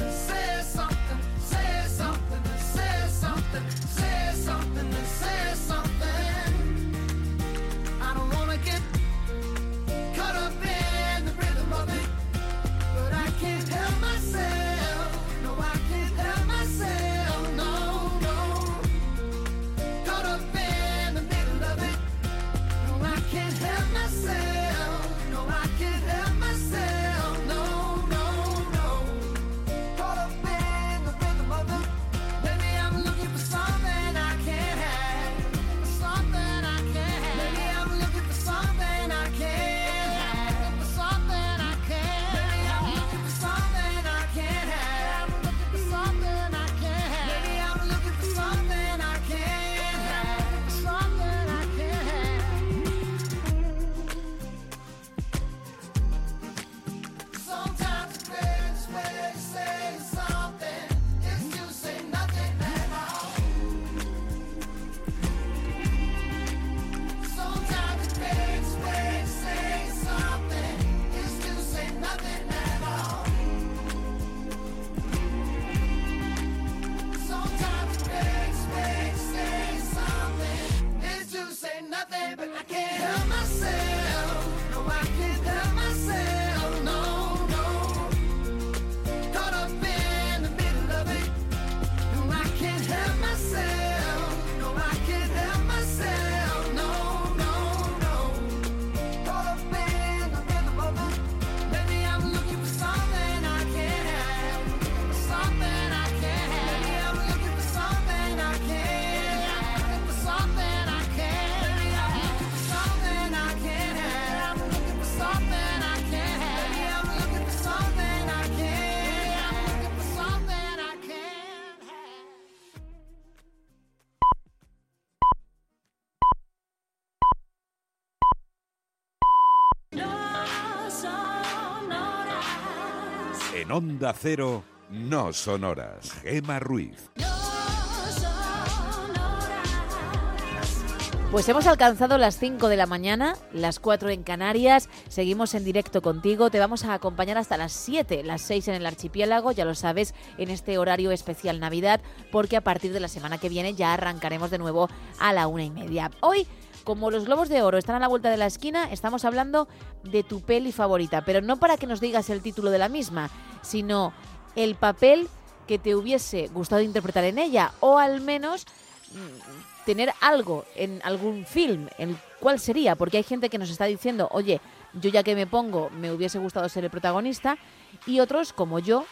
Onda Cero, no son horas. Gema Ruiz. Pues hemos alcanzado las 5 de la mañana, las 4 en Canarias, seguimos en directo contigo, te vamos a acompañar hasta las 7, las 6 en el archipiélago, ya lo sabes, en este horario especial Navidad, porque a partir de la semana que viene ya arrancaremos de nuevo a la una y media. Hoy, como los globos de oro están a la vuelta de la esquina, estamos hablando de tu peli favorita, pero no para que nos digas el título de la misma, sino el papel que te hubiese gustado interpretar en ella, o al menos mm, tener algo en algún film, ¿en cuál sería? Porque hay gente que nos está diciendo, oye, yo ya que me pongo, me hubiese gustado ser el protagonista, y otros, como yo,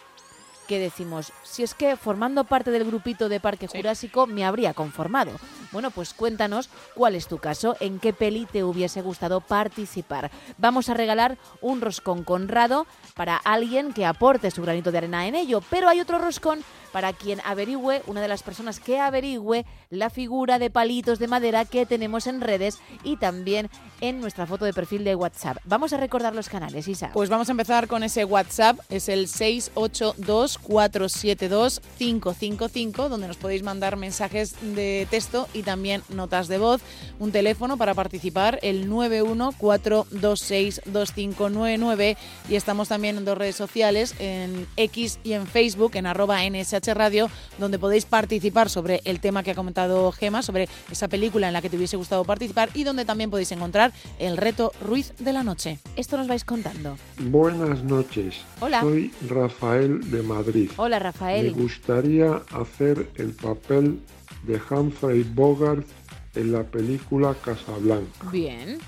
que decimos, si es que formando parte del grupito de Parque Jurásico me habría conformado. Bueno, pues cuéntanos cuál es tu caso, en qué peli te hubiese gustado participar. Vamos a regalar un roscón conrado para alguien que aporte su granito de arena en ello, pero hay otro roscón para quien averigüe, una de las personas que averigüe la figura de palitos de madera que tenemos en redes y también en nuestra foto de perfil de WhatsApp. Vamos a recordar los canales, Isa. Pues vamos a empezar con ese WhatsApp, es el 682-472-555, donde nos podéis mandar mensajes de texto y también notas de voz. Un teléfono para participar, el 914262599 y estamos también en dos redes sociales, en X y en Facebook, en arroba NSH Radio, donde podéis participar sobre el tema que ha comentado Gema, sobre esa película en la que te hubiese gustado participar y donde también podéis encontrar el reto Ruiz de la Noche. Esto nos vais contando. Buenas noches. Hola. Soy Rafael de Madrid. Hola, Me Rafael. gustaría hacer el papel de Humphrey Bogart en la película Casablanca. Bien.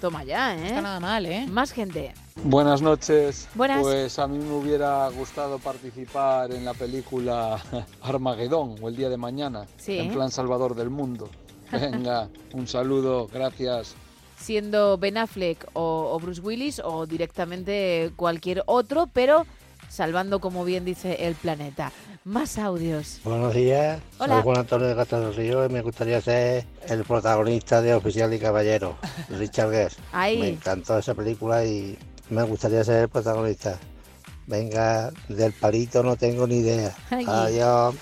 Toma ya, ¿eh? está nada mal, ¿eh? Más gente. Buenas noches. Buenas. Pues a mí me hubiera gustado participar en la película Armagedón o el día de mañana, Sí. en plan Salvador del Mundo. Venga, un saludo, gracias. Siendo Ben Affleck o, o Bruce Willis o directamente cualquier otro, pero salvando, como bien dice, el planeta. Más audios. Buenos días, Hola. soy Juan Antonio de Castro del Río y me gustaría ser el protagonista de Oficial y Caballero, Richard Gere. Ay. Me encantó esa película y me gustaría ser el protagonista. Venga, del palito no tengo ni idea. Ay. Adiós.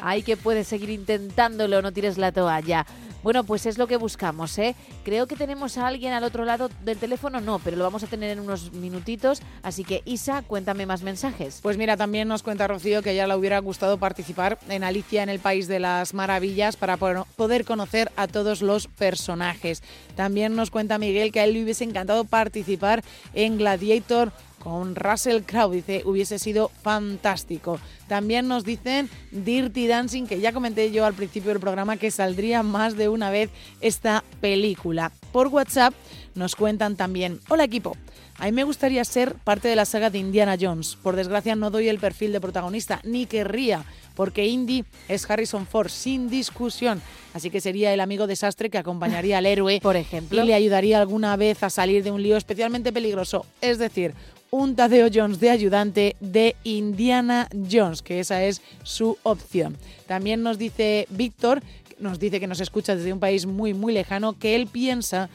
Ay, que puedes seguir intentándolo, no tires la toalla. Bueno, pues es lo que buscamos, ¿eh? Creo que tenemos a alguien al otro lado del teléfono, no, pero lo vamos a tener en unos minutitos. Así que, Isa, cuéntame más mensajes. Pues mira, también nos cuenta Rocío que a ella le hubiera gustado participar en Alicia en el País de las Maravillas para po- poder conocer a todos los personajes. También nos cuenta Miguel que a él le hubiese encantado participar en Gladiator con Russell Crowe, dice, hubiese sido fantástico. También nos dicen Dirty Dancing, que ya comenté yo al principio del programa que saldría más de una vez esta película. Por WhatsApp nos cuentan también, hola equipo, a mí me gustaría ser parte de la saga de Indiana Jones. Por desgracia no doy el perfil de protagonista, ni querría, porque Indy es Harrison Ford, sin discusión. Así que sería el amigo desastre que acompañaría al héroe, por ejemplo, y le ayudaría alguna vez a salir de un lío especialmente peligroso. Es decir, un Tadeo Jones de ayudante de Indiana Jones, que esa es su opción. También nos dice Víctor, nos dice que nos escucha desde un país muy, muy lejano, que él piensa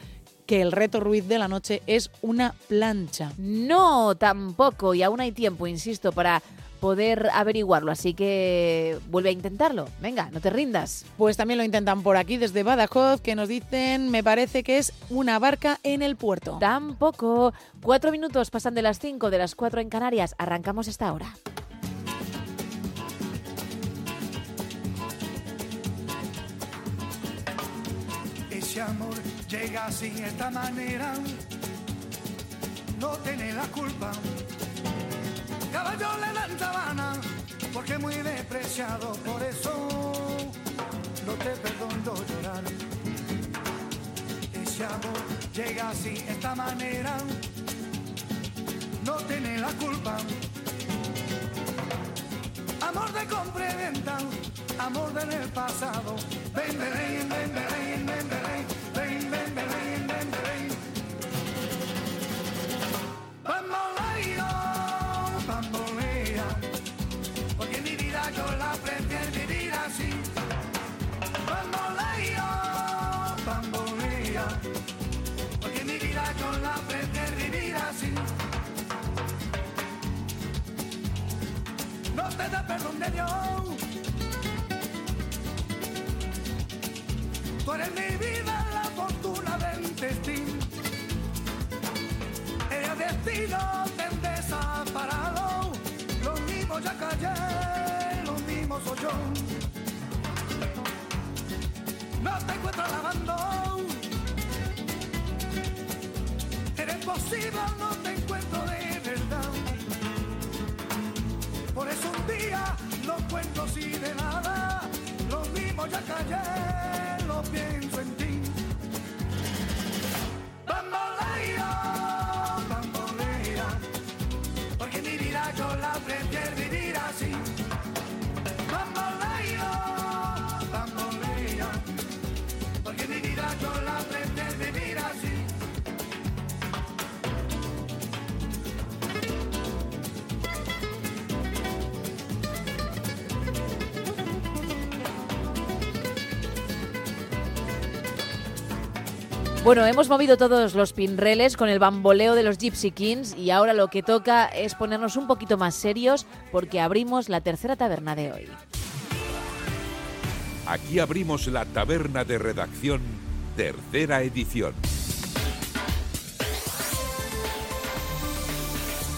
que el reto Ruiz de la noche es una plancha. No, tampoco, y aún hay tiempo, insisto, para poder averiguarlo, así que vuelve a intentarlo. Venga, no te rindas. Pues también lo intentan por aquí desde Badajoz, que nos dicen, me parece que es una barca en el puerto. Tampoco. Cuatro minutos pasan de las cinco, de las cuatro en Canarias. Arrancamos esta hora. Ese amor llega así, esta manera, no tiene la culpa. Caballo le dan sabana, porque muy despreciado, por eso no te perdono llorar. Ese amor llega así, esta manera, no tiene la culpa. Amor de compra amor del pasado. Ven, ven, ven, ven, ven, ven, ven, ven, ven. Bambolea, porque mi vida yo la prefiero vivir así. Bamboleo, bambolea, porque mi vida yo la prefiero vivir así. no te da perdón de Dios. Tú eres mi vida, la fortuna del destino. El destino soy yo. No te encuentro lavando. Eres posible, no te encuentro de verdad. Por eso un día no cuento así de nada. Lo mismo ya callé, lo pienso en Bueno, hemos movido todos los pinreles con el bamboleo de los Gypsy Kings y ahora lo que toca es ponernos un poquito más serios porque abrimos la tercera taberna de hoy. Aquí abrimos la taberna de redacción, tercera edición.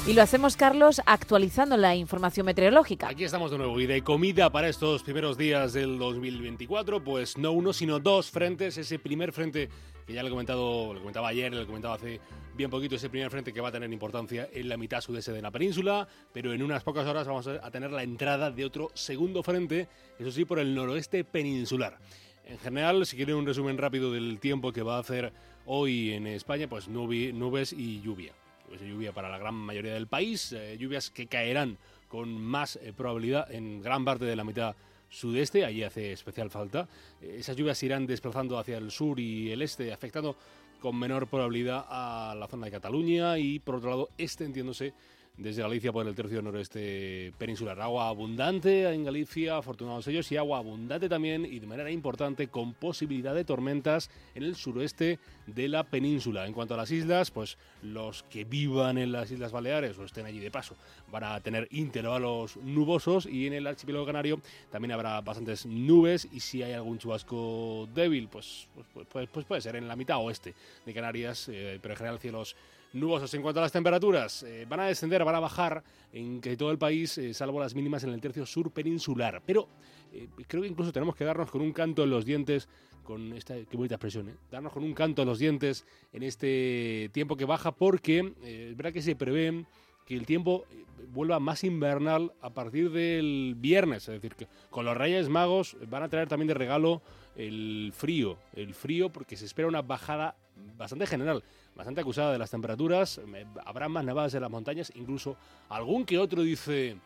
Y lo hacemos, Carlos, actualizando la información meteorológica. Aquí estamos de nuevo y de comida para estos primeros días del 2024, pues no uno sino dos frentes. Ese primer frente que ya le he comentado, le comentaba ayer, le comentaba hace bien poquito, ese primer frente que va a tener importancia en la mitad sudeste de la península, pero en unas pocas horas vamos a tener la entrada de otro segundo frente, eso sí, por el noroeste peninsular. En general, si quieren un resumen rápido del tiempo que va a hacer hoy en España, pues nubes y lluvia. Nubes y lluvia para la gran mayoría del país, eh, lluvias que caerán con más eh, probabilidad en gran parte de la mitad sudeste, allí hace especial falta. Eh, esas lluvias se irán desplazando hacia el sur y el este, afectando con menor probabilidad a la zona de Cataluña y por otro lado extendiéndose desde Galicia por el tercio noreste peninsular. Agua abundante en Galicia, afortunados ellos, y agua abundante también y de manera importante con posibilidad de tormentas en el suroeste de la península. En cuanto a las islas, pues los que vivan en las Islas Baleares o estén allí de paso van a tener intervalos nubosos y en el archipiélago canario también habrá bastantes nubes y si hay algún chubasco débil, pues, pues, pues- pues- puede ser en la mitad oeste de Canarias, eh, pero en general cielos nubosos. En cuanto a las temperaturas, eh, van a descender, van a bajar en que todo el país, eh, salvo las mínimas en el tercio sur peninsular. Pero eh, creo que incluso tenemos que darnos con un canto en los dientes, con esta, qué bonita expresión, ¿eh? darnos con un canto en los dientes en este tiempo que baja, porque eh, es verdad que se prevé que el tiempo eh, vuelva más invernal a partir del viernes, es decir, que con los Reyes Magos van a traer también de regalo el frío, el frío porque se espera una bajada bastante general, bastante acusada de las temperaturas, habrá más nevadas en las montañas, incluso algún que otro dice,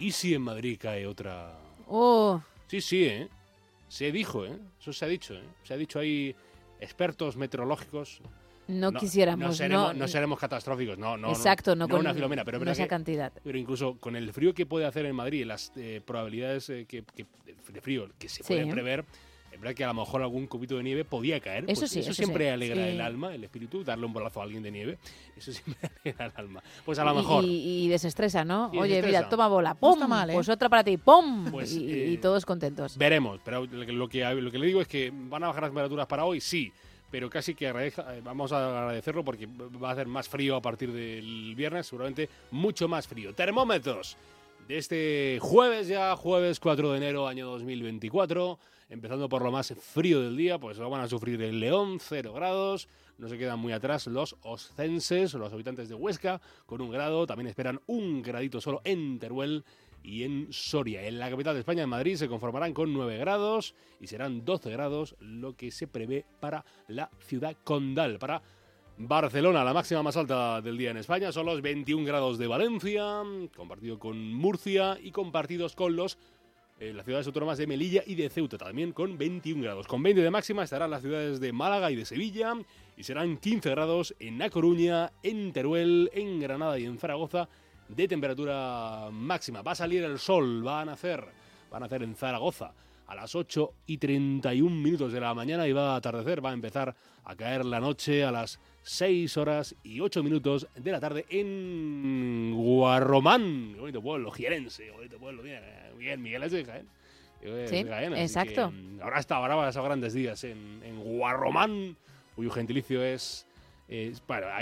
¿y si en Madrid cae otra? Oh, Sí, sí, ¿eh? Se dijo, ¿eh? Eso se ha dicho, ¿eh? Se ha dicho ahí expertos meteorológicos. No quisiéramos, No seremos, no- no seremos catastróficos, no, no. Exacto, no con- una filomena, pero esa que- cantidad. Pero incluso con el frío que puede hacer en Madrid, las eh, probabilidades eh, que, que- de frío que se Sí. pueden prever, es verdad que a lo mejor algún cubito de nieve podía caer. Eso pues sí, eso eso siempre sí. alegra Sí. el alma, el espíritu, darle un bolazo a alguien de nieve. Eso siempre alegra el alma. Pues a lo mejor. Y, y desestresa, ¿no? Y Oye, desestresa. mira, toma bola, No ¡pum! está mal, ¿eh? Pues otra para ti, ¡pum! Pues, y, eh, y todos contentos. Veremos, pero lo que, lo que, le digo es que van a bajar las temperaturas para hoy, sí, pero casi que agradezca- eh, vamos a agradecerlo porque va a hacer más frío a partir del viernes, seguramente mucho más frío. Termómetros este jueves ya, jueves 4 de enero año 2024, empezando por lo más frío del día, pues lo van a sufrir en León, 0 grados, no se quedan muy atrás los oscenses, los habitantes de Huesca, con un grado, también esperan un gradito solo en Teruel y en Soria. En la capital de España, en Madrid, se conformarán con 9 grados y serán 12 grados lo que se prevé para la ciudad condal, para Barcelona, la máxima más alta del día en España, son los 21 grados de Valencia, compartido con Murcia y compartidos con los eh, las ciudades autónomas de Melilla y de Ceuta, también con 21 grados. Con 20 de máxima estarán las ciudades de Málaga y de Sevilla y serán 15 grados en A Coruña, en Teruel, en Granada y en Zaragoza de temperatura máxima. Va a salir el sol, va a nacer, va a nacer en Zaragoza a las 8 y 31 minutos de la mañana y va a atardecer, va a empezar a caer la noche a las 6 horas y 8 minutos de la tarde en Guarromán, qué bonito pueblo, Girense, qué bonito pueblo, bien, bien Miguel es de Jaén. eh, Sí, exacto. que, ahora está, ahora va a grandes días en, en Guarromán, cuyo gentilicio es... eh,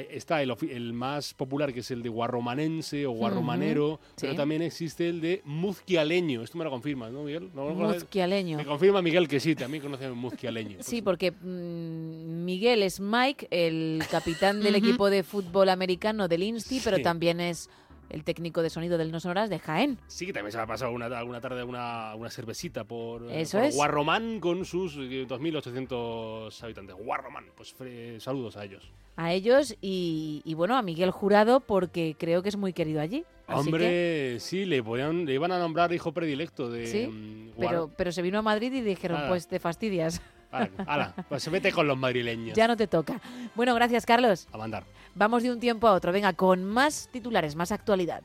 está el, más popular, que es el de guarromanense o guarromanero, pero sí. también existe el de muzquialeño. Esto me lo confirmas, ¿no, Miguel? Muzquialeño. Me confirma Miguel que sí, también conoce muzquialeño. Sí, porque mm, Miguel es Mike, el capitán del equipo de fútbol americano del Insti, pero también es el técnico de sonido del No Sonoras de Jaén. Sí, que también se ha pasado una, alguna tarde una, una cervecita por, eh, Eso por es. Guarromán con sus eh, 2.800 habitantes. Guarromán, pues saludos a ellos. A ellos y, y, bueno, a Miguel Jurado porque creo que es muy querido allí. Que- Hombre, sí, le, podían- le iban a nombrar hijo predilecto de sí, mm, pero, pero se vino a Madrid y dijeron, pues te fastidias. Ala, ala, pues se mete con los madrileños. ya no te toca. Bueno, gracias Carlos. A mandar. Vamos de un tiempo a otro. Venga, con más titulares, más actualidad.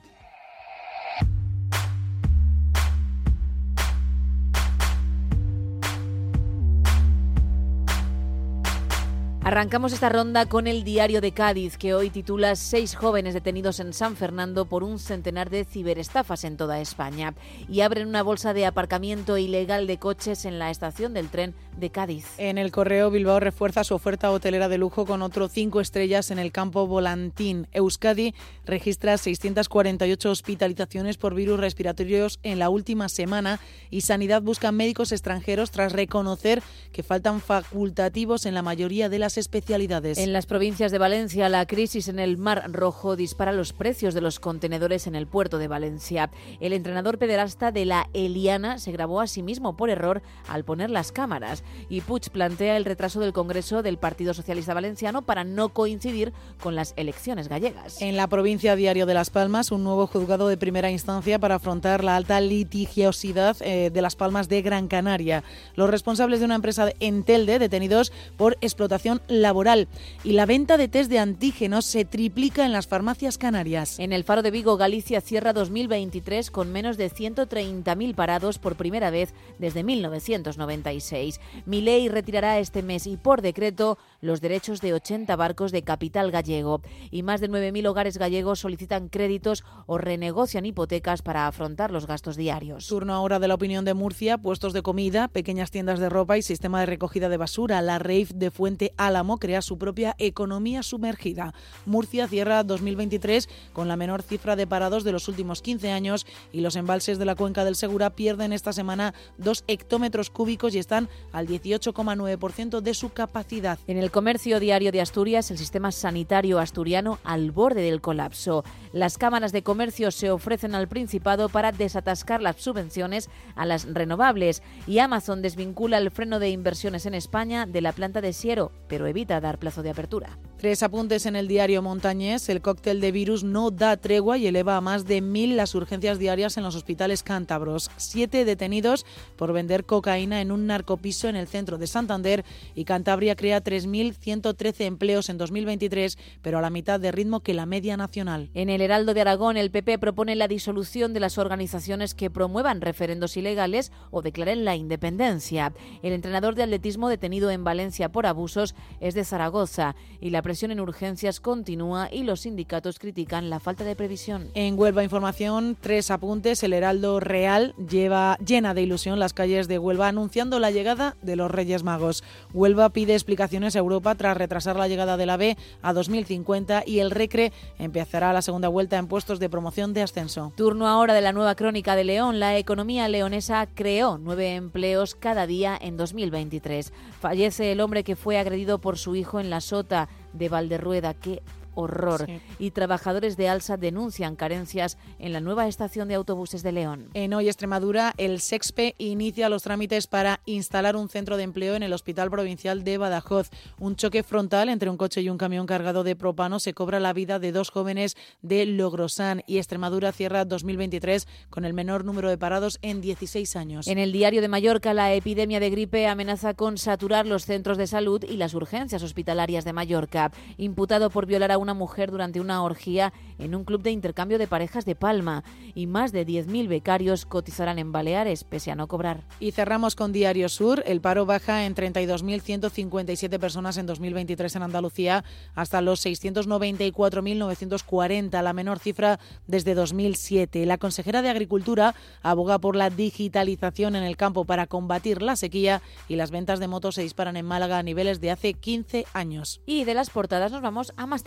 Arrancamos esta ronda con el diario de Cádiz, que hoy titula Seis jóvenes detenidos en San Fernando por un centenar de ciberestafas en toda España. Y abren una bolsa de aparcamiento ilegal de coches en la estación del tren de Cádiz. En el correo Bilbao refuerza su oferta hotelera de lujo con otro cinco estrellas en el campo Volantín. Euskadi registra 648 hospitalizaciones por virus respiratorios en la última semana y Sanidad busca médicos extranjeros tras reconocer que faltan facultativos en la mayoría de las especialidades. En las provincias de Valencia, la crisis en el Mar Rojo dispara los precios de los contenedores en el puerto de Valencia. El entrenador pederasta de la Eliana se grabó a sí mismo por error al poner las cámaras. Y Puig plantea el retraso del Congreso del Partido Socialista Valenciano para no coincidir con las elecciones gallegas. En la provincia Diario de Las Palmas, un nuevo juzgado de primera instancia para afrontar la alta litigiosidad eh, de Las Palmas de Gran Canaria. Los responsables de una empresa de Entelde detenidos por explotación laboral y la venta de test de antígenos se triplica en las farmacias canarias. En el Faro de Vigo, Galicia cierra 2023 con menos de 130.000 parados por primera vez desde 1996. Milei retirará este mes y por decreto los derechos de 80 barcos de capital gallego y más de 9.000 hogares gallegos solicitan créditos o renegocian hipotecas para afrontar los gastos diarios. Turno ahora de la opinión de Murcia, puestos de comida, pequeñas tiendas de ropa y sistema de recogida de basura. La RAIF de Fuente Álamo crea su propia economía sumergida. Murcia cierra 2023 con la menor cifra de parados de los últimos 15 años y los embalses de la cuenca del Segura pierden esta semana dos hectómetros cúbicos y están al 18,9% de su capacidad. En el comercio diario de Asturias, el sistema sanitario asturiano al borde del colapso. Las cámaras de comercio se ofrecen al Principado para desatascar las subvenciones a las renovables y Amazon desvincula el freno de inversiones en España de la planta de Siero, pero evita dar plazo de apertura. Tres apuntes en el diario Montañés. El cóctel de virus no da tregua y eleva a más de mil las urgencias diarias en los hospitales cántabros. Siete detenidos por vender cocaína en un narcopiso en el centro de Santander y Cantabria crea 3.113 empleos en 2023, pero a la mitad de ritmo que la media nacional. En el Heraldo de Aragón, el PP propone la disolución de las organizaciones que promuevan referendos ilegales o declaren la independencia. El entrenador de atletismo detenido en Valencia por abusos es de Zaragoza y la presión en urgencias continúa y los sindicatos critican la falta de previsión. En Huelva Información, tres apuntes. El Heraldo Real lleva llena de ilusión las calles de Huelva anunciando la llegada de los Reyes Magos. Huelva pide explicaciones a Europa tras retrasar la llegada de la B a 2050 y el Recre empezará la segunda vuelta en puestos de promoción de ascenso. Turno ahora de la nueva crónica de León. La economía leonesa creó nueve empleos cada día en 2023. Fallece el hombre que fue agredido por su hijo en la sota de Valderrueda. Qué horror. Sí. Y trabajadores de Alsa denuncian carencias en la nueva estación de autobuses de León. En Hoy Extremadura, el SEXPE inicia los trámites para instalar un centro de empleo en el Hospital Provincial de Badajoz. Un choque frontal entre un coche y un camión cargado de propano se cobra la vida de dos jóvenes de Logrosán y Extremadura cierra 2023 con el menor número de parados en 16 años. En el diario de Mallorca, la epidemia de gripe amenaza con saturar los centros de salud y las urgencias hospitalarias de Mallorca. Imputado por violar a una mujer durante una orgía en un club de intercambio de parejas de Palma y más de 10.000 becarios cotizarán en Baleares pese a no cobrar. Y cerramos con Diario Sur. El paro baja en 32.157 personas en 2023 en Andalucía hasta los 694.940, la menor cifra desde 2007. La consejera de Agricultura aboga por la digitalización en el campo para combatir la sequía y las ventas de motos se disparan en Málaga a niveles de hace 15 años. Y de las portadas nos vamos a más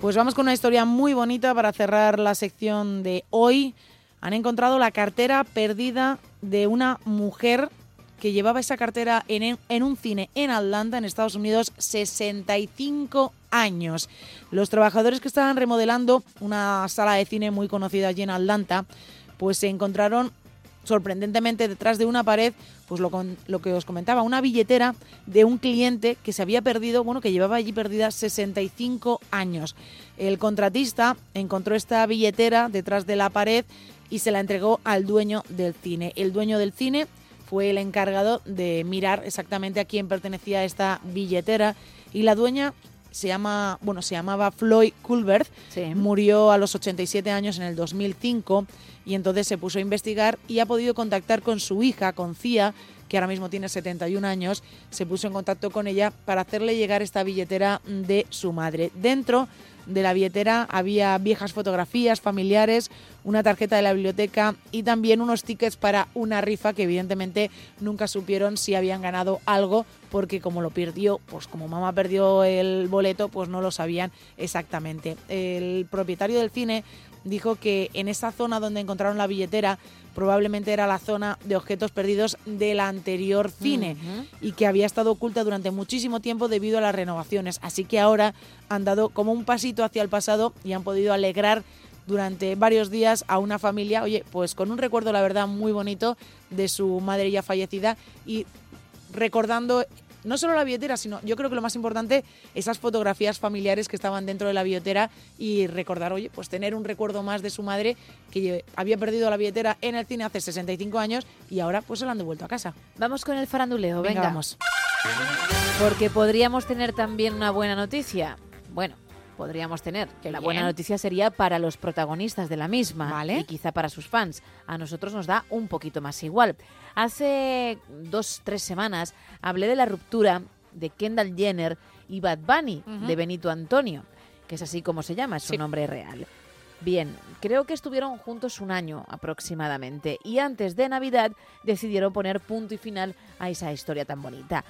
Pues vamos con una historia muy bonita para cerrar la sección de hoy. Han encontrado la cartera perdida de una mujer que llevaba esa cartera en, en un cine en Atlanta, en Estados Unidos, 65 años. Los trabajadores que estaban remodelando una sala de cine muy conocida allí en Atlanta, pues se encontraron sorprendentemente detrás de una pared, pues lo, con- lo que os comentaba, una billetera de un cliente que se había perdido, bueno, que llevaba allí perdida 65 años. El contratista encontró esta billetera detrás de la pared y se la entregó al dueño del cine. El dueño del cine fue el encargado de mirar exactamente a quién pertenecía esta billetera y la dueña se llama, bueno, se llamaba Floyd Culbert, murió a los 87 años en el 2005 y entonces se puso a investigar y ha podido contactar con su hija, con Cia, que ahora mismo tiene 71 años, se puso en contacto con ella para hacerle llegar esta billetera de su madre. Dentro de la billetera había viejas fotografías familiares, una tarjeta de la biblioteca y también unos tickets para una rifa que evidentemente nunca supieron si habían ganado algo porque como lo perdió, pues como mamá perdió el boleto, pues no lo sabían exactamente. El propietario del cine dijo que en esa zona donde encontraron la billetera probablemente era la zona de objetos perdidos del anterior cine y que había estado oculta durante muchísimo tiempo debido a las renovaciones. Así que ahora han dado como un pasito hacia el pasado y han podido alegrar durante varios días a una familia, oye, pues con un recuerdo, la verdad, muy bonito de su madre ya fallecida y recordando no solo la billetera, sino yo creo que lo más importante, esas fotografías familiares que estaban dentro de la billetera y recordar, oye, pues tener un recuerdo más de su madre que había perdido la billetera en el cine hace 65 años y ahora pues se la han devuelto a casa. Vamos con el faranduleo, venga. vamos. Porque podríamos tener también una buena noticia. Bueno, podríamos tener. Que la buena noticia sería para los protagonistas de la misma Vale. y quizá para sus fans. A nosotros nos da un poquito más igual. Hace dos, tres semanas hablé de la ruptura de Kendall Jenner y Bad Bunny, de Benito Antonio, que es así como se llama, es su Sí. nombre real. Bien, creo que estuvieron juntos un año aproximadamente y antes de Navidad decidieron poner punto y final a esa historia tan bonita.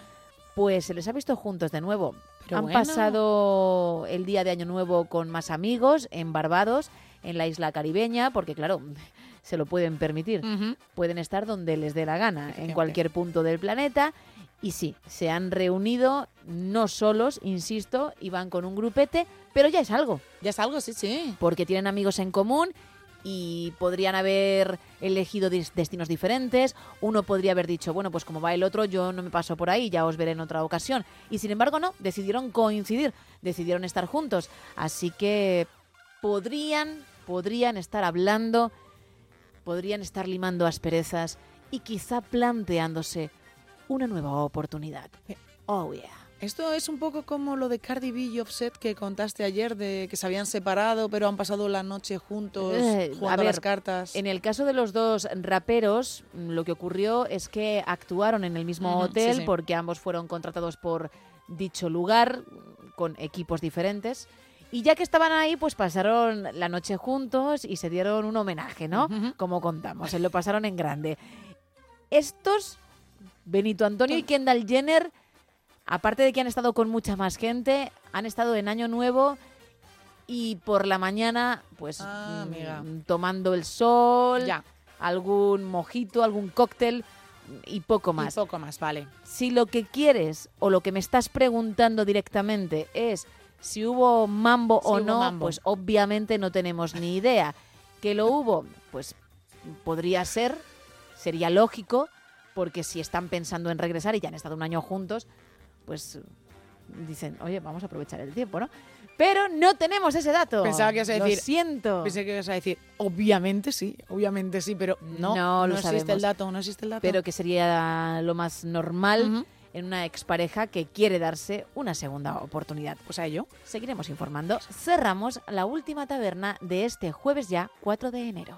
Pues se les ha visto juntos de nuevo. Han bueno. pasado el día de Año Nuevo con más amigos en Barbados, en la isla caribeña, porque claro, se lo pueden permitir. Pueden estar donde les dé la gana, en cualquier punto del planeta. Y sí, se han reunido no solos, insisto, y van con un grupete, pero ya es algo. Ya es algo, sí, sí. Porque tienen amigos en común y podrían haber elegido destinos diferentes. Uno podría haber dicho, bueno, pues como va el otro, yo no me paso por ahí, ya os veré en otra ocasión. Y sin embargo, no, decidieron coincidir, decidieron estar juntos. Así que podrían, podrían estar hablando, podrían estar limando asperezas y quizá planteándose una nueva oportunidad. Oh, yeah. Esto es un poco como lo de Cardi B y Offset que contaste ayer, de que se habían separado, pero han pasado la noche juntos Eh, jugando a a ver, las cartas. En el caso de los dos raperos, lo que ocurrió es que actuaron en el mismo hotel sí, sí. porque ambos fueron contratados por dicho lugar con equipos diferentes. Y ya que estaban ahí, pues pasaron la noche juntos y se dieron un homenaje, ¿no? Como contamos, se lo pasaron en grande. Estos, Benito Antonio y Kendall Jenner, aparte de que han estado con mucha más gente, han estado en Año Nuevo y por la mañana, pues Ah, mm, tomando el sol, Ya. algún mojito, algún cóctel y poco más. Y poco más, vale. Si lo que quieres o lo que me estás preguntando directamente es si hubo mambo Si o hubo no, mambo. pues obviamente no tenemos ni idea. ¿Que lo hubo? Pues podría ser, sería lógico, porque si están pensando en regresar y ya han estado un año juntos, pues dicen, oye, vamos a aprovechar el tiempo, ¿no? Pero no tenemos ese dato. Pensaba que ibas a Lo decir. siento. Pensé que ibas a decir, obviamente sí, obviamente sí, pero no, No lo existe sabemos. el dato, no existe el dato. pero que sería lo más normal en una expareja que quiere darse una segunda oportunidad. Pues a ello. Seguiremos informando. Cerramos la última taberna de este jueves ya, 4 de enero.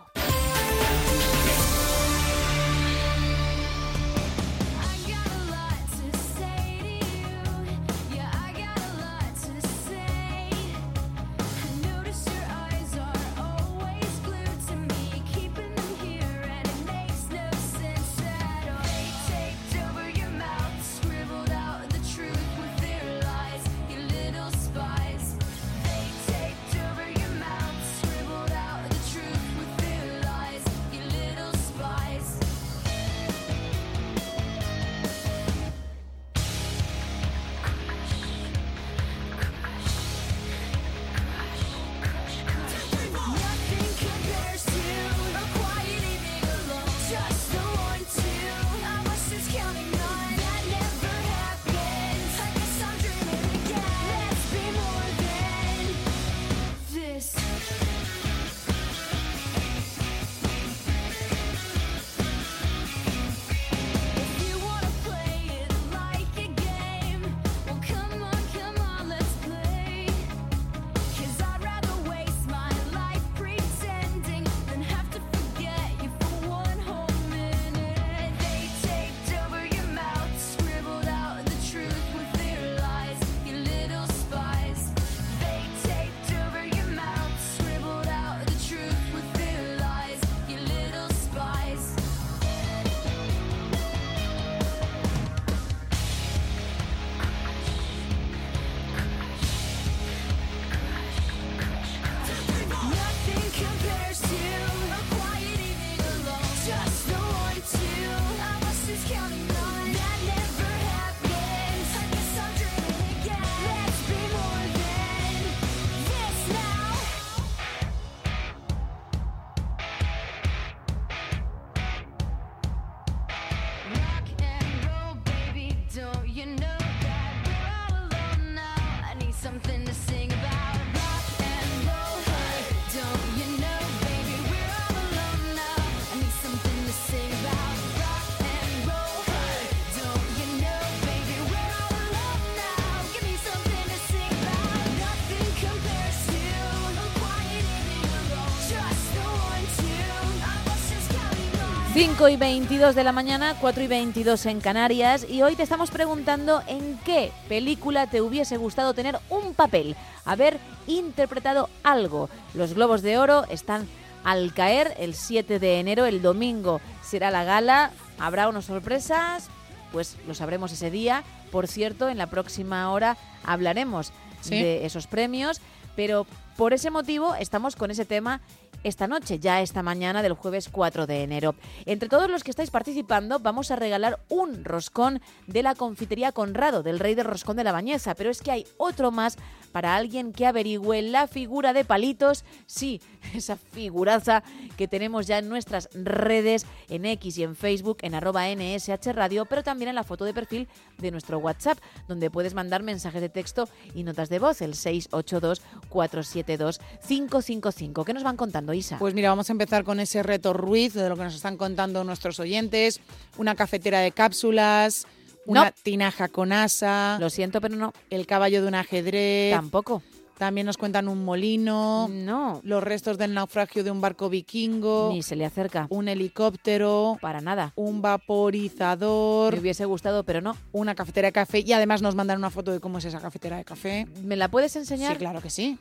5 y 22 de la mañana, 4 y 22 en Canarias y hoy te estamos preguntando en qué película te hubiese gustado tener un papel, haber interpretado algo. Los Globos de Oro están al caer el 7 de enero, el domingo será la gala, habrá unas sorpresas, pues lo sabremos ese día. Por cierto, en la próxima hora hablaremos Sí. de esos premios, pero por ese motivo estamos con ese tema esta noche, ya esta mañana del jueves 4 de enero. Entre todos los que estáis participando, vamos a regalar un roscón de la confitería Conrado, del rey del roscón de la Bañeza, pero es que hay otro más para alguien que averigüe la figura de palitos, sí, esa figuraza que tenemos ya en nuestras redes, en X y en Facebook, en arroba NSH Radio, pero también en la foto de perfil de nuestro WhatsApp, donde puedes mandar mensajes de texto y notas de voz, el 682-472-555. ¿Qué nos van contando, Pues mira, vamos a empezar con ese reto Ruiz de lo que nos están contando nuestros oyentes. Una cafetera de cápsulas, una No. tinaja con asa. Lo siento, pero no. El caballo de un ajedrez. Tampoco. También nos cuentan un molino. No. Los restos del naufragio de un barco vikingo. Ni se le acerca. Un helicóptero. Para nada. Un vaporizador. Me hubiese gustado, pero no. Una cafetera de café. Y además nos mandan una foto de cómo es esa cafetera de café. ¿Me la puedes enseñar? Sí, claro que sí.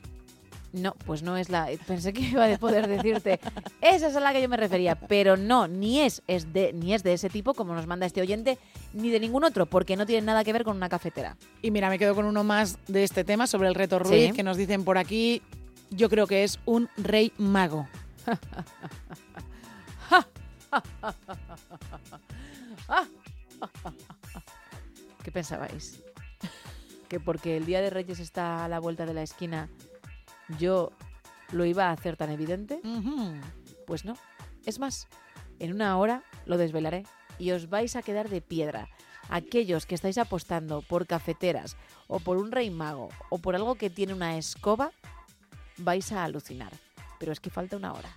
No, pues no es la. Pensé que iba a poder decirte. Esa es a la que yo me refería, pero no, ni es, es de, ni es de ese tipo como nos manda este oyente, ni de ningún otro, porque no tiene nada que ver con una cafetera. Y mira, me quedo con uno más de este tema sobre el reto Ruiz, Sí. que nos dicen por aquí. Yo creo que es un rey mago. ¿Qué pensabais? ¿Que porque el Día de Reyes está a la vuelta de la esquina, yo lo iba a hacer tan evidente? Pues no. Es más, en una hora lo desvelaré y os vais a quedar de piedra. aquellos que estáis apostando por cafeteras o por un rey mago o por algo que tiene una escoba, vais a alucinar. Pero es que falta una hora.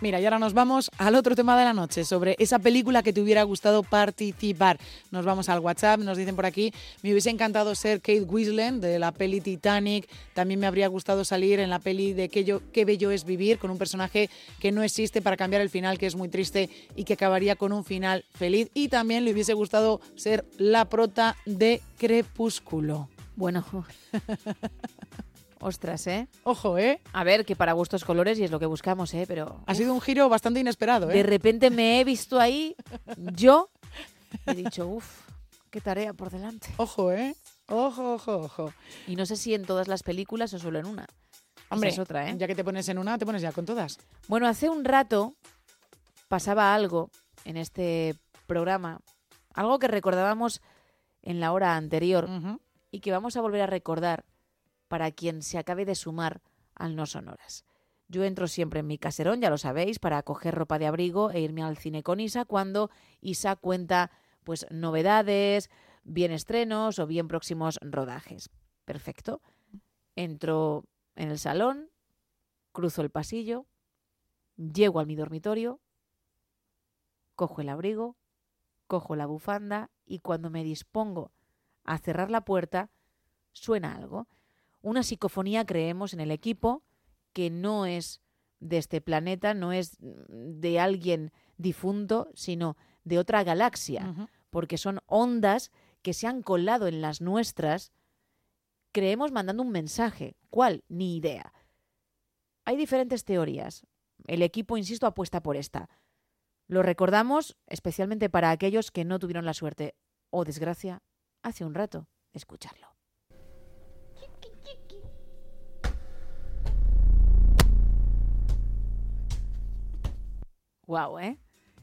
Mira, y ahora nos vamos al otro tema de la noche, sobre esa película que te hubiera gustado participar. Nos vamos al WhatsApp, nos dicen por aquí, me hubiese encantado ser Kate Winslet de la peli Titanic, también me habría gustado salir en la peli de Qué, yo- Qué bello es vivir, con un personaje que no existe para cambiar el final, que es muy triste y que acabaría con un final feliz. Y también le hubiese gustado ser la prota de Crepúsculo. Bueno, ostras, ¿eh? Ojo, ¿eh? A ver, que para gustos colores y es lo que buscamos, ¿eh? Pero Ha sido un giro bastante inesperado, ¿eh? de repente me he visto ahí, yo, he dicho, uff, qué tarea por delante. Ojo, ¿eh? Ojo, ojo, ojo. Y no sé si en todas las películas o solo en una. Esa Hombre, es otra, ¿eh? ya que te pones en una, te pones ya con todas. Bueno, hace un rato pasaba algo en este programa, algo que recordábamos en la hora anterior y que vamos a volver a recordar para quien se acabe de sumar al No Sonoras. Yo entro siempre en mi caserón, ya lo sabéis, para coger ropa de abrigo e irme al cine con Isa cuando Isa cuenta pues novedades, bien estrenos o bien próximos rodajes. Perfecto. Entro en el salón, cruzo el pasillo, llego a mi dormitorio, cojo el abrigo, cojo la bufanda y cuando me dispongo a cerrar la puerta, suena algo. Una psicofonía creemos en el equipo que no es de este planeta, no es de alguien difunto, sino de otra galaxia, porque son ondas que se han colado en las nuestras, creemos mandando un mensaje. ¿Cuál? Ni idea. Hay diferentes teorías. El equipo, insisto, apuesta por esta. Lo recordamos especialmente para aquellos que no tuvieron la suerte o desgracia hace un rato de escucharlo. Wow, ¿eh?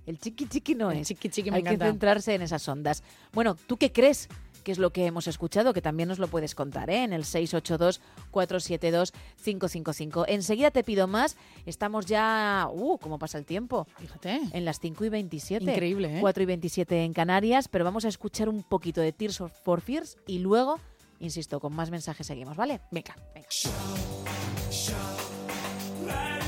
El chiqui chiqui no El es. chiqui chiqui me Hay que centrarse en esas ondas. Bueno, ¿tú qué crees que es lo que hemos escuchado? Que también nos lo puedes contar, ¿eh? En el 682-472-555. Enseguida te pido más. Estamos ya... ¡Uh! ¿Cómo pasa el tiempo? Fíjate. En las 5 y 27. Increíble, ¿eh? 4 y 27 en Canarias. Pero vamos a escuchar un poquito de Tears for Fears y luego, insisto, con más mensajes seguimos, ¿vale? Venga. venga. These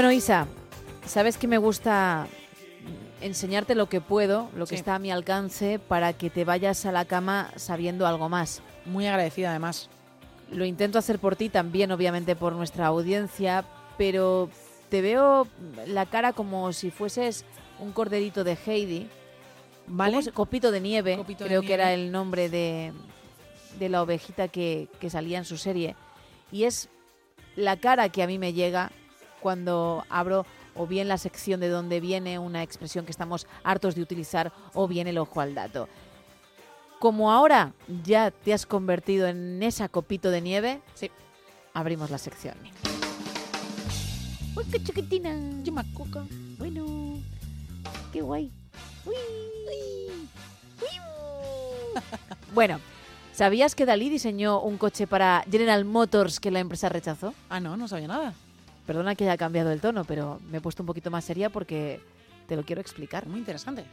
Bueno, Isa, sabes que me gusta enseñarte lo que puedo, lo que Sí. está a mi alcance, para que te vayas a la cama sabiendo algo más. Muy agradecida, además. Lo intento hacer por ti, también obviamente por nuestra audiencia, pero te veo la cara como si fueses un corderito de Heidi. ¿Vale? ¿Cómo se- Copito de nieve, Copito de creo que nieve. era el nombre de, de la ovejita que, que salía en su serie. Y es la cara que a mí me llega cuando abro o bien la sección de donde viene una expresión que estamos hartos de utilizar o bien el ojo al dato. Como ahora ya te has convertido en esa copito de nieve, sí. abrimos la sección. Uy, qué chiquitina. Bueno, qué guay. Bueno, ¿sabías que Dalí diseñó un coche para General Motors que la empresa rechazó? Ah, no, no sabía nada. Perdona que haya cambiado el tono, pero me he puesto un poquito más seria porque te lo quiero explicar. Muy interesante.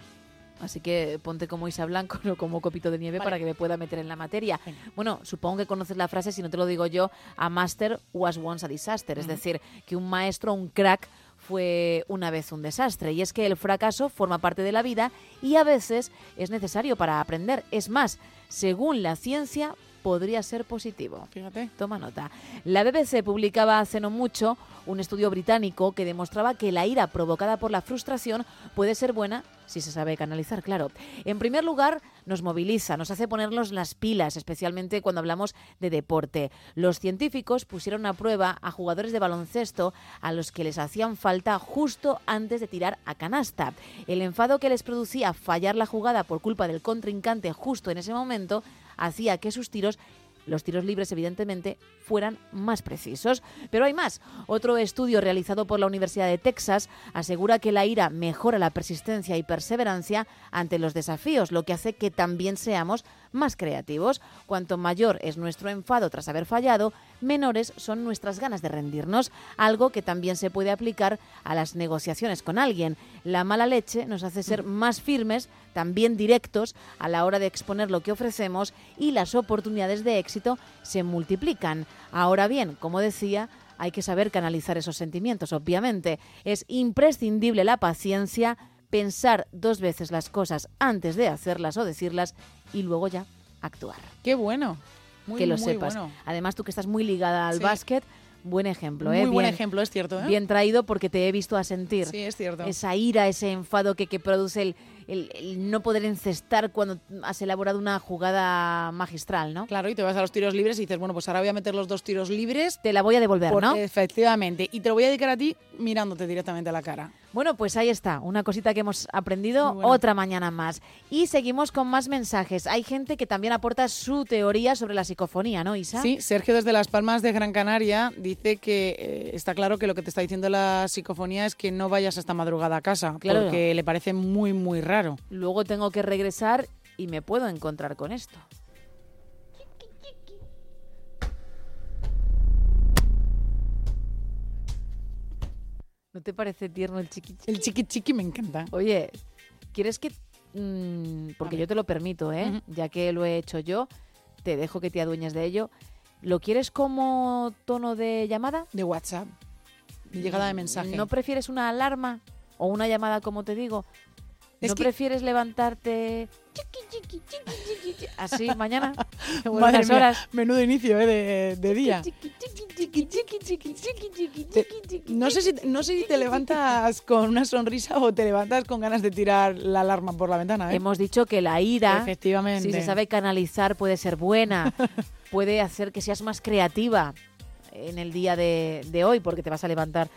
Así que ponte como Isa Blanco, no como copito de nieve, Vale. para que me pueda meter en la materia. Bueno, supongo que conoces la frase, si no te lo digo yo, a master was once a disaster. Es decir, que un maestro, un crack, fue una vez un desastre. Y es que el fracaso forma parte de la vida y a veces es necesario para aprender. Es más, según la ciencia, podría ser positivo. Fíjate. Toma nota. La BBC publicaba hace no mucho un estudio británico que demostraba que la ira provocada por la frustración puede ser buena si se sabe canalizar, claro. En primer lugar, nos moviliza, nos hace ponernos las pilas, especialmente cuando hablamos de deporte. Los científicos pusieron a prueba a jugadores de baloncesto a los que les hacían falta justo antes de tirar a canasta. El enfado que les producía fallar la jugada por culpa del contrincante justo en ese momento hacía que sus tiros los tiros libres, evidentemente, fueran más precisos. Pero hay más. Otro estudio realizado por la Universidad de Texas asegura que la ira mejora la persistencia y perseverancia ante los desafíos, lo que hace que también seamos más creativos. Cuanto mayor es nuestro enfado tras haber fallado, menores son nuestras ganas de rendirnos, algo que también se puede aplicar a las negociaciones con alguien. La mala leche nos hace ser más firmes, también directos a la hora de exponer lo que ofrecemos y las oportunidades de éxito se multiplican. Ahora bien, como decía, hay que saber canalizar esos sentimientos, obviamente. Es imprescindible la paciencia, pensar dos veces las cosas antes de hacerlas o decirlas y luego ya actuar. Qué bueno. Muy, que lo muy sepas. bueno. Además, tú que estás muy ligada al Sí. básquet, buen ejemplo, Muy ¿eh? buen Bien- ejemplo, es cierto, ¿eh? Bien traído porque te he visto asentir. Sí, es cierto. Esa ira, ese enfado que, que produce el, el- el no poder encestar cuando has elaborado una jugada magistral, ¿no? Claro, y te vas a los tiros libres y dices, bueno, pues ahora voy a meter los dos tiros libres. Te la voy a devolver, ¿no? Efectivamente. Y te lo voy a dedicar a ti mirándote directamente a la cara. Bueno, pues ahí está, una cosita que hemos aprendido bueno. otra mañana más. Y seguimos con más mensajes. Hay gente que también aporta su teoría sobre la psicofonía, ¿no, Isa? Sí, Sergio desde Las Palmas de Gran Canaria dice que eh, está claro que lo que te está diciendo la psicofonía es que no vayas hasta madrugada a casa, Claro. porque le parece muy, muy raro. Luego tengo que regresar y me puedo encontrar con esto. ¿No te parece tierno el chiqui chiqui? El chiqui chiqui me encanta. Oye, ¿quieres que...? mm, porque yo te lo permito, ¿eh? Ya que lo he hecho yo, te dejo que te adueñes de ello. ¿Lo quieres como tono de llamada? De WhatsApp. De llegada de mensaje. ¿No prefieres una alarma o una llamada, como te digo? Es ¿No que- prefieres levantarte chiqui, chiqui, chiqui, chiqui, chiqui, así mañana? Madre mía, horas. menudo inicio ¿eh? de, de día. Te- no, sé si, no sé si te levantas con una sonrisa o te levantas con ganas de tirar la alarma por la ventana. ¿eh? Hemos dicho que la ira, Efectivamente. si se sabe canalizar, puede ser buena, puede hacer que seas más creativa en el día de, de hoy, porque te vas a levantar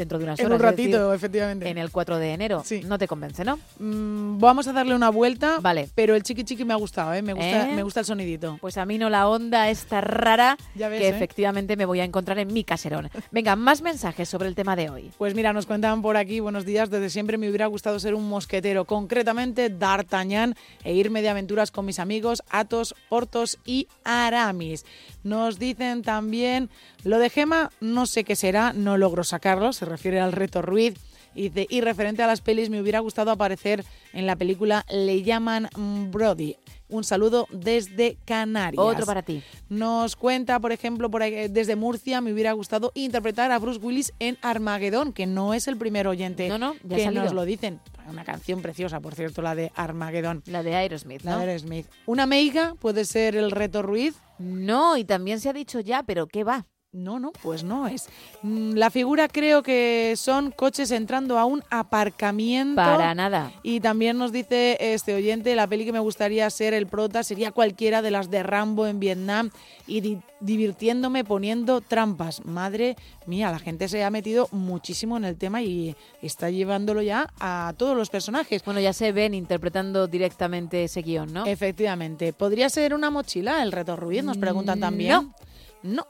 dentro de unas En horas. un decir, ratito, efectivamente. en el 4 de enero. No te convence, ¿no? Mm, vamos a darle una vuelta. Vale. Pero el chiqui chiqui me ha gustado, ¿eh? Me gusta, ¿Eh? me gusta el sonidito. Pues a mí no la onda esta rara Ya ves, que ¿eh? efectivamente me voy a encontrar en mi caserón. Venga, más mensajes sobre el tema de hoy. Pues mira, nos cuentan por aquí, buenos días, desde siempre me hubiera gustado ser un mosquetero, concretamente D'Artagnan, e irme de aventuras con mis amigos Athos, Portos y Aramis. Nos dicen también, lo de Gema, no sé qué será, no logro sacarlo, se refiere al reto Ruiz. Y, dice, y referente a las pelis, me hubiera gustado aparecer en la película Le llaman Brody. Un saludo desde Canarias. Otro para ti. Nos cuenta, por ejemplo, por ahí, desde Murcia, me hubiera gustado interpretar a Bruce Willis en Armageddon, que no es el primer oyente No, no, ya que salido. nos lo dicen. Una canción preciosa, por cierto, la de Armageddon. La de Aerosmith, La ¿no? de Aerosmith. Una meiga puede ser el reto Ruiz. No, y también se ha dicho ya, pero ¿qué va? No, no, pues no es. Mm, La figura creo que son coches entrando a un aparcamiento. Para nada. Y también nos dice este oyente, la peli que me gustaría ser el prota sería cualquiera de las de Rambo en Vietnam y di- divirtiéndome poniendo trampas. Madre mía, la gente se ha metido muchísimo en el tema y está llevándolo ya a todos los personajes. Bueno, ya se ven interpretando directamente ese guion, ¿no? Efectivamente. ¿Podría ser una mochila el reto Ruiz? Nos preguntan Mm, también. no. No.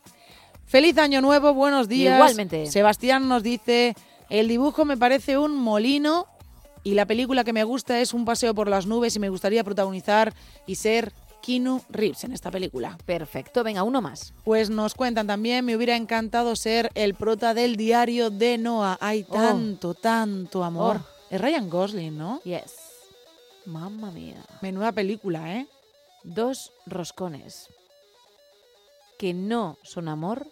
Feliz año nuevo, buenos días. Igualmente. Sebastián nos dice, el dibujo me parece un molino Y la película que me gusta es Un paseo por las nubes y me gustaría protagonizar y ser Keanu Reeves en esta película. Perfecto, venga, uno más. Pues nos cuentan también, me hubiera encantado ser el prota del diario de Noah. Hay Oh. tanto, tanto amor. Oh. Es Ryan Gosling, ¿no? Yes. Mamma mía. Menuda película, ¿eh? Dos roscones que no son amor,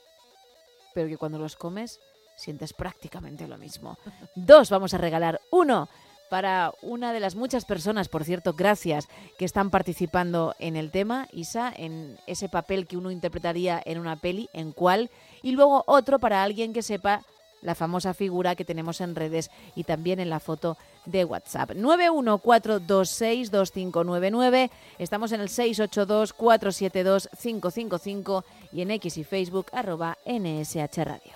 pero que cuando los comes sientes prácticamente lo mismo. Dos vamos a regalar. Uno para una de las muchas personas, por cierto, gracias, que están participando en el tema, Isa, en ese papel que uno interpretaría en una peli, en cuál. Y luego otro para alguien que sepa la famosa figura que tenemos en redes y también en la foto de WhatsApp. 914262599. Estamos en el 682472555 y en X y Facebook arroba NSH Radio.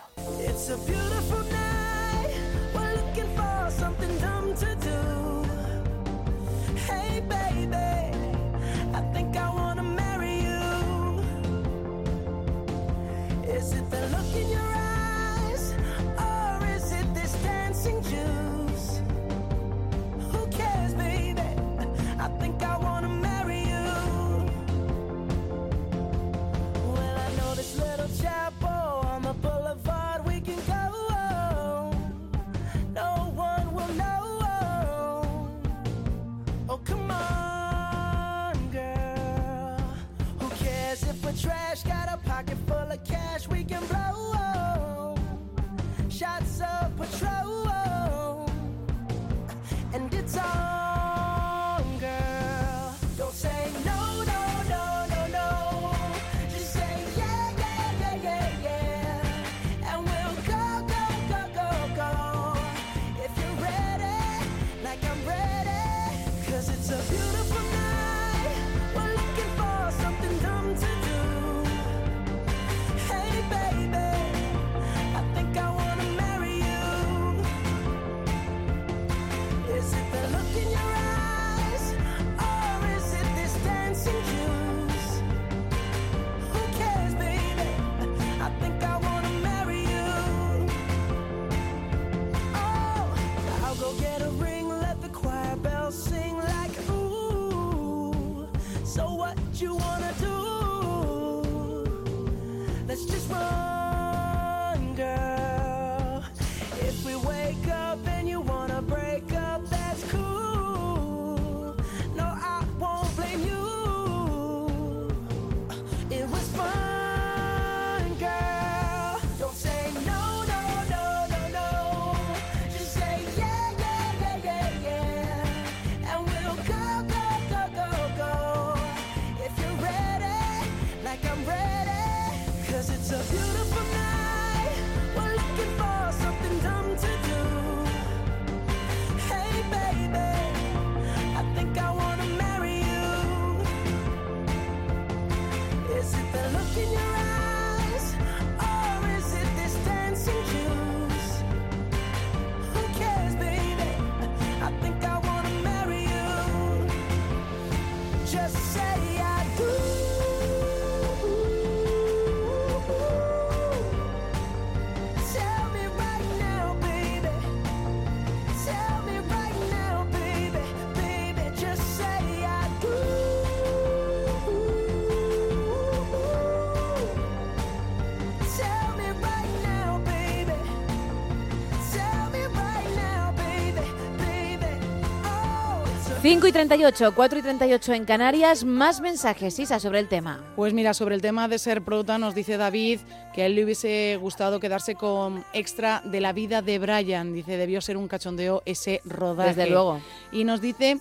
5 y 38, 4 y 38 en Canarias. Más mensajes, Isa, sobre el tema. Pues mira, sobre el tema de ser prota, nos dice David que a él le hubiese gustado quedarse con extra de la vida de Brian. Dice, debió ser un cachondeo ese rodaje. Desde luego. Y nos dice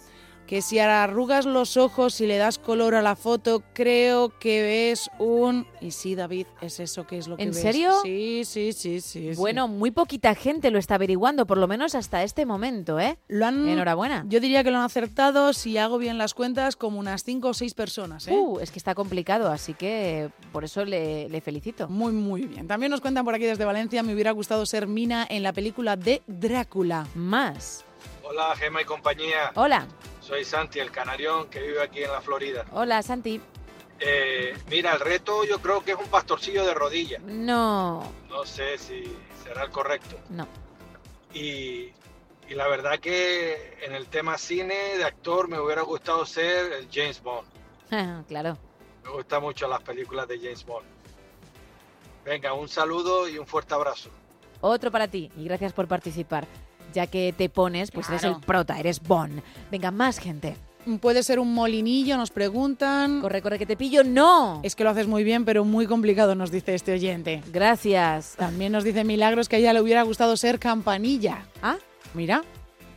que si arrugas los ojos y le das color a la foto, creo que ves un... Y sí, David, es eso que es lo que ¿En ves. serio? Sí, sí, sí, sí. sí. Bueno, muy poquita gente lo está averiguando, por lo menos hasta este momento, ¿eh? Lo han, Enhorabuena. Yo diría que lo han acertado, si hago bien las cuentas, como unas 5 o 6 personas. ¿eh? Uh, es que está complicado, así que por eso le, le felicito. Muy, muy bien. También nos cuentan por aquí desde Valencia, me hubiera gustado ser Mina en la película de Drácula. Más. Hola, Gema y compañía. Hola. Soy Santi, el canarión que vive aquí en la Florida. Hola, Santi. Eh, mira, el reto yo creo que es un pastorcillo de rodilla. No, No sé si será el correcto. no. Y, Y la verdad que en el tema cine de actor me hubiera gustado ser el James Bond. claro. Me gustan mucho las películas de James Bond. Venga, un saludo y un fuerte abrazo. Otro para ti y gracias por participar. Ya que te pones, pues eres el prota, eres Bond. Venga, más gente. Puede ser un molinillo, nos preguntan. Corre, corre, que te pillo. No. Es que lo haces muy bien, pero muy complicado, nos dice este oyente. Gracias. También nos dice Milagros que a ella le hubiera gustado ser campanilla. Ah, mira.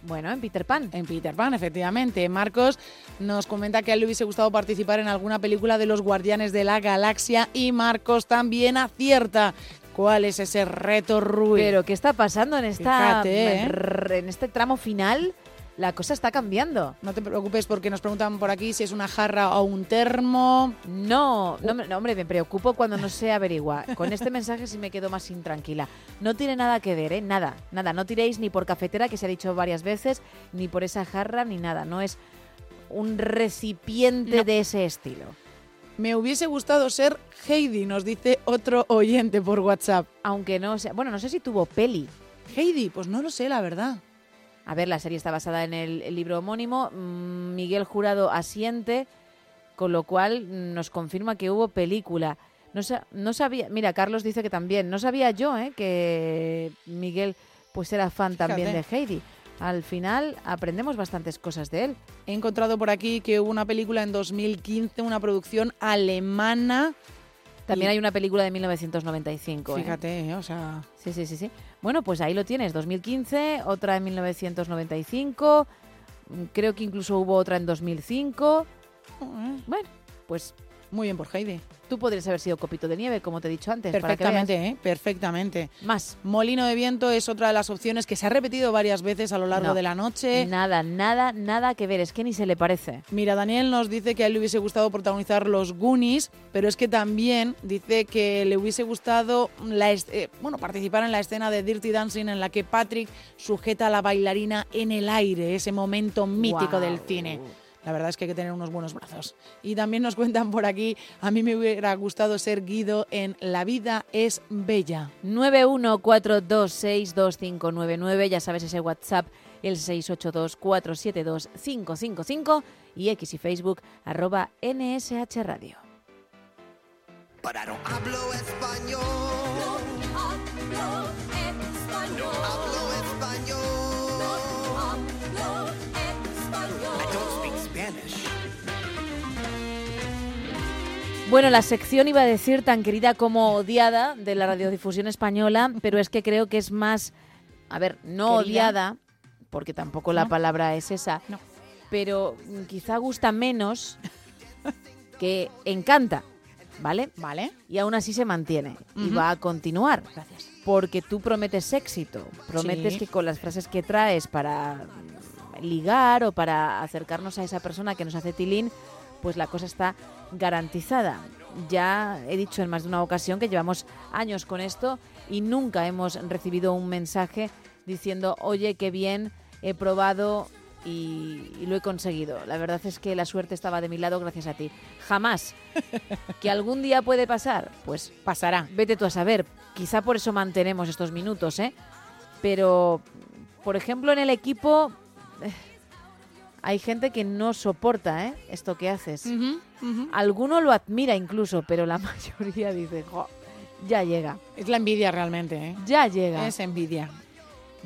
Bueno, en Peter Pan. En Peter Pan, efectivamente. Marcos nos comenta que a él le hubiese gustado participar en alguna película de los Guardianes de la Galaxia y Marcos también acierta. ¿Cuál es ese reto, Rui? Pero, ¿qué está pasando en, esta, Fíjate, ¿eh? en este tramo final? La cosa está cambiando. No te preocupes porque nos preguntan por aquí si es una jarra o un termo. No, no, hombre, me preocupo cuando no se averigua. Con este mensaje sí me quedo más intranquila. No tiene nada que ver, ¿eh? Nada, nada. No tiréis ni por cafetera, que se ha dicho varias veces, ni por esa jarra, ni nada. No es un recipiente de ese estilo. Me hubiese gustado ser Heidi, nos dice otro oyente por WhatsApp. Aunque no sea. Bueno, no sé si tuvo peli. Heidi, pues no lo sé, la verdad. A ver, la serie está basada en el, el libro homónimo. Mm, Miguel Jurado asiente, con lo cual nos confirma que hubo película. No, sa- no sabía, mira, Carlos dice que también. No sabía yo ¿eh? que Miguel pues era fan también de Heidi. Al final aprendemos bastantes cosas de él. He encontrado por aquí que hubo una película en 2015, una producción alemana. También Y- hay una película de 1995. ¿eh? Fíjate, ¿eh? o sea... Sí, sí, sí, sí. Bueno, pues ahí lo tienes, 2015, otra en 1995, mm, creo que incluso hubo otra en 2005. Bueno, pues Muy bien por Heidi. tú podrías haber sido Copito de Nieve, como te he dicho antes. para que Perfectamente, veas. ¿eh? Perfectamente. Más. Molino de viento es otra de las opciones que se ha repetido varias veces a lo largo No. de la noche. Nada, nada, nada que ver, es que ni se le parece. Mira, Daniel nos dice que a él le hubiese gustado protagonizar los Goonies, pero es que también dice que le hubiese gustado la eh, bueno, participar en la escena de Dirty Dancing en la que Patrick sujeta a la bailarina en el aire, ese momento mítico del cine. La verdad es que hay que tener unos buenos brazos. Y también nos cuentan por aquí, a mí me hubiera gustado ser Guido en La vida es bella. 914262599, ya sabes ese WhatsApp, el 682472555 y X y Facebook, arroba NSH Radio. But I don't hablo español. No hablo español. No hablo español. Bueno, la sección iba a decir tan querida como odiada de la radiodifusión española, pero es que creo que es más, a ver, no Querida. odiada, porque tampoco la No. palabra es esa, No. pero quizá gusta menos que encanta, ¿vale? Vale. Y aún así se mantiene y va a continuar. Gracias. Porque tú prometes éxito, prometes Sí. que con las frases que traes para ligar o para acercarnos a esa persona que nos hace tilín, pues la cosa está garantizada. Ya he dicho en más de una ocasión que llevamos años con esto y nunca hemos recibido un mensaje diciendo, oye, qué bien, he probado y, y lo he conseguido. La verdad es que la suerte estaba de mi lado gracias a ti. Jamás. ¿Que algún día puede pasar? Pues pasará. Vete tú a saber. Quizá por eso mantenemos estos minutos, ¿eh? Pero, por ejemplo, en el equipo eh, hay gente que no soporta ¿eh? esto que haces. Alguno lo admira incluso, pero la mayoría dice, "Jo, ya llega. Es la envidia realmente, ¿eh? Ya llega. Es envidia.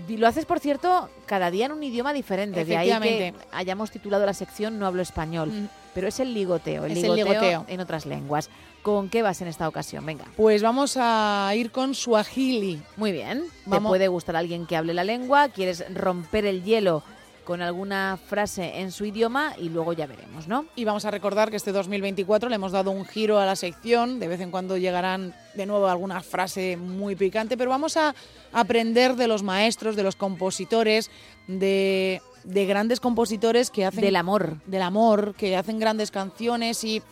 Y Lo haces, por cierto, cada día en un idioma diferente. De ahí que hayamos titulado la sección No hablo español. Mm. Pero es el ligoteo, el Es el ligoteo, en otras lenguas. ¿Con qué vas en esta ocasión? Venga. Pues vamos a ir con Swahili. Muy bien. Te Vamos- puede gustar alguien que hable la lengua, quieres romper el hielo con alguna frase en su idioma y luego ya veremos, ¿no? Y vamos a recordar que este 2024 le hemos dado un giro a la sección. De vez en cuando llegarán de nuevo alguna frase muy picante, pero vamos a aprender de los maestros, de los compositores, de, de grandes compositores que hacen... Del amor. Del amor, que hacen grandes canciones y,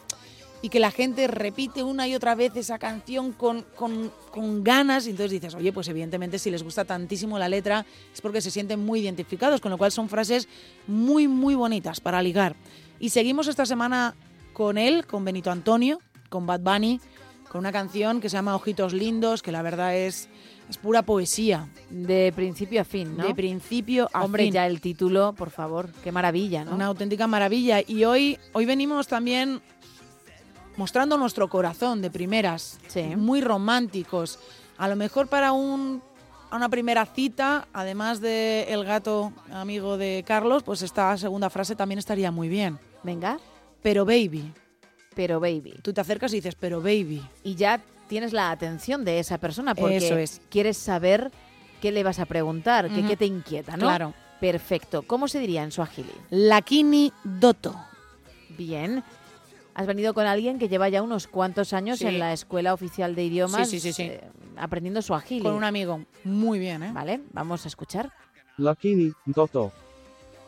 y que la gente repite una y otra vez esa canción con, con, con ganas. Y entonces dices, oye, pues evidentemente si les gusta tantísimo la letra es porque se sienten muy identificados, con lo cual son frases muy, muy bonitas para ligar. Y seguimos esta semana con él, con Benito Antonio, con Bad Bunny, con una canción que se llama Ojitos Lindos, que la verdad es, es pura poesía. De principio a fin, ¿no? De principio a Hombre, fin. ya el título, por favor, qué maravilla, ¿no? Una auténtica maravilla. Y hoy, hoy venimos también mostrando nuestro corazón de primeras, muy románticos. A lo mejor para un, una primera cita, además de el gato amigo de Carlos, pues esta segunda frase también estaría muy bien. Venga. Pero baby. Pero baby. Tú te acercas y dices, pero baby. Y ya tienes la atención de esa persona porque Eso es. quieres saber qué le vas a preguntar, qué, te inquieta, ¿no? Claro. Perfecto. ¿Cómo se diría en Swahili? Lakini Doto. Bien. Has venido con alguien que lleva ya unos cuantos años Sí. en la Escuela Oficial de Idiomas Sí, sí, sí, sí. eh, aprendiendo Swahili. Con un amigo. Muy bien, ¿eh? Vale, vamos a escuchar. Lakini Doto.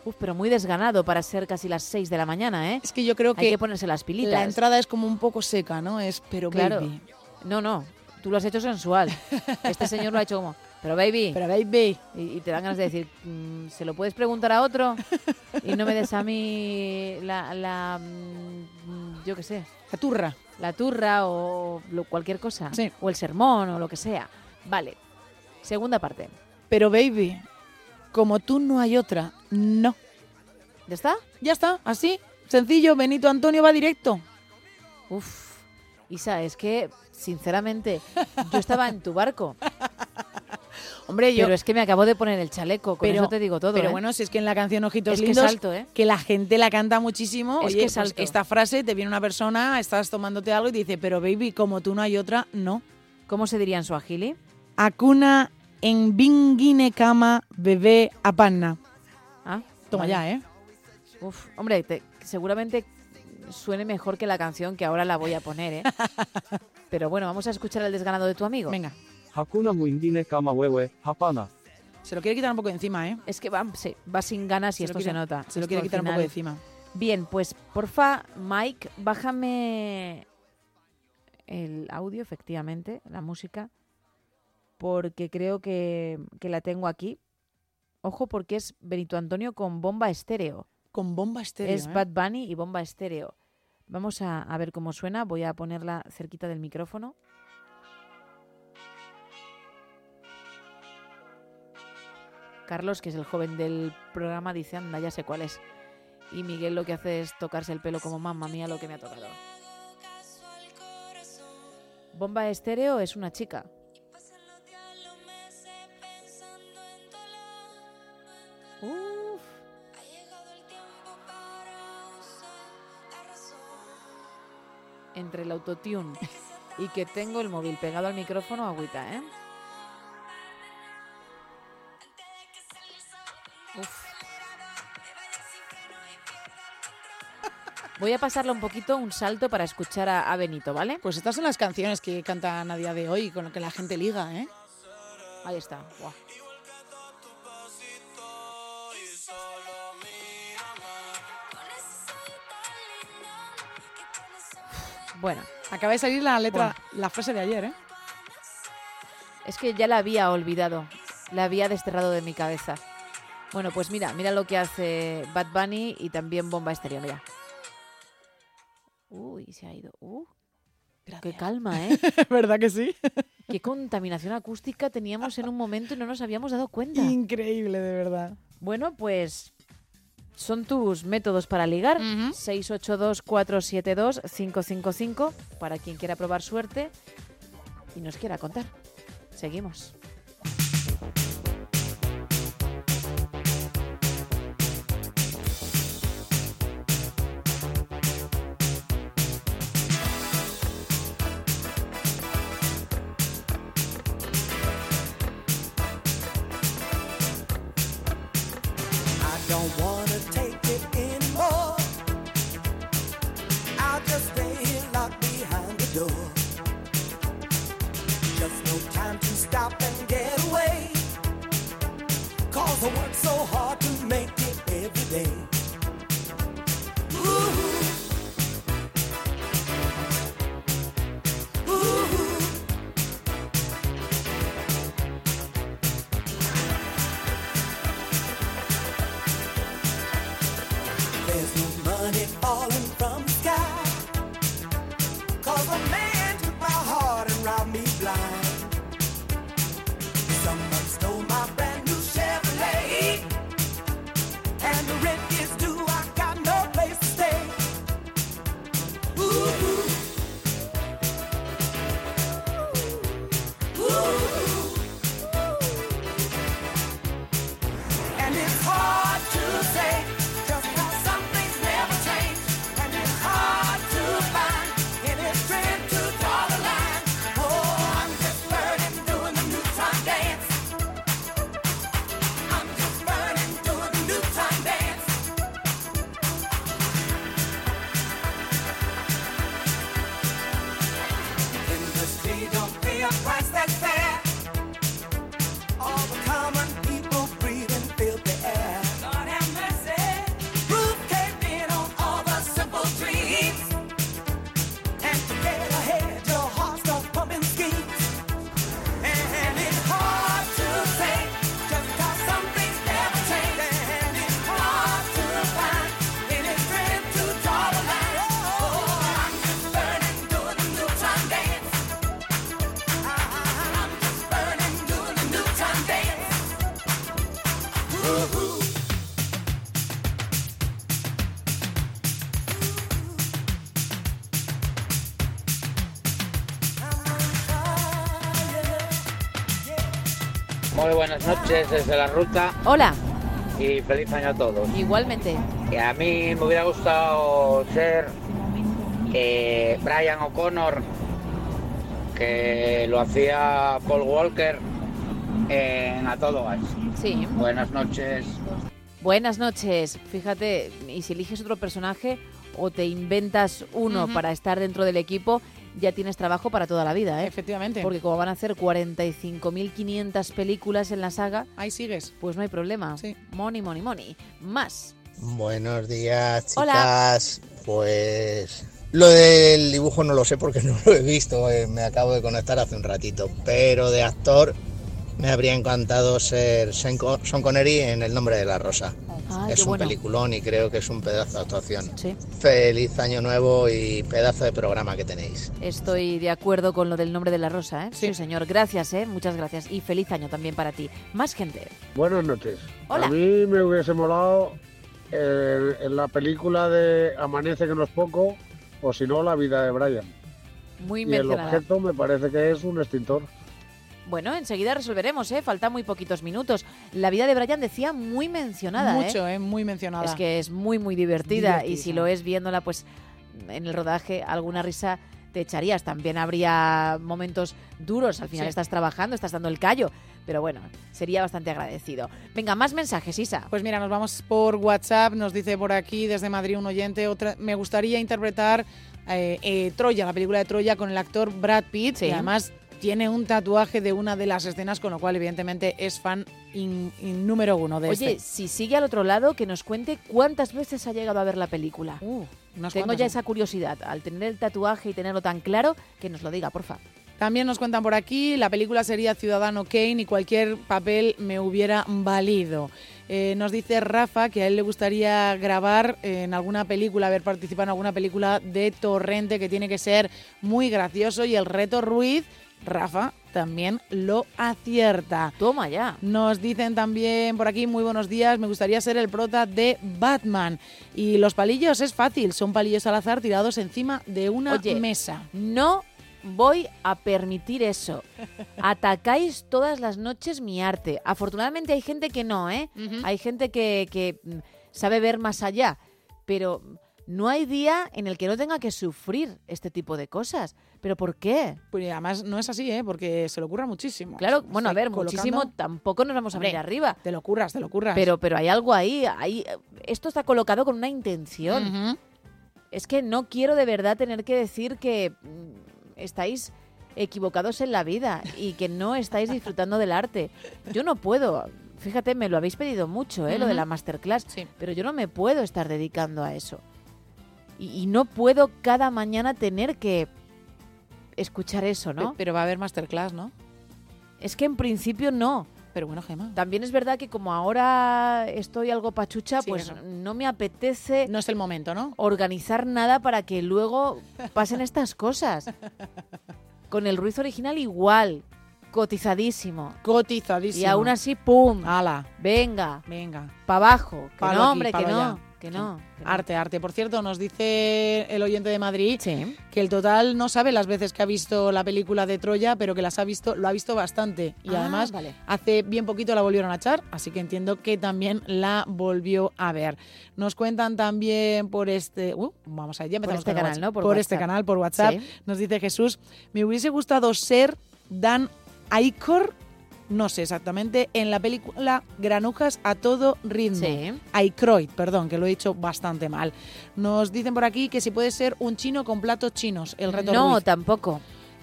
Uf, pero muy desganado para ser casi las 6 de la mañana, ¿eh? Es que yo creo Hay que que ponerse las pilitas. La entrada es como un poco seca, ¿no? Es pero Claro. baby. No, no, tú lo has hecho sensual. Este señor lo ha hecho como, pero baby. Pero baby. Y, y te dan ganas de decir, mm, ¿se lo puedes preguntar a otro? Y no me des a mí la, la mm, yo qué sé. La turra. La turra o lo- cualquier cosa. Sí. O el sermón o lo que sea. Vale. Segunda parte. Pero baby, como tú no hay otra, no. ¿Ya está? Ya está, así. Sencillo, Benito Antonio va directo. Uf. Isa, es que, sinceramente, yo estaba en tu barco. Hombre, yo... Pero es que me acabo de poner el chaleco, con pero, eso te digo todo. Pero ¿eh? bueno, si es que en la canción Ojitos Es que Lindos, salto, ¿eh? que la gente la canta muchísimo, Es oye, que pues esta frase te viene una persona, estás tomándote algo y te dice, pero baby, como tú no hay otra, no. ¿Cómo se diría en Swahili? Akuna en bingine kama bebé apanna. Ah, Toma vale. ya, ¿eh? Uf, hombre, te- seguramente suene mejor que la canción que ahora la voy a poner, ¿eh? Pero bueno, vamos a escuchar el desganado de tu amigo. Venga. Hakuna mwingine kama wewe, hapana. Se lo quiere quitar un poco de encima, ¿eh? Es que va, sí, va sin ganas y Se esto quiere- se nota. se lo quiere quitar un poco de encima. Bien, pues porfa, Mike, bájame el audio, efectivamente, la música, porque creo que, que la tengo aquí. Ojo, porque es Benito Antonio con bomba estéreo. Con bomba estéreo, Es ¿eh? Bad Bunny y bomba estéreo. Vamos a, a ver cómo suena. Voy a ponerla cerquita del micrófono. Carlos, que es el joven del programa, dice, anda, ya sé cuál es. Y Miguel lo que hace es tocarse el pelo como mamá mía lo que me ha tocado. Bomba estéreo es una chica. Uf. Entre el autotune y que tengo el móvil pegado al micrófono, agüita, ¿eh? Voy a pasarle un poquito un salto para escuchar a, a Benito, ¿vale? Pues estas son las canciones que cantan a día de hoy, con lo que la gente liga, ¿eh? Ahí está. Buah. Bueno, Acaba de salir la letra, la frase de ayer, ¿eh? es que ya la había olvidado. La había desterrado de mi cabeza. Bueno, pues mira, mira lo que hace Bad Bunny y también Bomba Estéreo, mira. Uy, se ha ido. Uh, qué calma, ¿eh? ¿Verdad que sí? Qué contaminación acústica teníamos en un momento y no nos habíamos dado cuenta. Increíble, de verdad. Bueno, pues son tus métodos para ligar. 682-472-555 para quien quiera probar suerte y nos quiera contar. Seguimos. it's hard to say. Buenas noches desde la ruta Hola, y feliz año a todos. igualmente. Que a mí me hubiera gustado ser eh, Brian O'Connor, que lo hacía Paul Walker en A Todo Gas. Sí. Buenas noches. Buenas noches. Fíjate, y si eliges otro personaje o te inventas uno para estar dentro del equipo, ya tienes trabajo para toda la vida, ¿eh? Efectivamente. Porque como van a hacer 45.500 películas en la saga, ahí sigues. Pues no hay problema. Money, money, money. Más. Buenos días, Hola. chicas. Pues lo del dibujo no lo sé porque no lo he visto. eh, me acabo de conectar hace un ratito. Pero de actor me habría encantado ser Sean Con- Sean Connery en El nombre de la rosa. Ay, es un bueno. peliculón y creo que es un pedazo de actuación. Sí. Feliz año nuevo y pedazo de programa que tenéis. Estoy de acuerdo con lo del nombre de la rosa, ¿eh? Sí, señor. Gracias, ¿eh? Muchas gracias. Y feliz año también para ti. Más gente. Buenas noches. Hola. A mí me hubiese molado eh, en la película de Amanece que no es poco, o si no, La vida de Brian. Muy y el objeto me parece que es un extintor. Bueno, enseguida resolveremos, ¿eh? Faltan muy poquitos minutos. La vida de Brian decía muy mencionada, Mucho, ¿eh? ¿eh? Muy mencionada. Es que es muy, muy divertida. Y si lo es viéndola, pues en el rodaje, alguna risa te echarías. También habría momentos duros. Al final Sí. estás trabajando, estás dando el callo. Pero bueno, sería bastante agradecido. Venga, más mensajes, Isa. Pues mira, nos vamos por WhatsApp, nos dice por aquí desde Madrid un oyente, otra, me gustaría interpretar eh, eh, Troya, la película de Troya con el actor Brad Pitt, Sí. y además tiene un tatuaje de una de las escenas, con lo cual evidentemente es fan in- in número uno de Oye, este. si sigue al otro lado, que nos cuente cuántas veces ha llegado a ver la película. Uh, Tengo cuantas, ya esa curiosidad. Al tener el tatuaje y tenerlo tan claro, que nos lo diga, porfa. También nos cuentan por aquí, la película sería Ciudadano Kane y cualquier papel me hubiera valido. Eh, nos dice Rafa que a él le gustaría grabar en alguna película, haber participado en alguna película de Torrente que tiene que ser muy gracioso y el reto Ruiz, Rafa también lo acierta. Toma ya. Nos dicen también por aquí, muy buenos días, me gustaría ser el prota de Batman. Y los palillos es fácil, son palillos al azar tirados encima de una Oye, mesa. No voy a permitir eso. Atacáis todas las noches mi arte. Afortunadamente hay gente que no, ¿eh? Hay gente que, que, mm, sabe ver más allá. Pero no hay día en el que no tenga que sufrir este tipo de cosas. ¿Pero por qué? Pues además no es así, ¿eh? Porque se lo ocurra muchísimo. Claro, bueno, a ver, colocando- muchísimo tampoco nos vamos a venir arriba. Te lo curras, te lo curras. Pero, pero hay algo ahí, ahí. Esto está colocado con una intención. Es que no quiero de verdad tener que decir que mm, estáis equivocados en la vida y que no estáis disfrutando del arte. Yo no puedo. Fíjate, me lo habéis pedido mucho, ¿eh? lo de la masterclass, pero yo no me puedo estar dedicando a eso. Y, y no puedo cada mañana tener que escuchar eso, ¿no? Pe- Pero va a haber masterclass, ¿no? Es que en principio no. Pero bueno, Gemma. También es verdad que como ahora estoy algo pachucha, Sí, pues eso. no me apetece... No es el momento, ¿no? Organizar nada para que luego pasen estas cosas. Con el Ruiz original igual, cotizadísimo. Cotizadísimo. Y aún así, ¡pum! ¡Hala! Venga. Venga. Para abajo. Que Palo no, aquí, hombre, que no. allá. Que no. Arte, arte. Por cierto, nos dice el oyente de Madrid que el total no sabe las veces que ha visto la película de Troya, pero que las ha visto, lo ha visto bastante. Y Ah, además, vale. hace bien poquito la volvieron a echar, así que entiendo que también la volvió a ver. Nos cuentan también por este. uh, vamos allá, Por este canal. ¿no? Por Por este WhatsApp. canal, por WhatsApp. Sí. Nos dice Jesús: Me hubiese gustado ser Dan Aykor. No sé exactamente, en la película Granujas a todo ritmo. Sí. Aykroyd, perdón, que lo he dicho bastante mal. Nos dicen por aquí que si puede ser un chino con platos chinos, el reto No, Ruiz. tampoco.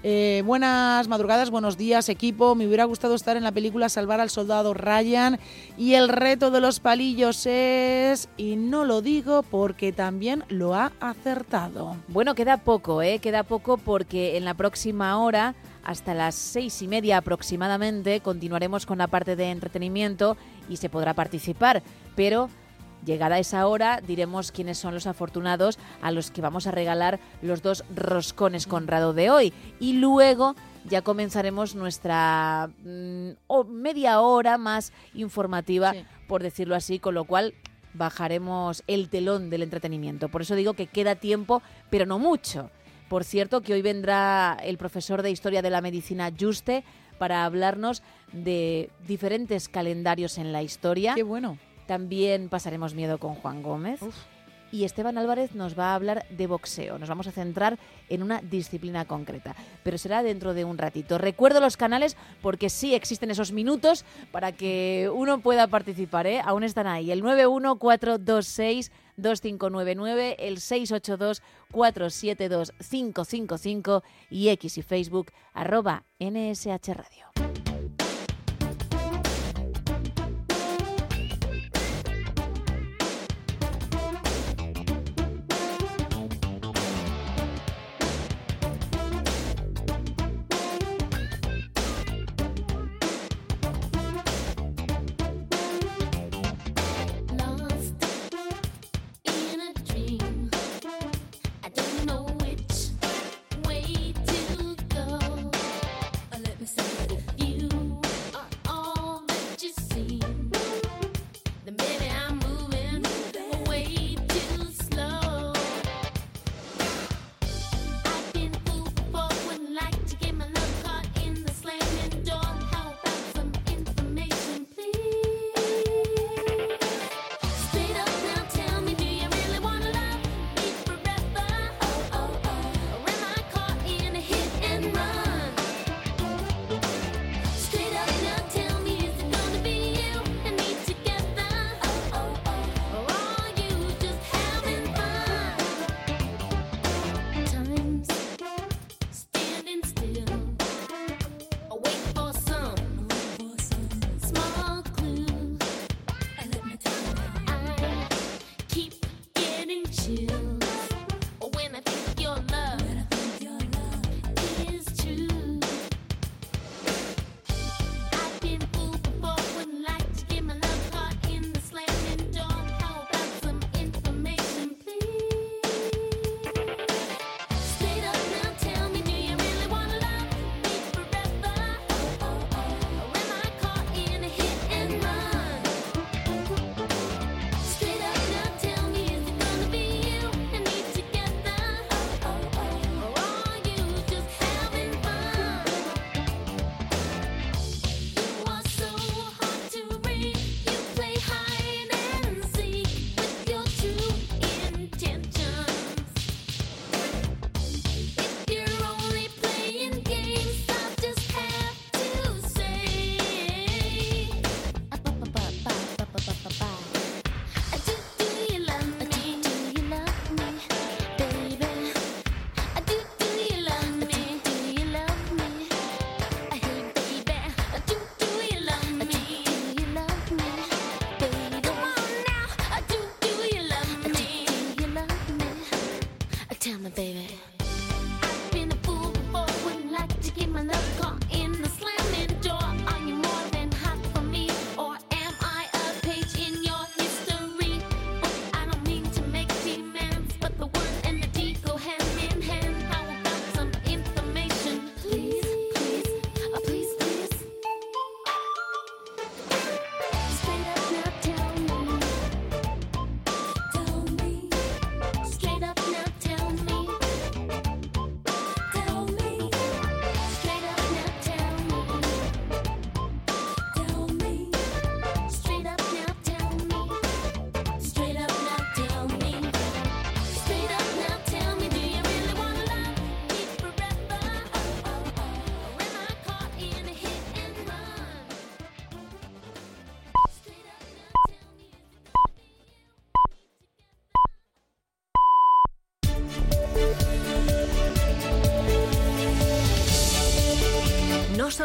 Eh, buenas madrugadas, buenos días equipo. Me hubiera gustado estar en la película Salvar al Soldado Ryan y el reto de los palillos es... Y no lo digo porque también lo ha acertado. Bueno, queda poco, ¿eh? Queda poco porque en la próxima hora, hasta las seis y media aproximadamente, continuaremos con la parte de entretenimiento y se podrá participar. Pero llegada esa hora, diremos quiénes son los afortunados a los que vamos a regalar los dos roscones Conrado de hoy. Y luego ya comenzaremos nuestra mm, media hora más informativa, por decirlo así, con lo cual bajaremos el telón del entretenimiento. Por eso digo que queda tiempo, pero no mucho. Por cierto, que hoy vendrá el profesor de Historia de la Medicina Juste para hablarnos de diferentes calendarios en la historia. Qué bueno. También pasaremos miedo con Juan Gómez. Y Esteban Álvarez nos va a hablar de boxeo. Nos vamos a centrar en una disciplina concreta, pero será dentro de un ratito. Recuerdo los canales porque sí existen esos minutos para que uno pueda participar. ¿eh? Aún están ahí. El 91426. 2599, el 682 472 555 y X y Facebook arroba NSH Radio.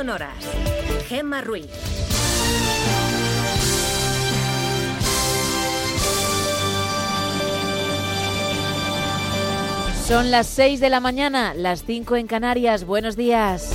sonoras. Gemma Ruiz. Son las 6 de la mañana, las 5 en Canarias. Buenos días.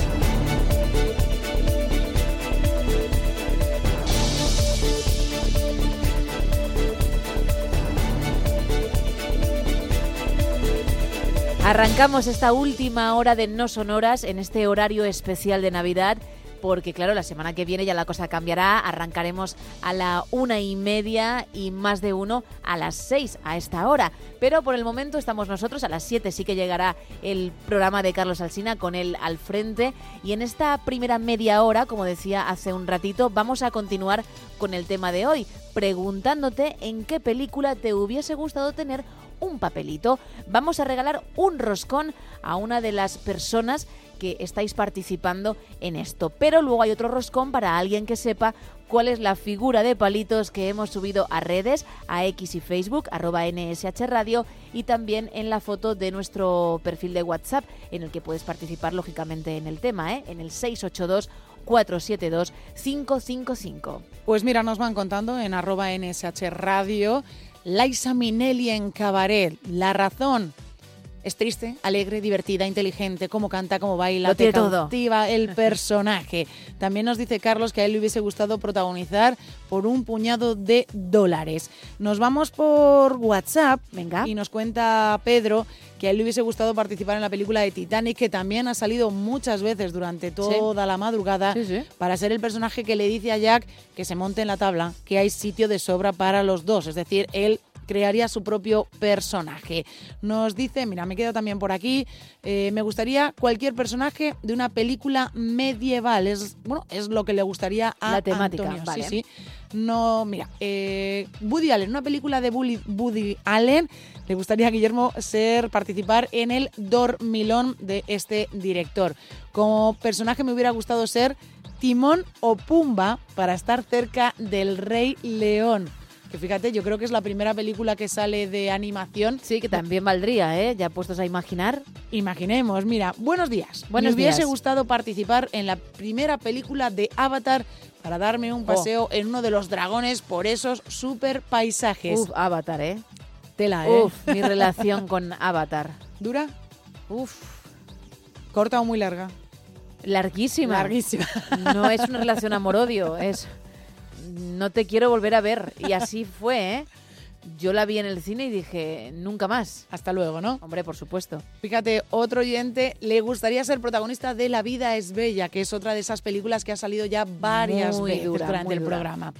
Arrancamos esta última hora de No Sonoras en este horario especial de Navidad porque claro, la semana que viene ya la cosa cambiará. Arrancaremos a la una y media y más de uno a las seis a esta hora. Pero por el momento estamos nosotros a las siete. Sí que llegará el programa de Carlos Alsina con él al frente. Y en esta primera media hora, como decía hace un ratito, vamos a continuar con el tema de hoy, preguntándote en qué película te hubiese gustado tener un papelito. Vamos a regalar un roscón a una de las personas que estáis participando en esto. Pero luego hay otro roscón para alguien que sepa cuál es la figura de palitos que hemos subido a redes, a X y Facebook, arroba NSH Radio, y también en la foto de nuestro perfil de WhatsApp, en el que puedes participar lógicamente en el tema, ¿eh? en el 682 472 555. Pues mira, nos van contando en arroba NSH Radio, Laisa Minelli en Cabaret, La Razón. Es triste, alegre, divertida, inteligente, cómo canta, cómo baila, Lo te todo. el personaje. También nos dice Carlos que a él le hubiese gustado protagonizar por un puñado de dólares. Nos vamos por WhatsApp Venga. y nos cuenta Pedro que a él le hubiese gustado participar en la película de Titanic, que también ha salido muchas veces durante toda la madrugada Sí, sí. para ser el personaje que le dice a Jack que se monte en la tabla, que hay sitio de sobra para los dos. Es decir, él crearía su propio personaje. Nos dice, mira, me quedo también por aquí, eh, me gustaría cualquier personaje de una película medieval. Es, bueno, es lo que le gustaría a La temática, Antonio. vale. Sí, sí. No, mira, eh, Woody Allen, una película de Woody, Woody Allen, le gustaría a Guillermo ser participar en el dormilón de este director. Como personaje me hubiera gustado ser Timón o Pumba para estar cerca del Rey León. Que fíjate, yo creo que es la primera película que sale de animación. Sí, que también valdría, ¿eh? Ya puestos a imaginar. Imaginemos, mira, buenos días. Buenos Me hubiese días. gustado participar en la primera película de Avatar para darme un paseo en uno de los dragones por esos super paisajes. Uf, Avatar, ¿eh? Tela, ¿eh? Uf, mi relación con Avatar. ¿Dura? Uf. ¿Corta o muy larga? Larguísima. Larguísima. No es una relación amor-odio, es no te quiero volver a ver. Y así fue, ¿eh? Yo la vi en el cine y dije, nunca más. Hasta luego, ¿no? Hombre, por supuesto. Fíjate, otro oyente le gustaría ser protagonista de La vida es bella, que es otra de esas películas que ha salido ya varias Muy veces dura, durante el dura. programa.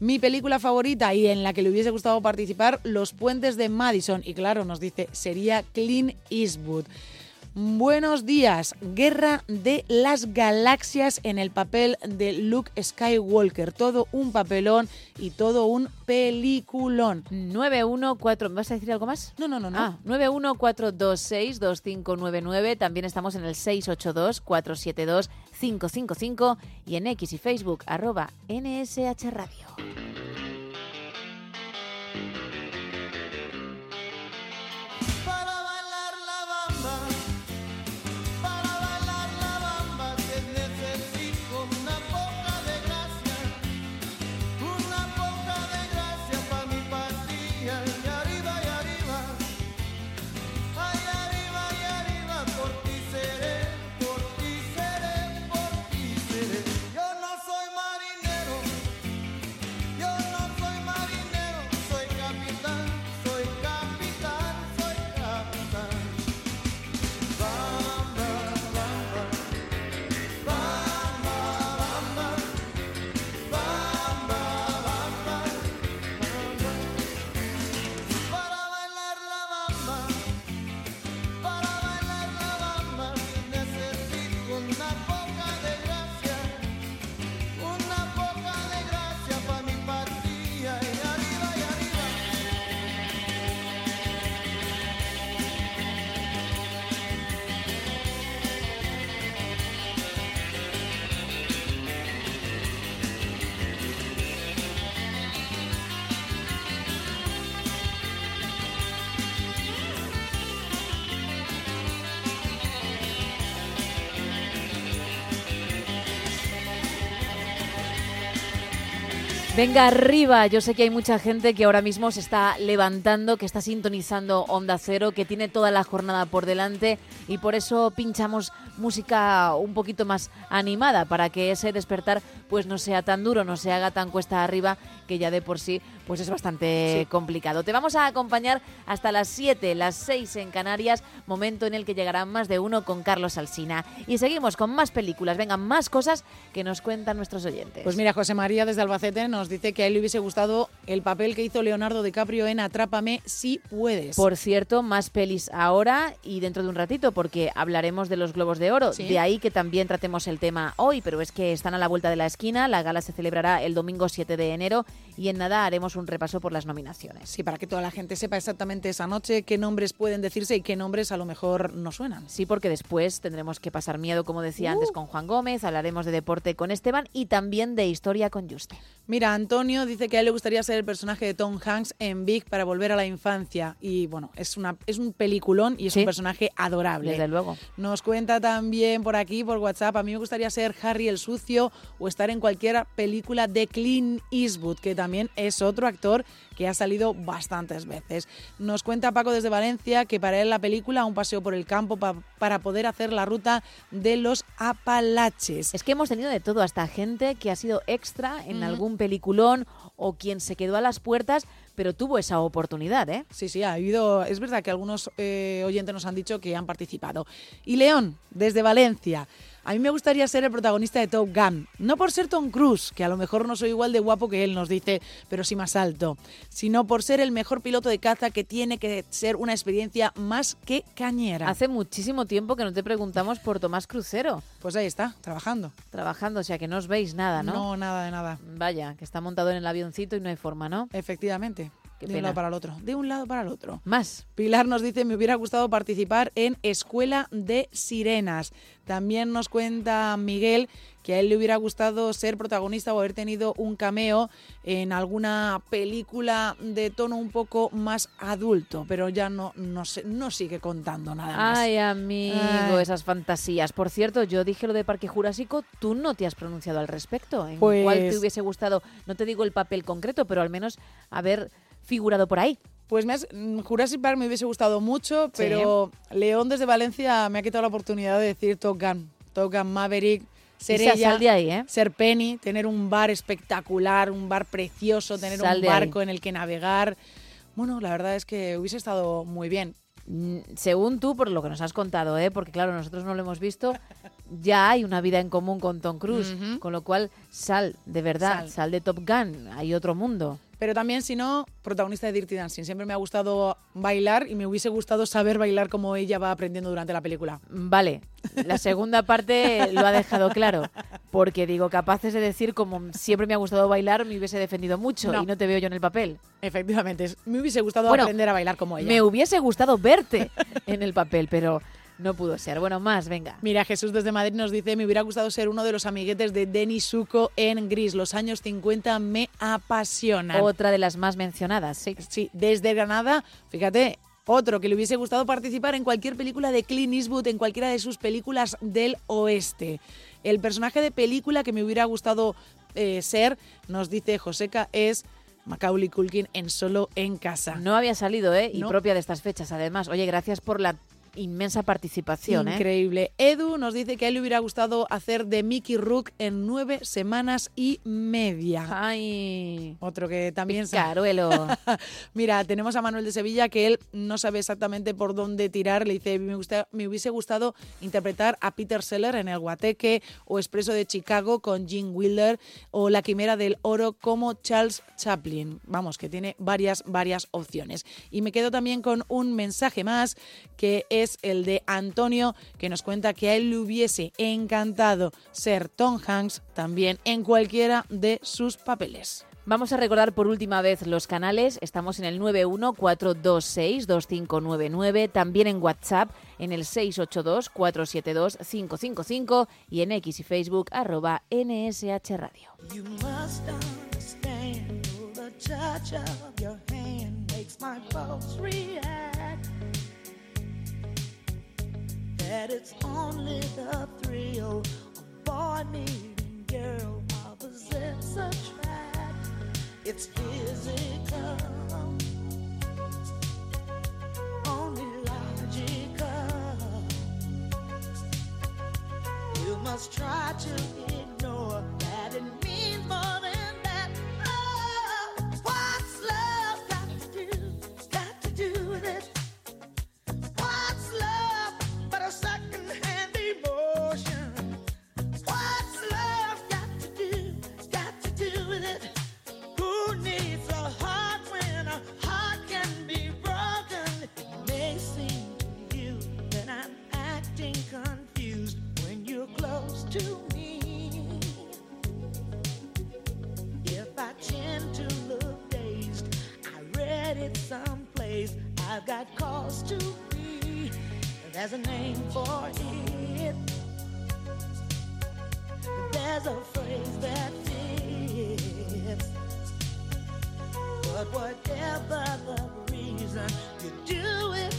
Mi película favorita y en la que le hubiese gustado participar, Los puentes de Madison. Y claro, nos dice, sería Clint Eastwood. Buenos días. Guerra de las Galaxias en el papel de Luke Skywalker. Todo un papelón y todo un peliculón. 914, ¿me vas a decir algo más? No, no, no, no. Ah, 914262599. También estamos en el 682-472-555 y en X y Facebook, arroba NSH Radio. Venga arriba, yo sé que hay mucha gente que ahora mismo se está levantando, que está sintonizando Onda Cero, que tiene toda la jornada por delante y por eso pinchamos música un poquito más animada para que ese despertar pues no sea tan duro, no se haga tan cuesta arriba, que ya de por sí pues es bastante Sí. complicado. Te vamos a acompañar hasta las 7, las 6 en Canarias, momento en el que llegará más de uno con Carlos Alsina. Y seguimos con más películas, vengan más cosas que nos cuentan nuestros oyentes. Pues mira, José María desde Albacete nos dice que a él le hubiese gustado el papel que hizo Leonardo DiCaprio en Atrápame si puedes. Por cierto, más pelis ahora y dentro de un ratito, porque hablaremos de los Globos de Oro. Sí. De ahí que también tratemos el tema hoy, pero es que están a la vuelta de la esquina. La gala se celebrará el domingo 7 de enero y en nada haremos un repaso por las nominaciones. Sí, para que toda la gente sepa exactamente esa noche qué nombres pueden decirse y qué nombres a lo mejor no suenan. Sí, porque después tendremos que pasar miedo, como decía antes, con Juan Gómez, hablaremos de deporte con Esteban y también de historia con Juste. Mira, Antonio dice que a él le gustaría ser el personaje de Tom Hanks en Big para volver a la infancia. Y bueno, es, una, es un peliculón y es Sí. un personaje adorable. Desde luego. Nos cuenta también por aquí, por WhatsApp, a mí me gustaría ser Harry el Sucio o estar en cualquier película de Clint Eastwood, que también es otro actor que ha salido bastantes veces. Nos cuenta Paco desde Valencia que para él la película un paseo por el campo pa- para poder hacer la ruta de los Apalaches. Es que hemos tenido de todo, hasta gente que ha sido extra en Mm. algún peliculón o quien se quedó a las puertas, pero tuvo esa oportunidad, ¿eh? Sí, sí, ha habido. Es verdad que algunos eh, oyentes nos han dicho que han participado. Y León, desde Valencia. A mí me gustaría ser el protagonista de Top Gun. No por ser Tom Cruise, que a lo mejor no soy igual de guapo que él, nos dice, pero sí más alto. Sino por ser el mejor piloto de caza que tiene que ser una experiencia más que cañera. Hace muchísimo tiempo que no te preguntamos por Tomás Crucero. Pues ahí está, trabajando. Trabajando, o sea que no os veis nada, ¿no? No, nada de nada. Vaya, que está montado en el avioncito y no hay forma, ¿no? Efectivamente. Qué de un lado para el otro. De un lado para el otro. Más. Pilar nos dice, me hubiera gustado participar en Escuela de Sirenas. También nos cuenta Miguel que a él le hubiera gustado ser protagonista o haber tenido un cameo en alguna película de tono un poco más adulto, pero ya no, no, sé- no sigue contando nada más. Ay, amigo, Ay. esas fantasías. Por cierto, yo dije lo de Parque Jurásico, tú no te has pronunciado al respecto. ¿En Pues- cuál te hubiese gustado? No te digo el papel concreto, pero al menos haber figurado por ahí. Pues me has- mm, Jurassic Park me hubiese gustado mucho, pero León desde Valencia me ha quitado la oportunidad de decir Top Gun. Top Gun Maverick, ser Isa, ella, sal de ahí, ¿eh? ser Penny, tener un bar espectacular, un bar precioso, tener Sal un ahí. barco en el que navegar. Bueno, la verdad es que hubiese estado muy bien. Mm, Según tú, por lo que nos has contado, ¿eh? porque claro, nosotros no lo hemos visto, ya hay una vida en común con Tom Cruise, con lo cual sal, de verdad, Sal. sal. de Top Gun, hay otro mundo. Pero también, si no, protagonista de Dirty Dancing. Siempre me ha gustado bailar y me hubiese gustado saber bailar como ella va aprendiendo durante la película. Vale, la segunda parte lo ha dejado claro, porque digo, capaces de decir como siempre me ha gustado bailar, me hubiese defendido mucho No. y no te veo yo en el papel. Efectivamente, me hubiese gustado Bueno, aprender a bailar como ella. Me hubiese gustado verte en el papel, pero no pudo ser. Bueno, más, venga. Mira, Jesús desde Madrid nos dice, me hubiera gustado ser uno de los amiguetes de Denis Suco en Gris. Los años 50 me apasionan. Otra de las más mencionadas, sí. Sí, desde Granada, fíjate, otro que le hubiese gustado participar en cualquier película de Clint Eastwood, en cualquiera de sus películas del oeste. El personaje de película que me hubiera gustado eh, ser, nos dice Joseca, es Macaulay Culkin en Solo en Casa. No había salido, ¿eh? Y No. propia de estas fechas, además. Oye, gracias por la inmensa participación, ¿eh? Increíble. Edu nos dice que a él le hubiera gustado hacer de Mickey Rook en nueve semanas y media. Ay. Otro que también... Caruelo. Mira, tenemos a Manuel de Sevilla que él no sabe exactamente por dónde tirar. Le dice, me, gusta, me hubiese gustado interpretar a Peter Seller en El Guateque o Expreso de Chicago con Gene Wilder o La Quimera del Oro como Charles Chaplin. Vamos, que tiene varias, varias opciones. Y me quedo también con un mensaje más que es el de Antonio que nos cuenta que a él le hubiese encantado ser Tom Hanks también en cualquiera de sus papeles. Vamos a recordar por última vez los canales. Estamos en el 914262599, también en WhatsApp en el 682472555 y en X y Facebook arroba NSH Radio. You That it's only the thrill of boy meeting girl opposites attract. It's physical, only logical. You must try to ignore that it means more cause to be. There's a name for it. There's a phrase that fits. But whatever the reason, you do it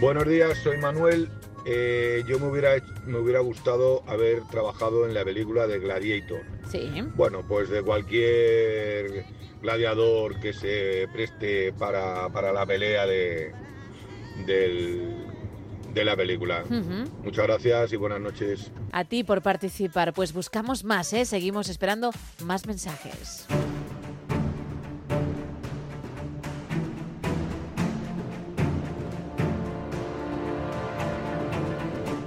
Buenos días, soy Manuel. Eh, yo me hubiera, me hubiera gustado haber trabajado en la película de Gladiator. Sí. Bueno, pues de cualquier gladiador que se preste para, para la pelea de, del- de la película. Muchas gracias y buenas noches. A ti por participar. Pues buscamos más, ¿eh? Seguimos esperando más mensajes.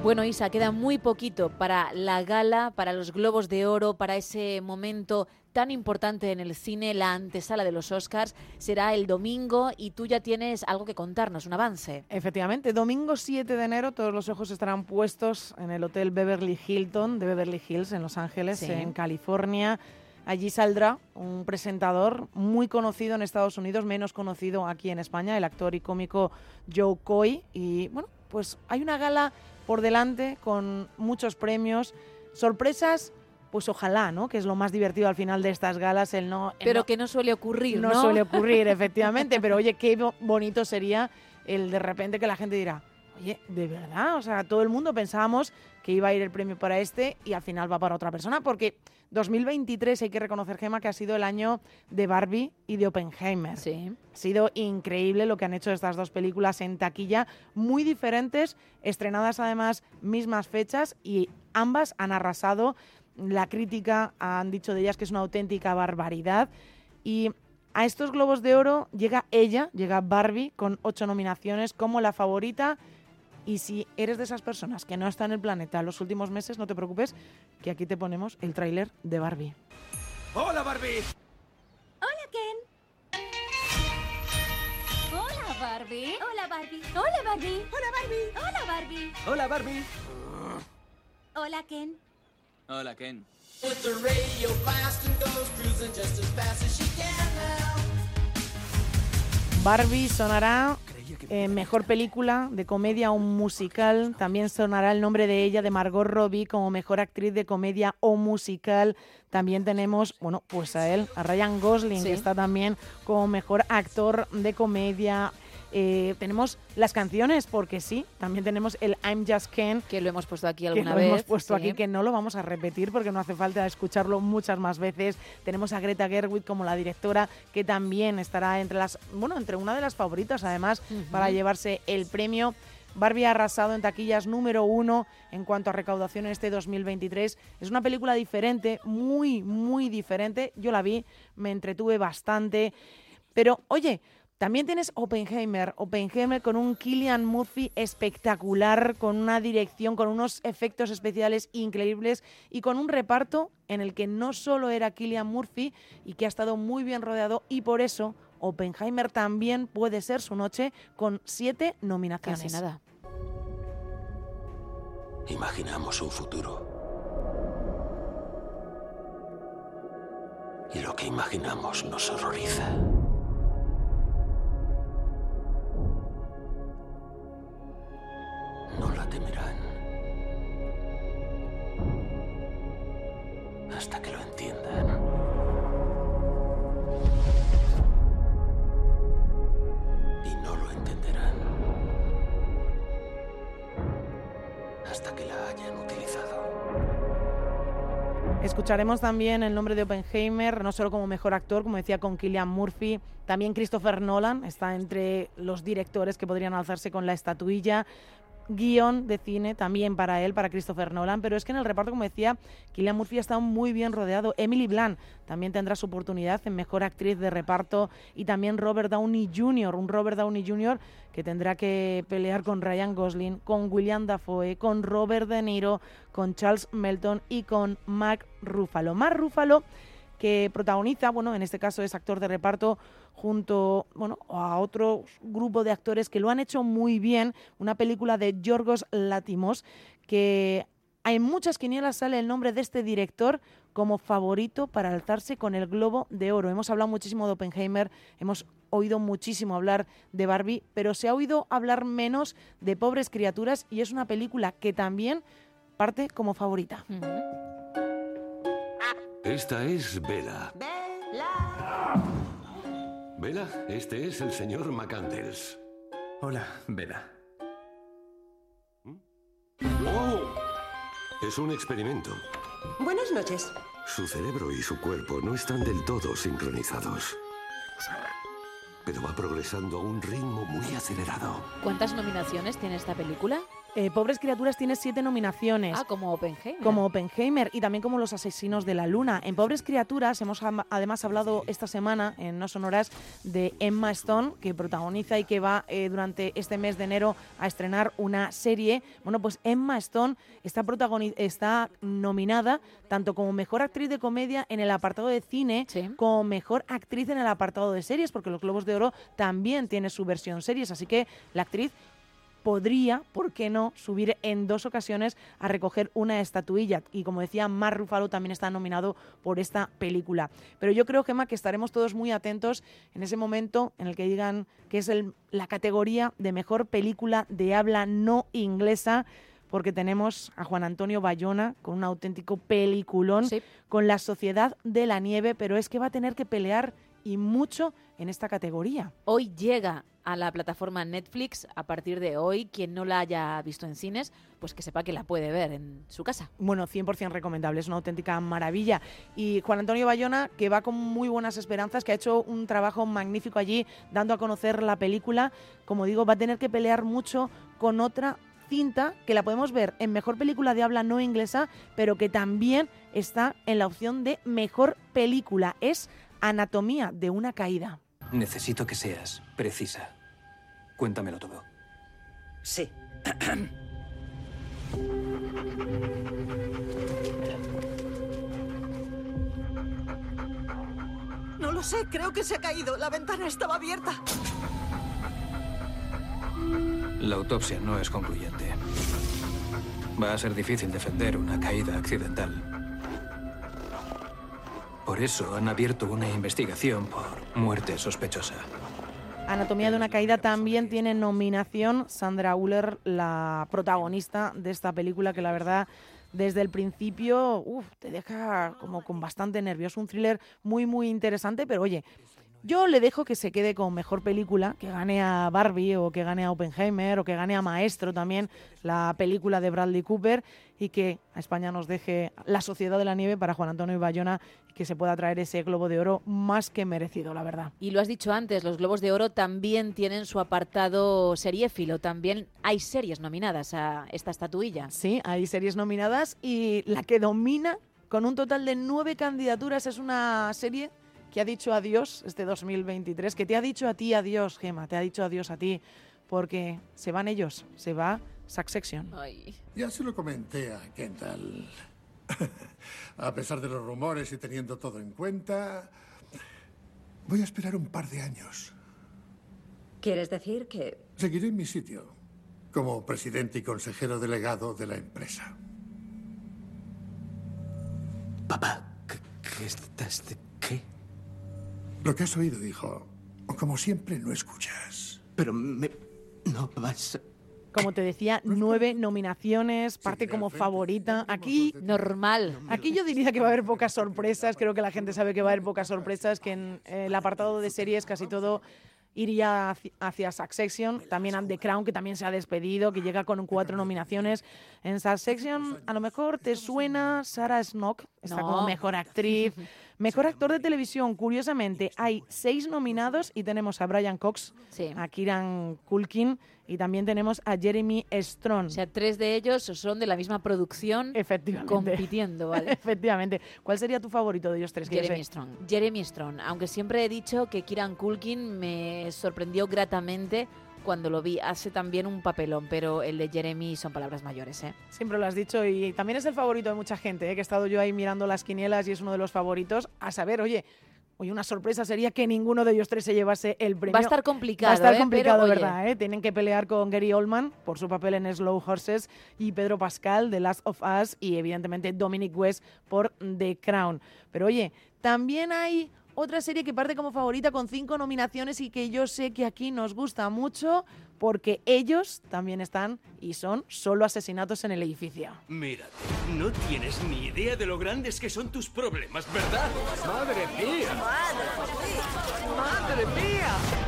Bueno, Isa, queda muy poquito para la gala, para los Globos de Oro, para ese momento tan importante en el cine, la antesala de los Oscars. Será el domingo y tú ya tienes algo que contarnos, un avance. Efectivamente, domingo 7 de enero todos los ojos estarán puestos en el Hotel Beverly Hilton de Beverly Hills en Los Ángeles, Sí. en California. Allí saldrá un presentador muy conocido en Estados Unidos, menos conocido aquí en España, el actor y cómico Joe Coy. Y bueno, pues hay una gala por delante con muchos premios, sorpresas. Pues ojalá, ¿no? Que es lo más divertido al final de estas galas, el no... el Pero no- que no suele ocurrir, ¿no? no suele ocurrir, efectivamente, pero oye, qué bo- bonito sería el de repente que la gente dirá, oye, de verdad, o sea, todo el mundo pensábamos que iba a ir el premio para este y al final va para otra persona, porque 2023 hay que reconocer, Gema, que ha sido el año de Barbie y de Oppenheimer. Sí. Ha sido increíble lo que han hecho estas dos películas en taquilla, muy diferentes, estrenadas además mismas fechas y ambas han arrasado. La crítica han dicho de ellas que es una auténtica barbaridad. Y a estos Globos de Oro llega ella, llega Barbie, con ocho nominaciones como la favorita. Y si eres de esas personas que no está en el planeta los últimos meses, no te preocupes, que aquí te ponemos el tráiler de Barbie. ¡Hola, Barbie! Hola, Ken. Hola, Barbie. Hola, Barbie. Hola, Barbie. Hola, Barbie. Hola, Barbie. Hola, Barbie. Hola, Ken. Hola, Ken. With the radio blast and goes cruising just as fast as she can now. Barbie sonará eh, mejor película de comedia o musical. También sonará el nombre de ella, de Margot Robbie, como mejor actriz de comedia o musical. También tenemos, bueno, pues a él, a Ryan Gosling, Sí. que está también como mejor actor de comedia. Eh, tenemos las canciones, porque sí, también tenemos el I'm Just Ken. Que lo hemos puesto aquí Que alguna lo vez. hemos puesto sí. aquí, que no lo vamos a repetir porque no hace falta escucharlo muchas más veces. Tenemos a Greta Gerwig como la directora, que también estará entre las, bueno, entre una de las favoritas, además, para llevarse el premio. Barbie ha arrasado en taquillas número uno en cuanto a recaudación en este 2023. Es una película diferente, muy, muy diferente. Yo la vi, me entretuve bastante. Pero, oye, también tienes Oppenheimer. Oppenheimer con un Killian Murphy espectacular, con una dirección, con unos efectos especiales increíbles y con un reparto en el que no solo era Killian Murphy y que ha estado muy bien rodeado y por eso Oppenheimer también puede ser su noche con siete nominaciones. Casi nada. Imaginamos un futuro. Y lo que imaginamos nos horroriza. No la temerán. hasta que lo entiendan. Y no lo entenderán hasta que la hayan utilizado. Escucharemos también el nombre de Oppenheimer, no solo como mejor actor, como decía con Killian Murphy, también Christopher Nolan está entre los directores que podrían alzarse con la estatuilla. Guión de cine también para él, para Christopher Nolan, pero es que en el reparto, como decía, Killian Murphy ha estado muy bien rodeado. Emily Blunt también tendrá su oportunidad en mejor actriz de reparto y también Robert Downey Jr., un Robert Downey Jr. que tendrá que pelear con Ryan Gosling, con William Dafoe, con Robert De Niro, con Charles Melton y con Mark Ruffalo. Mark Ruffalo que protagoniza, bueno, en este caso es actor de reparto junto, bueno, a otro grupo de actores que lo han hecho muy bien, una película de Yorgos Látimos que en muchas quinielas sale el nombre de este director como favorito para alzarse con el Globo de Oro. Hemos hablado muchísimo de Oppenheimer, hemos oído muchísimo hablar de Barbie, pero se ha oído hablar menos de Pobres Criaturas y es una película que también parte como favorita. Esta es Vela. Vela, este es el señor McCandles. Hola, Vela. ¡Oh! Es un experimento. Buenas noches. Su cerebro y su cuerpo no están del todo sincronizados. Pero va progresando a un ritmo muy acelerado. ¿Cuántas nominaciones tiene esta película? Eh, Pobres Criaturas tiene siete nominaciones. Ah, como Oppenheimer. Como Oppenheimer y también como Los Asesinos de la Luna. En Pobres Criaturas hemos además hablado esta semana en No Sonoras de Emma Stone, que protagoniza y que va eh, durante este mes de enero a estrenar una serie. Bueno, pues Emma Stone está, está nominada tanto como Mejor Actriz de Comedia en el apartado de cine como Mejor Actriz en el apartado de series, porque los Globos de Oro también tiene su versión series. Así que la actriz podría, ¿por qué no?, subir en dos ocasiones a recoger una estatuilla. Y como decía, Mark Ruffalo también está nominado por esta película. Pero yo creo, Gemma, que estaremos todos muy atentos en ese momento en el que digan que es el- la categoría de mejor película de habla no inglesa porque tenemos a Juan Antonio Bayona con un auténtico peliculón, con La Sociedad de la Nieve, pero es que va a tener que pelear y mucho en esta categoría. Hoy llega a la plataforma Netflix. A partir de hoy, quien no la haya visto en cines, pues que sepa que la puede ver en su casa. Bueno, 100% recomendable, es una auténtica maravilla. Y Juan Antonio Bayona, que va con muy buenas esperanzas, que ha hecho un trabajo magnífico allí, dando a conocer la película, como digo, va a tener que pelear mucho con otra cinta que la podemos ver en mejor película de habla no inglesa, pero que también está en la opción de mejor película. Es Anatomía de una caída. Necesito que seas precisa. Cuéntamelo todo. Sí. No lo sé, creo que se ha caído. La ventana estaba abierta. La autopsia no es concluyente. Va a ser difícil defender una caída accidental. Por eso han abierto una investigación por muerte sospechosa. Anatomía de una caída también tiene nominación Sandra Uller, la protagonista de esta película que la verdad desde el principio te deja como con bastante nervios. Un thriller muy muy interesante, pero oye, yo le dejo que se quede con mejor película, que gane a Barbie o que gane a Oppenheimer o que gane a Maestro también, la película de Bradley Cooper y que a España nos deje La Sociedad de la Nieve para Juan Antonio Bayona y que se pueda traer ese Globo de Oro más que merecido, la verdad. Y lo has dicho antes, los Globos de Oro también tienen su apartado seriéfilo. También hay series nominadas a esta estatuilla. Sí, hay series nominadas y la que domina con un total de nueve candidaturas es una serie que ha dicho adiós este 2023, que te ha dicho a ti adiós, Gema, te ha dicho adiós a ti, porque se van ellos, se va Succession. Ya se lo comenté a Kendall. a pesar de los rumores y teniendo todo en cuenta, voy a esperar un par de años. ¿Quieres decir que Seguiré en mi sitio como presidente y consejero delegado de la empresa. Papá, ¿qué, qué estás de qué? Lo que has oído, hijo. Como siempre, no escuchas. Pero me... no vas... como te decía, nueve nominaciones, parte como favorita. Aquí normal. Aquí yo diría que va a haber pocas sorpresas. Creo que la gente sabe que va a haber pocas sorpresas, que en el apartado de series casi todo iría hacia, Succession, también a The Crown, que también se ha despedido, que llega con cuatro nominaciones. En Succession, a lo mejor te suena Sarah Snook, está No. como mejor actriz. Mejor actor de televisión, curiosamente, hay seis nominados y tenemos a Brian Cox, a Kieran Culkin y también tenemos a Jeremy Strong. O sea, tres de ellos son de la misma producción Efectivamente. compitiendo, ¿vale? Efectivamente. ¿Cuál sería tu favorito de ellos tres? Jeremy. Strong. Jeremy Strong. Aunque siempre he dicho que Kieran Culkin me sorprendió gratamente cuando lo vi. Hace también un papelón, pero el de Jeremy son palabras mayores, ¿eh? Siempre lo has dicho y también es el favorito de mucha gente, ¿eh? que he estado yo ahí mirando las quinielas y es uno de los favoritos. A saber, oye, oye, una sorpresa sería que ninguno de ellos tres se llevase el premio. Va a estar complicado, Va a estar ¿eh? complicado, Pero, oye. ¿verdad? eh? Tienen que pelear con Gary Oldman por su papel en Slow Horses y Pedro Pascal de Last of Us y evidentemente Dominic West por The Crown. Pero oye, también hay otra serie que parte como favorita con cinco nominaciones y que yo sé que aquí nos gusta mucho porque ellos también están y son solo asesinatos en el edificio. Mírate, no tienes ni idea de lo grandes que son tus problemas, ¿verdad? ¡Madre mía! ¡Madre mía!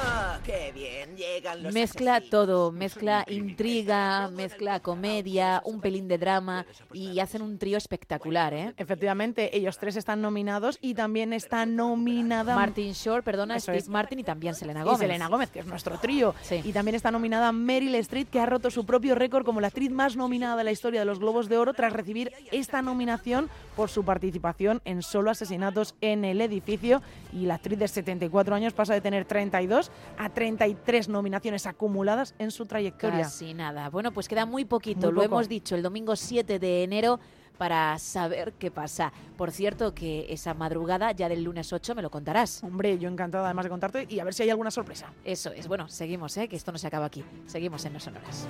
¡Ah, qué bien! Llegan los Mezcla todo, mezcla intriga, mezcla comedia, un pelín de drama y hacen un trío espectacular, ¿eh? Efectivamente, ellos tres están nominados y también está nominada Martin Short, perdona, Eso Steve es. Martin y también Selena Y Gómez. Selena Gómez, que es nuestro trío. Y también está nominada Meryl Streep, que ha roto su propio récord como la actriz más nominada de la historia de los Globos de Oro tras recibir esta nominación por su participación en Solo Asesinatos en el Edificio. Y la actriz de 74 años pasa de tener 32 a 33 nominaciones acumuladas en su trayectoria. Casi nada. Bueno, pues queda muy poquito. Muy Lo hemos dicho el domingo 7 de enero para saber qué pasa. Por cierto, que esa madrugada, ya del lunes 8, me lo contarás. Hombre, yo encantada además de contarte y a ver si hay alguna sorpresa. Eso es. Bueno, seguimos, ¿eh? que esto no se acaba aquí. Seguimos en No Sonoras.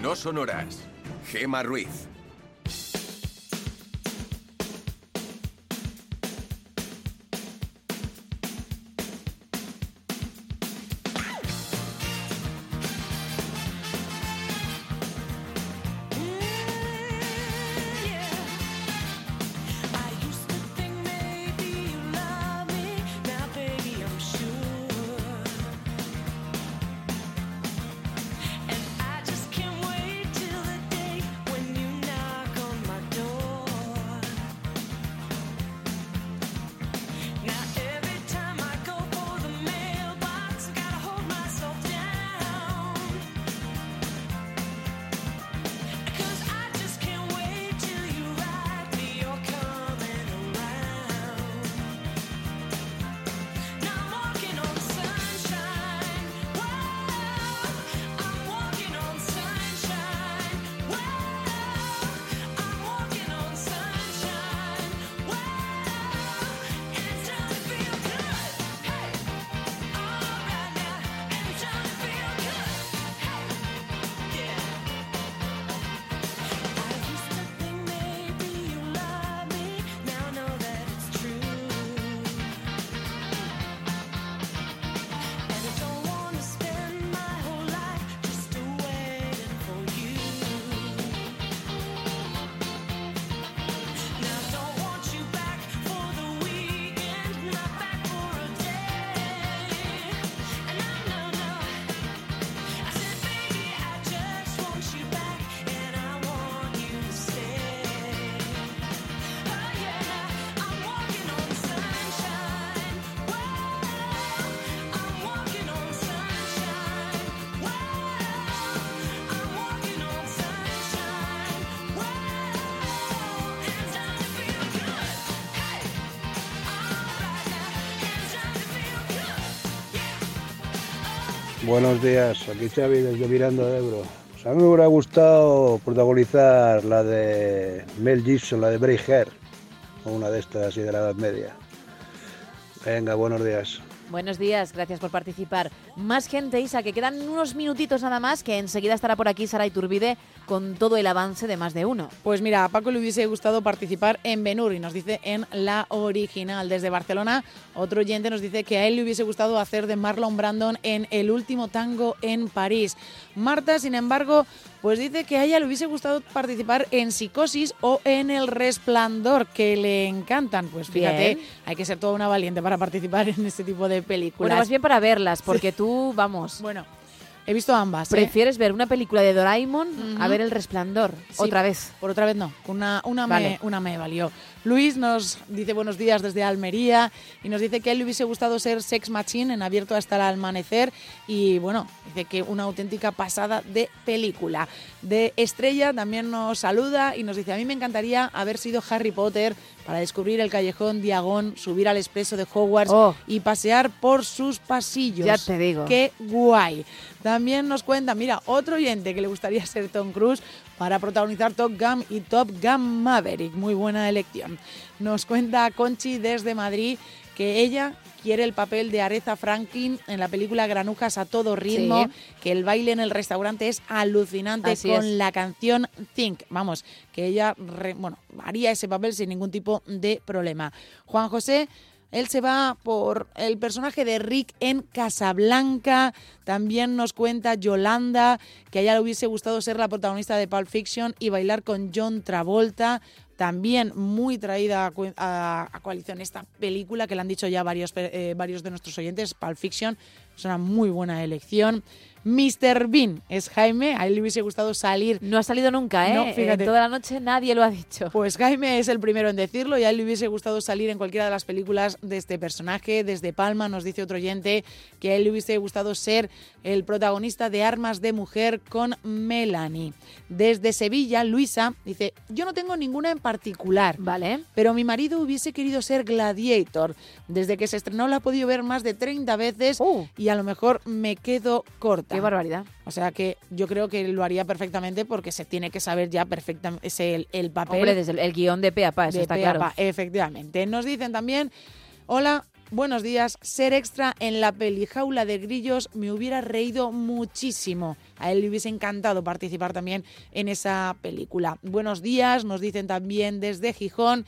No sonoras. Gema Ruiz. Buenos días, aquí Xavi desde Miranda de Ebro. Pues a mí me hubiera gustado protagonizar la de Mel Gibson, la de o una de estas así de la Edad Media. Venga, buenos días. Buenos días, gracias por participar. Más gente, Isa, que quedan unos minutitos nada más, que enseguida estará por aquí Sara Iturbide con todo el avance de más de uno. Pues mira, a Paco le hubiese gustado participar en Benur y nos dice en la original. Desde Barcelona, otro oyente nos dice que a él le hubiese gustado hacer de Marlon Brandon en El último tango en París. Marta, sin embargo, pues dice que a ella le hubiese gustado participar en Psicosis o en El Resplandor, que le encantan. Pues fíjate, Bien. hay que ser toda una valiente para participar en este tipo de películas. Bueno, más bien para verlas, porque tú, vamos. Bueno, he visto ambas. ¿eh? Prefieres ver una película de Doraemon a ver El Resplandor. Sí, Otra vez. Por otra vez no, una, una, Vale. me, una me valió. Luis nos dice buenos días desde Almería y nos dice que a él le hubiese gustado ser Sex Machine en abierto hasta el amanecer y bueno, dice que una auténtica pasada de película. De Estrella también nos saluda y nos dice a mí me encantaría haber sido Harry Potter para descubrir el callejón Diagón, subir al expreso de Hogwarts Oh. y pasear por sus pasillos. Ya te digo. Qué guay. También nos cuenta, mira, otro oyente que le gustaría ser Tom Cruise para protagonizar Top Gun y Top Gun Maverick. Muy buena elección. Nos cuenta Conchi desde Madrid que ella quiere el papel de Aretha Franklin en la película Granujas a todo ritmo, Sí. que el baile en el restaurante es alucinante Así con es. la canción Think. Vamos, que ella re- bueno, haría ese papel sin ningún tipo de problema. Juan José él se va por el personaje de Rick en Casablanca. También nos cuenta Yolanda que a ella le hubiese gustado ser la protagonista de Pulp Fiction y bailar con John Travolta. También muy traída a, coalición esta película que le han dicho ya varios, eh, varios de nuestros oyentes, Pulp Fiction. Es una muy buena elección. Mr. Bean es Jaime, a él le hubiese gustado salir. No ha salido nunca, ¿eh? No, fíjate. Toda la noche nadie lo ha dicho. Pues Jaime es el primero en decirlo y a él le hubiese gustado salir en cualquiera de las películas de este personaje. Desde Palma nos dice otro oyente que a él le hubiese gustado ser el protagonista de Armas de Mujer con Melanie. Desde Sevilla, Luisa dice, yo no tengo ninguna en particular. Vale. Pero mi marido hubiese querido ser Gladiator. Desde que se estrenó la ha podido ver más de 30 veces y a lo mejor me quedo corta. Qué barbaridad. O sea que yo creo que lo haría perfectamente porque se tiene que saber ya perfectamente ese el, el papel. Hombre, desde el, el guion de pe a pa, eso de está claro. efectivamente. Nos dicen también, hola, buenos días, ser extra en la peli Jaula de Grillos me hubiera reído muchísimo. A él le hubiese encantado participar también en esa película. Buenos días, nos dicen también desde Gijón.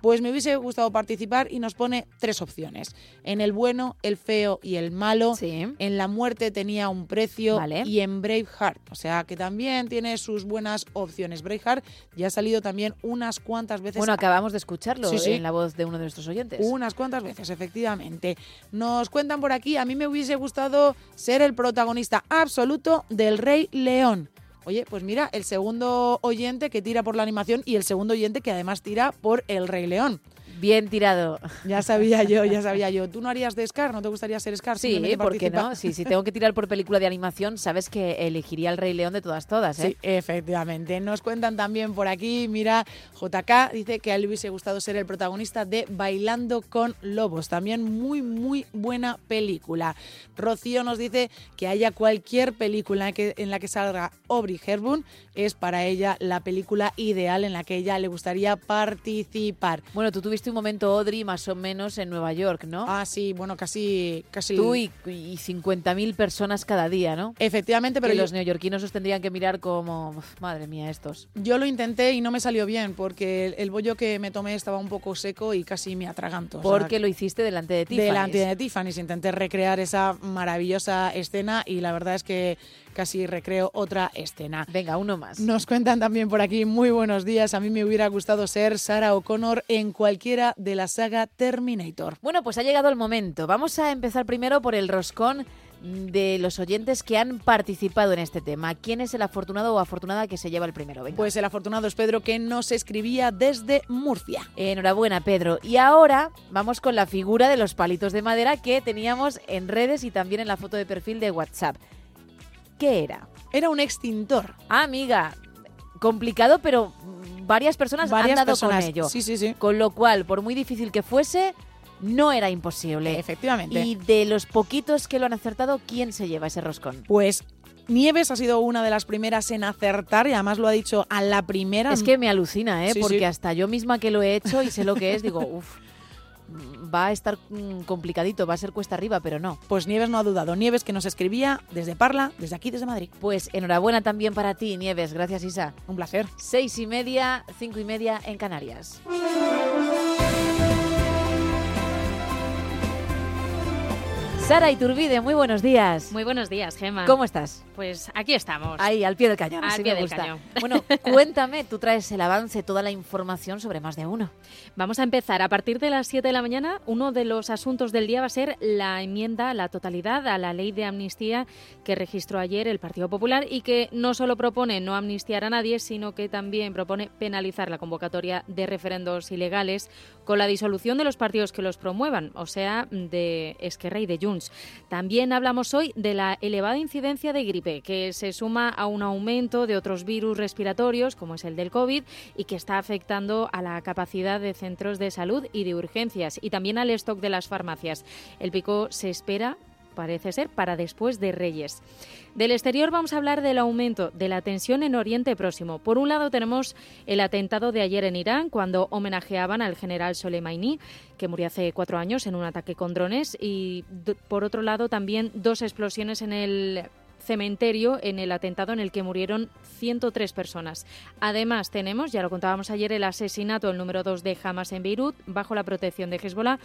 Pues me hubiese gustado participar y nos pone tres opciones. En el bueno, el feo y el malo. En la muerte tenía un precio. Vale. Y en Braveheart. O sea que también tiene sus buenas opciones. Braveheart ya ha salido también unas cuantas veces. Bueno, acabamos de escucharlo Sí, sí. en la voz de uno de nuestros oyentes. Unas cuantas veces, efectivamente. Nos cuentan por aquí, a mí me hubiese gustado ser el protagonista absoluto del Rey León. Oye, pues mira, el segundo oyente que tira por la animación y el segundo oyente que además tira por el Rey León. Bien tirado. Ya sabía yo, ya sabía yo. ¿Tú no harías de Scar? ¿No te gustaría ser Scar? Sí, ¿por qué no? Sí, si tengo que tirar por película de animación, sabes que elegiría el Rey León de todas, todas, ¿eh? Sí, efectivamente. Nos cuentan también por aquí, mira, JK dice que a él le hubiese gustado ser el protagonista de Bailando con Lobos. También muy, muy buena película. Rocío nos dice que haya cualquier película que- en la que salga Aubrey Hepburn es para ella la película ideal en la que ella le gustaría participar. Bueno, tú tuviste un momento, Audrey, más o menos en Nueva York, ¿no? Ah, sí, bueno, casi... casi Tú y, y 50.000 personas cada día, ¿no? Efectivamente, pero que yo- los neoyorquinos os tendrían que mirar como, "Uf, madre mía, estos. Yo lo intenté y no me salió bien porque el, el bollo que me tomé estaba un poco seco y casi me atraganto. o sea, Porque lo hiciste delante de Tiffany. delante de Tiffany's. Intenté recrear esa maravillosa escena y la verdad es que casi recreo otra escena. Venga, uno más. Nos cuentan también por aquí, muy buenos días. A mí me hubiera gustado ser Sarah O'Connor en cualquiera de la saga Terminator. Bueno, pues ha llegado el momento. Vamos a empezar primero por el roscón de los oyentes que han participado en este tema. ¿Quién es el afortunado o afortunada que se lleva el primero? Venga. Pues el afortunado es Pedro que nos escribía desde Murcia. Enhorabuena, Pedro. Y ahora vamos con la figura de los palitos de madera que teníamos en redes y también en la foto de perfil de WhatsApp. ¿Qué era? Era un extintor. Ah, amiga, complicado, pero varias personas Varias han dado personas. con ello. Sí, sí, sí. Con lo cual, por muy difícil que fuese, no era imposible. Efectivamente. Y de los poquitos que lo han acertado, ¿quién se lleva ese roscón? Pues Nieves ha sido una de las primeras en acertar y además lo ha dicho a la primera. Es que me alucina, ¿eh? Sí, Porque sí. hasta yo misma que lo he hecho y sé lo que es, digo, uff, va a estar mm, complicadito, va a ser cuesta arriba, pero no. Pues Nieves no ha dudado. Nieves que nos escribía desde Parla, desde aquí, desde Madrid. Pues enhorabuena también para ti, Nieves. Gracias, Isa. Un placer. Seis y media, cinco y media en Canarias. Sara Iturbide, muy buenos días. Muy buenos días, Gemma. ¿Cómo estás? Pues aquí estamos. Ahí, al pie del cañón. Al pie me del gusta. cañón. Bueno, cuéntame, tú traes el avance, toda la información sobre más de uno. Vamos a empezar. A partir de las 7 de la mañana, uno de los asuntos del día va a ser la enmienda la totalidad a la ley de amnistía que registró ayer el Partido Popular y que no solo propone no amnistiar a nadie, sino que también propone penalizar la convocatoria de referendos ilegales con la disolución de los partidos que los promuevan, o sea, de Esquerra y de Junts. También hablamos hoy de la elevada incidencia de gripe, que se suma a un aumento de otros virus respiratorios, como es el del COVID, y que está afectando a la capacidad de centros de salud y de urgencias, y también al stock de las farmacias. El pico se espera parece ser, para después de Reyes. Del exterior vamos a hablar del aumento de la tensión en Oriente Próximo. Por un lado tenemos el atentado de ayer en Irán, cuando homenajeaban al general Soleimani, que murió hace cuatro años en un ataque con drones, y por otro lado también dos explosiones en el cementerio en el atentado en el que murieron 103 personas. Además, tenemos, ya lo contábamos ayer, el asesinato, el número 2 de Hamas en Beirut, bajo la protección de Hezbollah,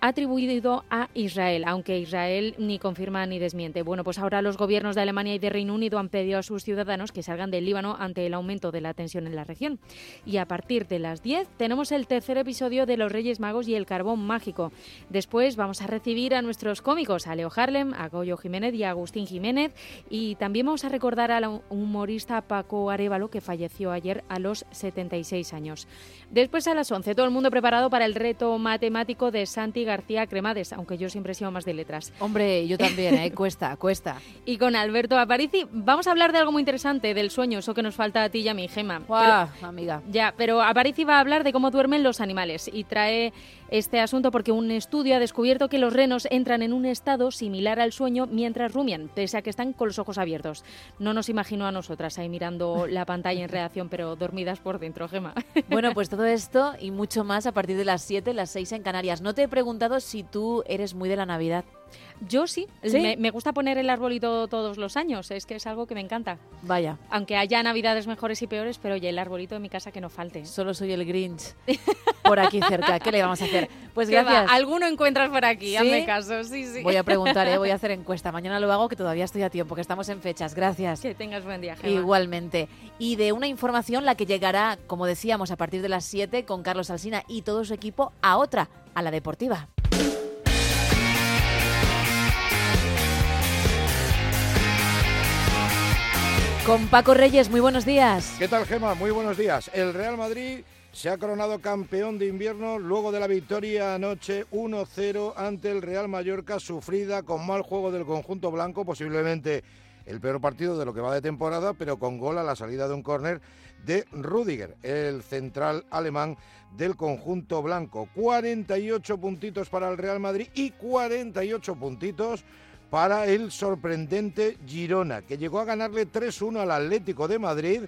atribuido a Israel, aunque Israel ni confirma ni desmiente. Bueno, pues ahora los gobiernos de Alemania y de Reino Unido han pedido a sus ciudadanos que salgan del Líbano ante el aumento de la tensión en la región. Y a partir de las 10 tenemos el tercer episodio de Los Reyes Magos y el Carbón Mágico. Después vamos a recibir a nuestros cómicos, a Leo Harlem, a Goyo Jiménez y a Agustín Jiménez. Y también vamos a recordar al humorista Paco Arevalo, que falleció ayer a los 76 años. Después a las 11, todo el mundo preparado para el reto matemático de Santi García Cremades, aunque yo siempre he sido más de letras. Hombre, yo también, ¿eh? cuesta, cuesta. Y con Alberto Aparici vamos a hablar de algo muy interesante, del sueño, eso que nos falta a ti y a mi Gema. Guau, amiga. Ya, pero Aparici va a hablar de cómo duermen los animales y trae este asunto porque un estudio ha descubierto que los renos entran en un estado similar al sueño mientras rumian, pese a que están con los ojos abiertos. No nos imagino a nosotras ahí mirando la pantalla en reacción, pero dormidas por dentro, Gema. Bueno, pues todo esto y mucho más a partir de las 7, las 6 en Canarias. No te he preguntado si tú eres muy de la Navidad. Yo sí, ¿Sí? Me, me gusta poner el arbolito todos los años, es que es algo que me encanta. Vaya. Aunque haya navidades mejores y peores, pero oye, el arbolito de mi casa que no falte. Solo soy el Grinch. Por aquí cerca. ¿Qué le vamos a hacer? Pues gracias. Alguno encuentras por aquí, ¿Sí? hazme caso, sí, sí. Voy a preguntar, ¿eh? voy a hacer encuesta. Mañana lo hago, que todavía estoy a tiempo, que estamos en fechas. Gracias. Que tengas buen día, Gema. Igualmente. Y de una información, la que llegará, como decíamos, a partir de las 7 con Carlos Alsina y todo su equipo, a otra, a la deportiva. Con Paco Reyes, muy buenos días. ¿Qué tal, Gema? Muy buenos días. El Real Madrid se ha coronado campeón de invierno luego de la victoria anoche 1-0 ante el Real Mallorca, sufrida con mal juego del conjunto blanco, posiblemente el peor partido de lo que va de temporada, pero con gol a la salida de un córner de Rudiger, el central alemán del conjunto blanco. 48 puntitos para el Real Madrid y 48 puntitos para el sorprendente Girona, que llegó a ganarle 3-1 al Atlético de Madrid,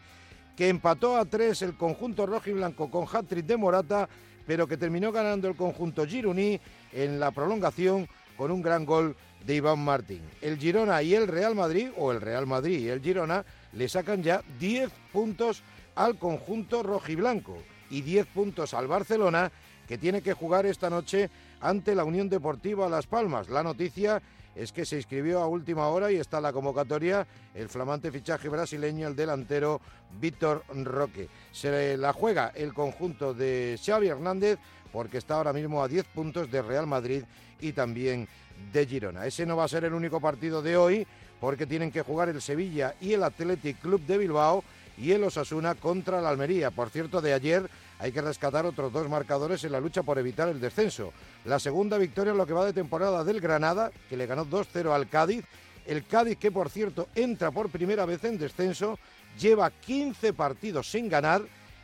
que empató a 3 el conjunto rojiblanco con hat-trick de Morata, pero que terminó ganando el conjunto gironí en la prolongación con un gran gol de Iván Martín. El Girona y el Real Madrid, o el Real Madrid y el Girona, le sacan ya 10 puntos al conjunto rojiblanco y 10 puntos al Barcelona, que tiene que jugar esta noche ante la Unión Deportiva Las Palmas. La noticia es que se inscribió a última hora y está la convocatoria el flamante fichaje brasileño, el delantero Víctor Roque. Se la juega el conjunto de Xavi Hernández porque está ahora mismo a 10 puntos de Real Madrid y también de Girona. Ese no va a ser el único partido de hoy porque tienen que jugar el Sevilla y el Athletic Club de Bilbao y el Osasuna contra la Almería. Por cierto, de ayer hay que rescatar otros dos marcadores en la lucha por evitar el descenso. La segunda victoria en lo que va de temporada del Granada, que le ganó 2-0 al Cádiz. El Cádiz, que por cierto entra por primera vez en descenso, lleva 15 partidos sin ganar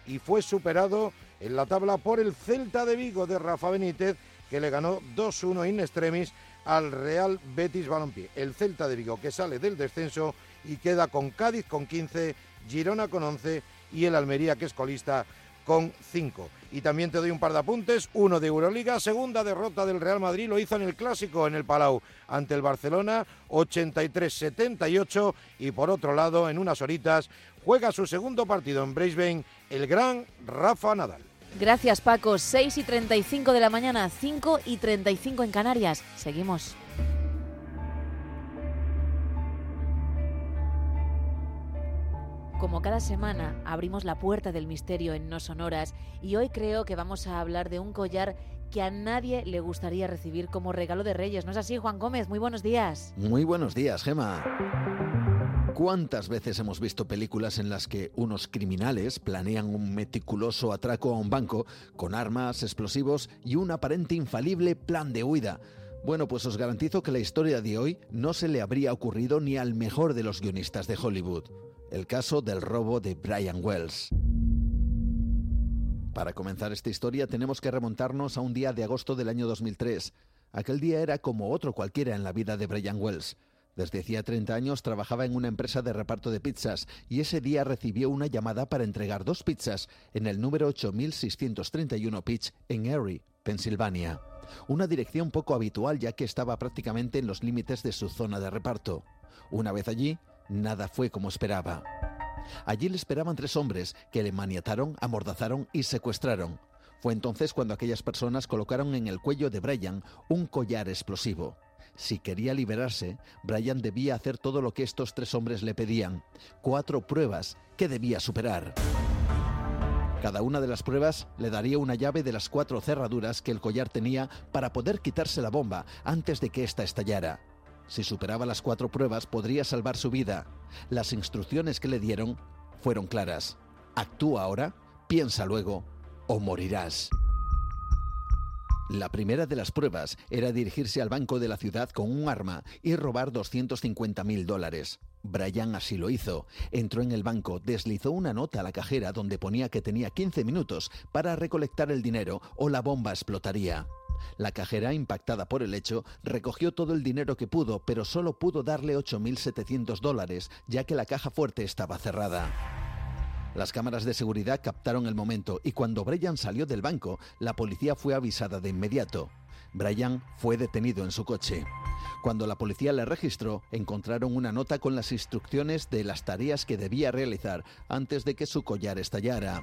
y fue superado en la tabla por el Celta de Vigo de Rafa Benítez, que le ganó 2-1 in extremis al Real Betis Balompié. El Celta de Vigo que sale del descenso y queda con Cádiz con 15, Girona con 11 y el Almería que es colista con 5. Y también te doy un par de apuntes, uno de Euroliga, segunda derrota del Real Madrid, lo hizo en el Clásico, en el Palau, ante el Barcelona, 83-78, y por otro lado, en unas horitas, juega su segundo partido en Brisbane, el gran Rafa Nadal. Gracias Paco, 6 y 35 de la mañana, 5 y 35 en Canarias. Seguimos. Como cada semana, abrimos la puerta del misterio en No Sonoras y hoy creo que vamos a hablar de un collar que a nadie le gustaría recibir como regalo de Reyes. ¿No es así, Juan Gómez? Muy buenos días. Muy buenos días, Gema. ¿Cuántas veces hemos visto películas en las que unos criminales planean un meticuloso atraco a un banco con armas, explosivos y un aparente infalible plan de huida? Bueno, pues os garantizo que la historia de hoy no se le habría ocurrido ni al mejor de los guionistas de Hollywood. El caso del robo de Brian Wells. Para comenzar esta historia tenemos que remontarnos a un día de agosto del año 2003. Aquel día era como otro cualquiera en la vida de Brian Wells. Desde hacía 30 años trabajaba en una empresa de reparto de pizzas y ese día recibió una llamada para entregar dos pizzas en el número 8631 Pitch en Erie, Pensilvania. Una dirección poco habitual ya que estaba prácticamente en los límites de su zona de reparto. Una vez allí, nada fue como esperaba. Allí le esperaban tres hombres que le maniataron, amordazaron y secuestraron. Fue entonces cuando aquellas personas colocaron en el cuello de Brian un collar explosivo. Si quería liberarse, Brian debía hacer todo lo que estos tres hombres le pedían. Cuatro pruebas que debía superar. Cada una de las pruebas le daría una llave de las cuatro cerraduras que el collar tenía para poder quitarse la bomba antes de que ésta estallara. Si superaba las cuatro pruebas podría salvar su vida. Las instrucciones que le dieron fueron claras. Actúa ahora, piensa luego o morirás. La primera de las pruebas era dirigirse al banco de la ciudad con un arma y robar 250 mil dólares. Brian así lo hizo. Entró en el banco, deslizó una nota a la cajera donde ponía que tenía 15 minutos para recolectar el dinero o la bomba explotaría. La cajera, impactada por el hecho, recogió todo el dinero que pudo, pero solo pudo darle 8.700 dólares, ya que la caja fuerte estaba cerrada. Las cámaras de seguridad captaron el momento y cuando Brian salió del banco, la policía fue avisada de inmediato. Brian fue detenido en su coche. Cuando la policía le registró, encontraron una nota con las instrucciones de las tareas que debía realizar antes de que su collar estallara.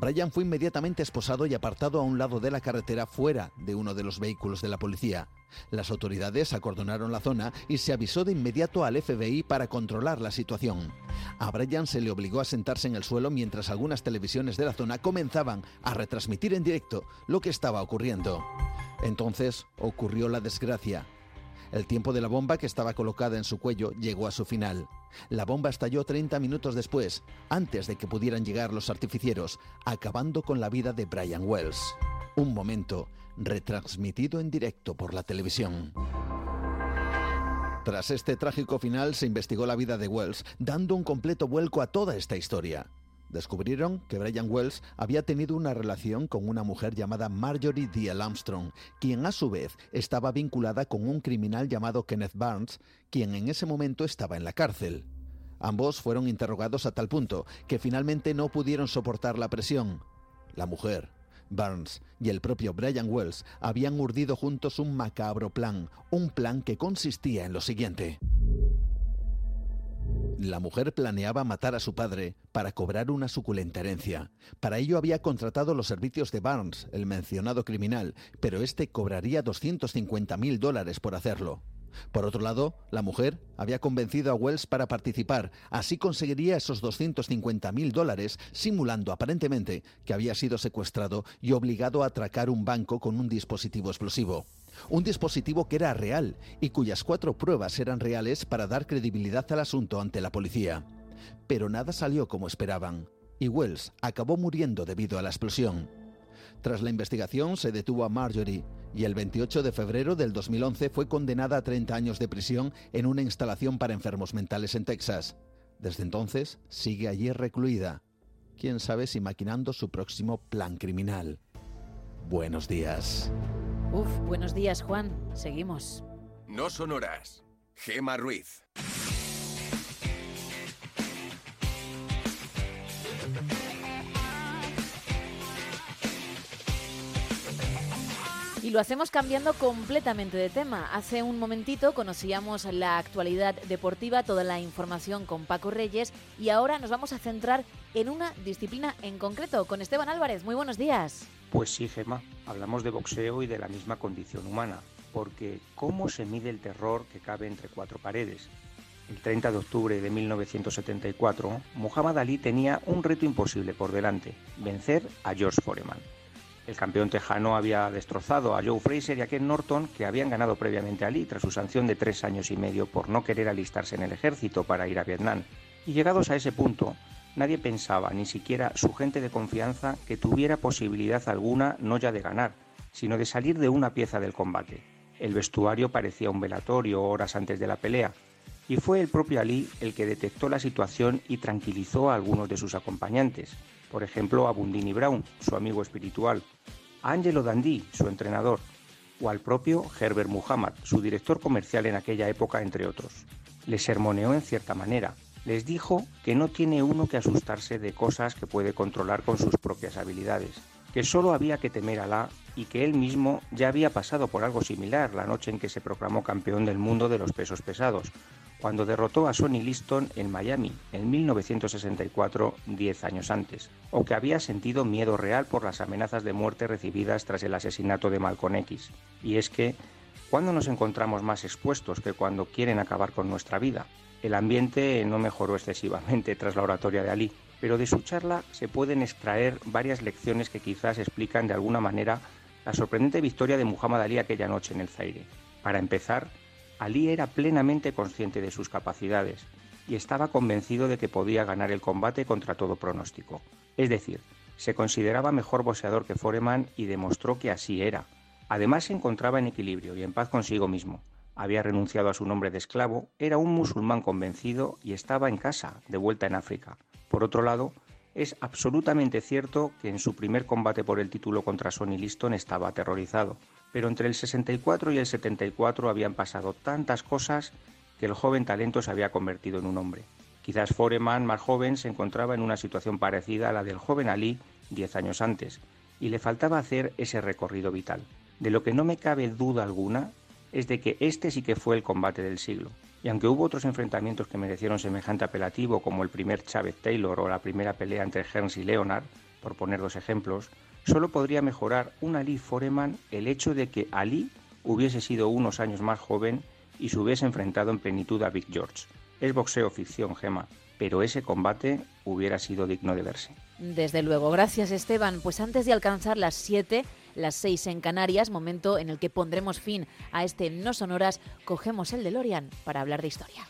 Brian fue inmediatamente esposado y apartado a un lado de la carretera fuera de uno de los vehículos de la policía. Las autoridades acordonaron la zona y se avisó de inmediato al FBI para controlar la situación. A Brian se le obligó a sentarse en el suelo mientras algunas televisiones de la zona comenzaban a retransmitir en directo lo que estaba ocurriendo. Entonces ocurrió la desgracia. El tiempo de la bomba que estaba colocada en su cuello llegó a su final. La bomba estalló 30 minutos después, antes de que pudieran llegar los artificieros, acabando con la vida de Brian Wells. Un momento retransmitido en directo por la televisión. Tras este trágico final se investigó la vida de Wells, dando un completo vuelco a toda esta historia. Descubrieron que Brian Wells había tenido una relación con una mujer llamada Marjorie D.L. Armstrong, quien a su vez estaba vinculada con un criminal llamado Kenneth Barnes, quien en ese momento estaba en la cárcel. Ambos fueron interrogados a tal punto que finalmente no pudieron soportar la presión. La mujer, Barnes y el propio Brian Wells habían urdido juntos un macabro plan, un plan que consistía en lo siguiente. La mujer planeaba matar a su padre para cobrar una suculenta herencia. Para ello había contratado los servicios de Barnes, el mencionado criminal, pero este cobraría 250 mil dólares por hacerlo. Por otro lado, la mujer había convencido a Wells para participar, así conseguiría esos 250 mil dólares, simulando aparentemente que había sido secuestrado y obligado a atracar un banco con un dispositivo explosivo. Un dispositivo que era real y cuyas cuatro pruebas eran reales para dar credibilidad al asunto ante la policía. Pero nada salió como esperaban, y Wells acabó muriendo debido a la explosión. Tras la investigación se detuvo a Marjorie y el 28 de febrero del 2011 fue condenada a 30 años de prisión en una instalación para enfermos mentales en Texas. Desde entonces sigue allí recluida. Quién sabe si maquinando su próximo plan criminal. Buenos días. Uf, buenos días, Juan. Seguimos. No son horas. Gema Ruiz. Y lo hacemos cambiando completamente de tema. Hace un momentito conocíamos la actualidad deportiva, toda la información con Paco Reyes y ahora nos vamos a centrar en una disciplina en concreto con Esteban Álvarez. Muy buenos días. Pues sí, Gema, hablamos de boxeo y de la misma condición humana, porque ¿cómo se mide el terror que cabe entre cuatro paredes? El 30 de octubre de 1974, Muhammad Ali tenía un reto imposible por delante, vencer a George Foreman. El campeón tejano había destrozado a Joe Fraser y a Ken Norton, que habían ganado previamente a Ali tras su sanción de tres años y medio por no querer alistarse en el ejército para ir a Vietnam. Y llegados a ese punto, nadie pensaba, ni siquiera su gente de confianza, que tuviera posibilidad alguna no ya de ganar, sino de salir de una pieza del combate. El vestuario parecía un velatorio horas antes de la pelea, y fue el propio Ali el que detectó la situación y tranquilizó a algunos de sus acompañantes, por ejemplo a Bundini Brown, su amigo espiritual, a Angelo Dandí, su entrenador, o al propio Herbert Muhammad, su director comercial en aquella época, entre otros. Les sermoneó en cierta manera, les dijo que no tiene uno que asustarse de cosas que puede controlar con sus propias habilidades, que solo había que temer a Alá y que él mismo ya había pasado por algo similar la noche en que se proclamó campeón del mundo de los pesos pesados, cuando derrotó a Sonny Liston en Miami en 1964, 10 años antes, o que había sentido miedo real por las amenazas de muerte recibidas tras el asesinato de Malcolm X. Y es que, ¿cuándo nos encontramos más expuestos que cuando quieren acabar con nuestra vida? El ambiente no mejoró excesivamente tras la oratoria de Ali, pero de su charla se pueden extraer varias lecciones que quizás explican de alguna manera la sorprendente victoria de Muhammad Ali aquella noche en el Zaire. Para empezar, Ali era plenamente consciente de sus capacidades y estaba convencido de que podía ganar el combate contra todo pronóstico. Es decir, se consideraba mejor boxeador que Foreman y demostró que así era. Además se encontraba en equilibrio y en paz consigo mismo. Había renunciado a su nombre de esclavo, era un musulmán convencido y estaba en casa, de vuelta en África. Por otro lado, es absolutamente cierto que en su primer combate por el título contra Sonny Liston estaba aterrorizado, pero entre el 64 y el 74 habían pasado tantas cosas que el joven talento se había convertido en un hombre. Quizás Foreman, más joven, se encontraba en una situación parecida a la del joven Ali diez años antes, y le faltaba hacer ese recorrido vital. De lo que no me cabe duda alguna es de que este sí que fue el combate del siglo. Y aunque hubo otros enfrentamientos que merecieron semejante apelativo, como el primer Chávez Taylor o la primera pelea entre Hearns y Leonard, por poner dos ejemplos, solo podría mejorar un Ali Foreman el hecho de que Ali hubiese sido unos años más joven y se hubiese enfrentado en plenitud a Big George. Es boxeo ficción, Gema, pero ese combate hubiera sido digno de verse. Desde luego, gracias Esteban. Pues antes de alcanzar las 7, las 6 en Canarias, momento en el que pondremos fin a este No Sonoras, cogemos el DeLorean para hablar de historia.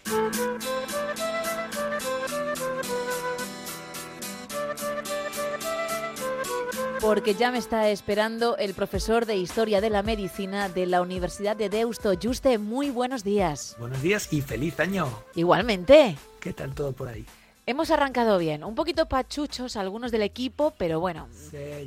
Porque ya me está esperando el profesor de Historia de la Medicina de la Universidad de Deusto. Juste, muy buenos días. Buenos días y feliz año. Igualmente. ¿Qué tal todo por ahí? Hemos arrancado bien, un poquito pachuchos algunos del equipo, pero bueno,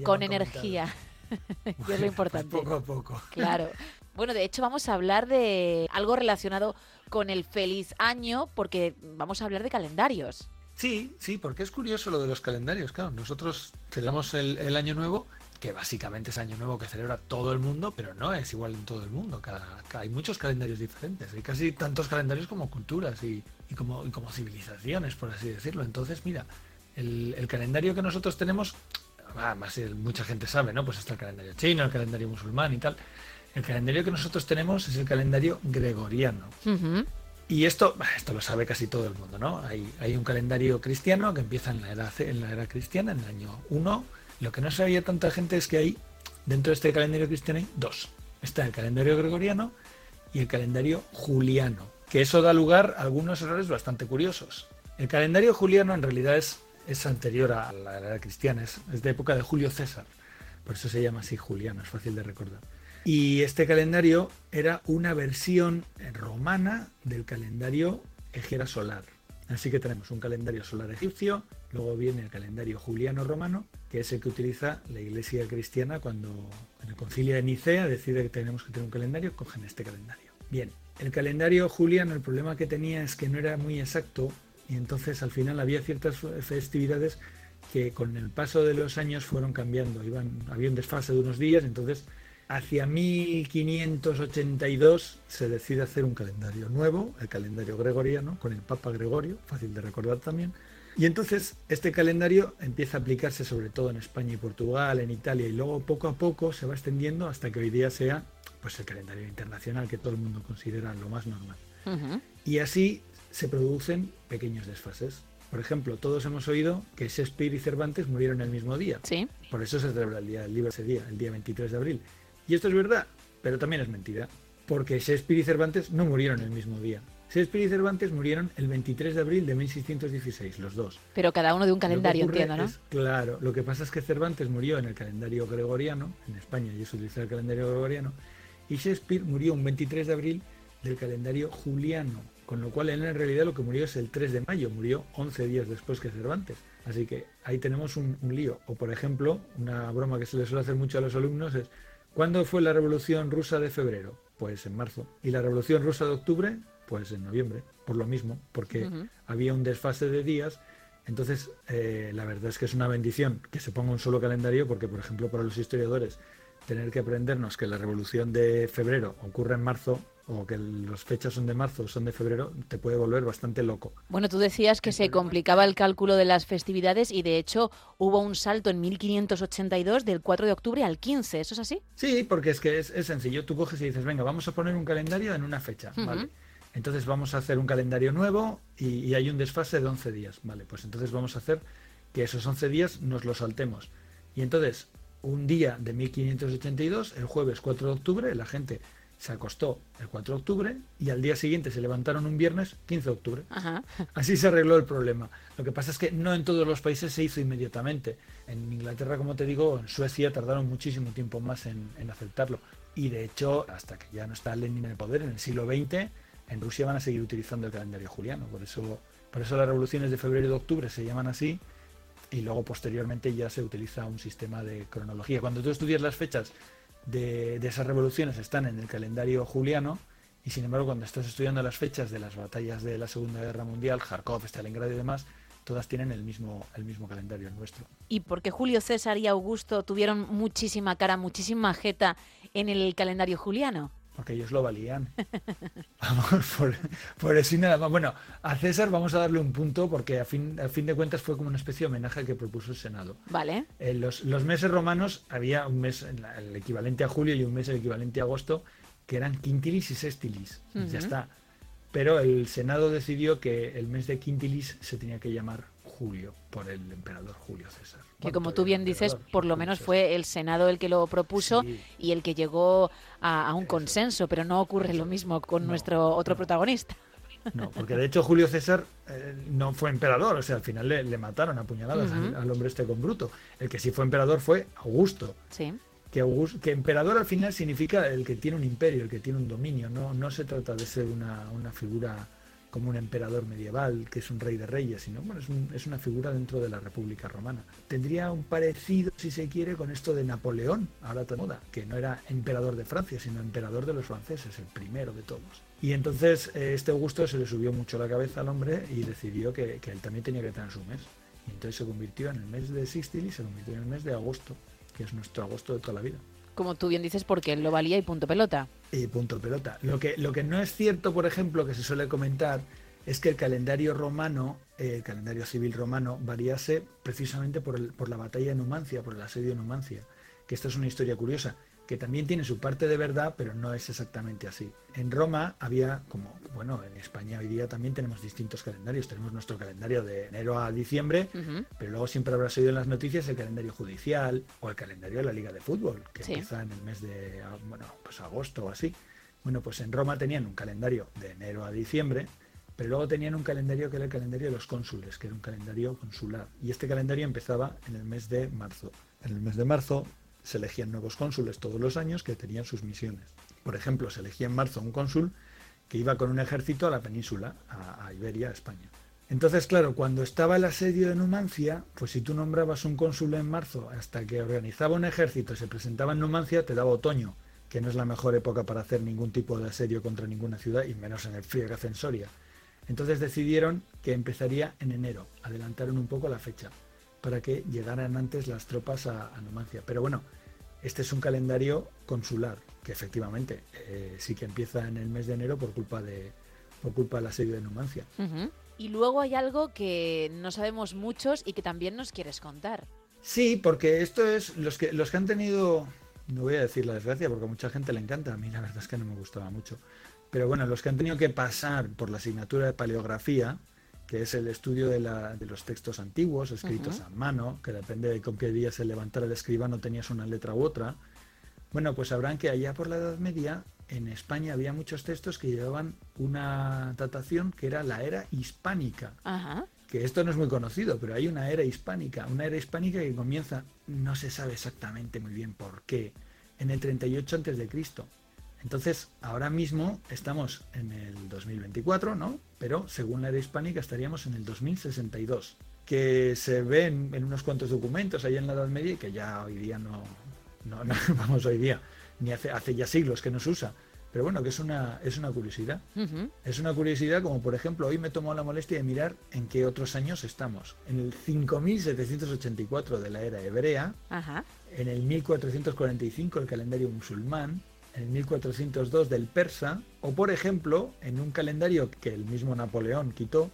con energía. que es lo importante. Poco a poco. Claro. Bueno, de hecho vamos a hablar de algo relacionado con el feliz año, porque vamos a hablar de calendarios. Sí, sí, porque es curioso lo de los calendarios. Claro, nosotros celebramos el, el año nuevo, que básicamente es año nuevo que celebra todo el mundo, pero no es igual en todo el mundo. Cada, cada- hay muchos calendarios diferentes, hay casi tantos calendarios como culturas y, y como, y como civilizaciones, por así decirlo. Entonces, mira, el, el calendario que nosotros tenemos, además el- mucha gente sabe, ¿no? Pues está el calendario chino, el calendario musulmán y tal. El calendario que nosotros tenemos es el calendario gregoriano. Y esto, esto lo sabe casi todo el mundo, ¿no? Hay, hay un calendario cristiano que empieza en la, era, en la era cristiana, en el año 1. Lo que no sabía tanta gente es que hay, dentro de este calendario cristiano, hay dos. Está el calendario gregoriano y el calendario juliano, que eso da lugar a algunos errores bastante curiosos. El calendario juliano en realidad es, es anterior a la era cristiana, es, de época de Julio César. Por eso se llama así juliano, es fácil de recordar. Y este calendario era una versión romana del calendario egera solar. Así que tenemos un calendario solar egipcio, luego viene el calendario juliano romano, que es el que utiliza la iglesia cristiana cuando en el concilio de Nicea decide que tenemos que tener un calendario, cogen este calendario. Bien, el calendario juliano, el problema que tenía es que no era muy exacto y entonces al final había ciertas festividades que con el paso de los años fueron cambiando. Iban, había un desfase de unos días, entonces hacia 1582 se decide hacer un calendario nuevo, el calendario gregoriano, con el Papa Gregorio, fácil de recordar también. Y entonces este calendario empieza a aplicarse sobre todo en España y Portugal, en Italia, y luego poco a poco se va extendiendo hasta que hoy día sea pues el calendario internacional que todo el mundo considera lo más normal. Y así se producen pequeños desfases. Por ejemplo, todos hemos oído que Shakespeare y Cervantes murieron el mismo día. Sí. Por eso se celebra el día del libro ese día, el día 23 de abril. Y esto es verdad, pero también es mentira, porque Shakespeare y Cervantes no murieron el mismo día. Shakespeare y Cervantes murieron el 23 de abril de 1616, los dos. Pero cada uno de un calendario, entiendo, ¿no? es- claro, lo que pasa es que Cervantes murió en el calendario gregoriano, en España y se utiliza el calendario gregoriano, y Shakespeare murió un 23 de abril del calendario juliano, con lo cual él en realidad lo que murió es el 3 de mayo, murió 11 días después que Cervantes. Así que ahí tenemos un, un lío. O por ejemplo, una broma que se le suele hacer mucho a los alumnos es, ¿cuándo fue la revolución rusa de febrero? Pues en marzo. ¿Y la revolución rusa de octubre? Pues en noviembre, por lo mismo, porque había un desfase de días. Entonces, eh, la verdad es que es una bendición que se ponga un solo calendario, porque, por ejemplo, para los historiadores, tener que aprendernos que la revolución de febrero ocurre en marzo, o que las fechas son de marzo o son de febrero, te puede volver bastante loco. Bueno, tú decías que se complicaba el cálculo de las festividades y de hecho hubo un salto en 1582 del 4 de octubre al 15, ¿eso es así? Sí, porque es que es, es sencillo. Tú coges y dices, venga, vamos a poner un calendario en una fecha. ¿vale? Entonces vamos a hacer un calendario nuevo y, y hay un desfase de 11 días, ¿vale? Pues entonces vamos a hacer que esos 11 días nos los saltemos. Y entonces, un día de 1582, el jueves 4 de octubre, la gente se acostó el 4 de octubre y al día siguiente se levantaron un viernes 15 de octubre. Ajá. Así se arregló el problema. Lo que pasa es que no en todos los países se hizo inmediatamente. En Inglaterra, como te digo, en Suecia tardaron muchísimo tiempo más en, en aceptarlo. Y de hecho, hasta que ya no está Lenin en el poder, en el siglo XX, en Rusia van a seguir utilizando el calendario juliano. Por eso, por eso las revoluciones de febrero y de octubre se llaman así. Y luego posteriormente ya se utiliza un sistema de cronología. Cuando tú estudias las fechas de, esas revoluciones están en el calendario juliano y sin embargo cuando estás estudiando las fechas de las batallas de la Segunda Guerra Mundial, Kharkov, Stalingrado y demás, todas tienen el mismo, el mismo calendario nuestro. Y porque Julio César y Augusto tuvieron muchísima cara, muchísima jeta en el calendario juliano. Porque ellos lo valían. Vamos, por, por eso y nada más. Bueno, a César vamos a darle un punto porque a fin, a fin de cuentas fue como una especie de homenaje que propuso el Senado. Vale. En los, los meses romanos había un mes, el equivalente a julio y un mes el equivalente a agosto, que eran quintilis y sextilis. Ya está. Pero el Senado decidió que el mes de quintilis se tenía que llamar julio, por el emperador Julio César. Que como tú bien dices, por lo menos fue el Senado el que lo propuso Sí. y el que llegó a, a un consenso, pero no ocurre lo mismo con nuestro otro protagonista. No, porque de hecho Julio César eh, no fue emperador, o sea, al final le, le mataron a puñaladas al, al hombre este con Bruto. El que sí fue emperador fue Augusto. Sí. Que, Augus- que emperador al final significa el que tiene un imperio, el que tiene un dominio. No, no se trata de ser una, una figura como un emperador medieval, que es un rey de reyes, sino bueno, es, un- es una figura dentro de la República Romana. Tendría un parecido, si se quiere, con esto de Napoleón, ahora tan moda, que no era emperador de Francia, sino emperador de los franceses, el primero de todos. Y entonces eh, este Augusto se le subió mucho la cabeza al hombre y decidió que, que él también tenía que tener su mes. Y entonces se convirtió en el mes de Sixtil y se convirtió en el mes de agosto, que es nuestro agosto de toda la vida. Como tú bien dices, porque él lo valía y punto pelota. Y punto pelota. Lo que, lo que no es cierto, por ejemplo, que se suele comentar, es que el calendario romano, eh, el calendario civil romano, variase precisamente por, el- por la batalla de Numancia, por el asedio de Numancia. Que esta es una historia curiosa, que también tiene su parte de verdad, pero no es exactamente así. En Roma había, como, bueno, en España hoy día también tenemos distintos calendarios. Tenemos nuestro calendario de enero a diciembre, pero luego siempre habrás oído en las noticias el calendario judicial o el calendario de la Liga de Fútbol, que Sí. empieza en el mes de bueno, pues agosto o así. Bueno, pues en Roma tenían un calendario de enero a diciembre, pero luego tenían un calendario que era el calendario de los cónsules, que era un calendario consular. Y este calendario empezaba en el mes de marzo. En el mes de marzo se elegían nuevos cónsules todos los años que tenían sus misiones. Por ejemplo, se elegía en marzo un cónsul que iba con un ejército a la península, a, Iberia, a España. Entonces, claro, cuando estaba el asedio de Numancia, pues si tú nombrabas un cónsul en marzo hasta que organizaba un ejército y se presentaba en Numancia, te daba otoño, que no es la mejor época para hacer ningún tipo de asedio contra ninguna ciudad, y menos en el frío que. Entonces decidieron que empezaría en enero, adelantaron un poco la fecha, para que llegaran antes las tropas a, a Numancia. Pero bueno, Este es un calendario consular, que efectivamente eh, sí que empieza en el mes de enero por culpa de, por culpa de la serie de Numancia. Y luego hay algo que no sabemos muchos y que también nos quieres contar. Sí, porque esto es los que los que han tenido, no voy a decir la desgracia porque a mucha gente le encanta, a mí la verdad es que no me gustaba mucho, pero bueno, los que han tenido que pasar por la asignatura de paleografía, que es el estudio de, la- de los textos antiguos escritos a mano, que depende de con qué día se levantara el escribano tenías una letra u otra. Bueno, pues sabrán que allá por la Edad Media en España había muchos textos que llevaban una datación que era la era hispánica Ajá. que esto no es muy conocido, pero hay una era hispánica, una era hispánica que comienza, no se sabe exactamente muy bien por qué, en el 38 antes de Cristo. Entonces, ahora mismo estamos en el 2024, ¿no? Pero según la era hispánica estaríamos en el 2062, que se ven en unos cuantos documentos ahí en la Edad Media y que ya hoy día no, no, no, vamos hoy día, ni hace, hace ya siglos que no se usa. Pero bueno, que es una, es una curiosidad. Es una curiosidad como por ejemplo hoy me tomo la molestia de mirar en qué otros años estamos. En el 5784 de la era hebrea, Ajá. en el 1445 el calendario musulmán, en el 1402 del persa, o por ejemplo en un calendario que el mismo Napoleón quitó,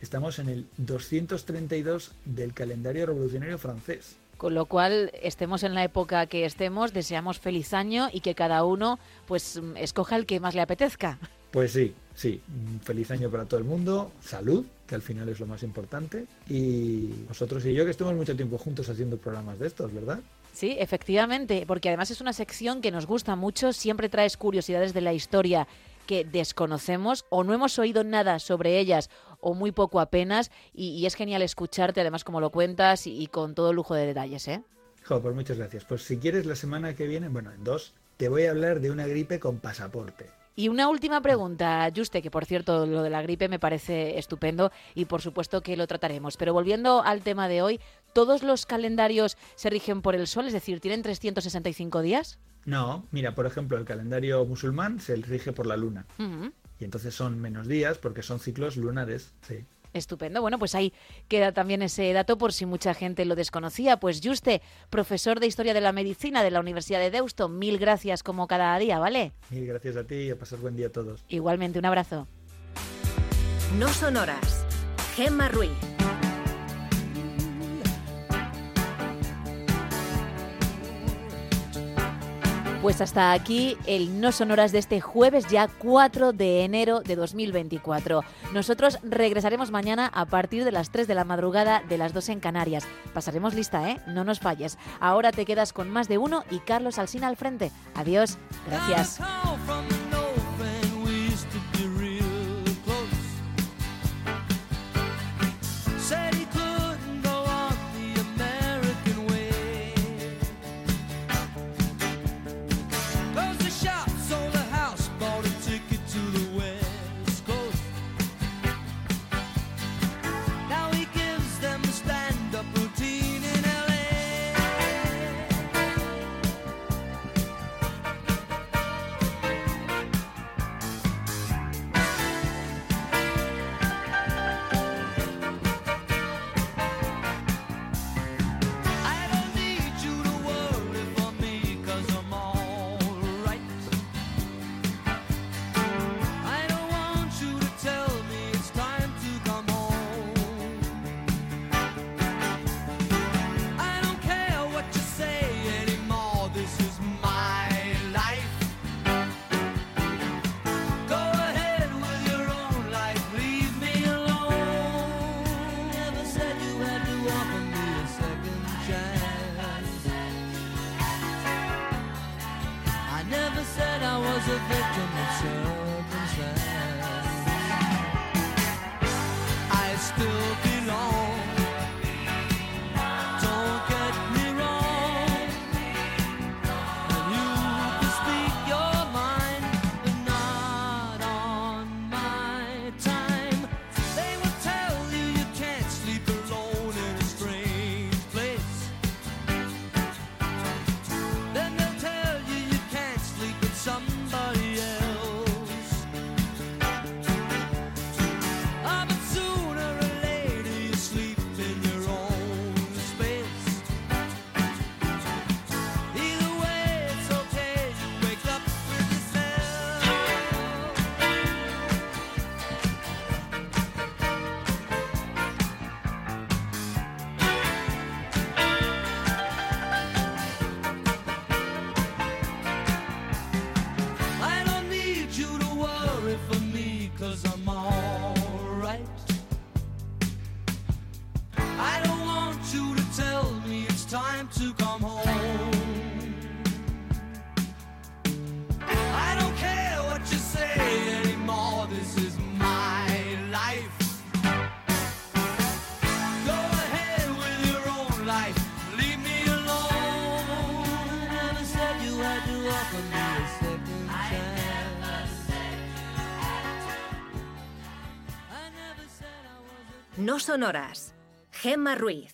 estamos en el 232 del calendario revolucionario francés. Con lo cual, estemos en la época que estemos, deseamos feliz año y que cada uno pues escoja el que más le apetezca. Pues sí, sí, un feliz año para todo el mundo, salud, que al final es lo más importante, y vosotros y yo que estemos mucho tiempo juntos haciendo programas de estos, ¿verdad? Sí, efectivamente, porque además es una sección que nos gusta mucho, siempre traes curiosidades de la historia que desconocemos o no hemos oído nada sobre ellas o muy poco apenas y, y es genial escucharte además como lo cuentas y, y con todo lujo de detalles, ¿eh? Jo, pues muchas gracias. Pues si quieres la semana que viene, bueno, en dos, te voy a hablar de una gripe con pasaporte. Y una última pregunta, Juste, que por cierto lo de la gripe me parece estupendo y por supuesto que lo trataremos. Pero volviendo al tema de hoy, ¿todos los calendarios se rigen por el sol? Es decir, ¿tienen 365 días? No, mira, por ejemplo, el calendario musulmán se rige por la luna. Y entonces son menos días porque son ciclos lunares, sí. Estupendo. Bueno, pues ahí queda también ese dato por si mucha gente lo desconocía. Pues Juste, profesor de Historia de la Medicina de la Universidad de Deusto, mil gracias como cada día, ¿vale? Mil gracias a ti y a pasar buen día a todos. Igualmente, un abrazo. No son horas. Gemma Ruiz. Pues hasta aquí el No Sonoras de este jueves, ya 4 de enero de 2024. Nosotros regresaremos mañana a partir de las 3 de la madrugada de las 2 en Canarias. Pasaremos lista, ¿eh? No nos falles. Ahora te quedas con más de uno y Carlos Alsina al frente. Adiós. Gracias. Sonoras. Gemma Ruiz.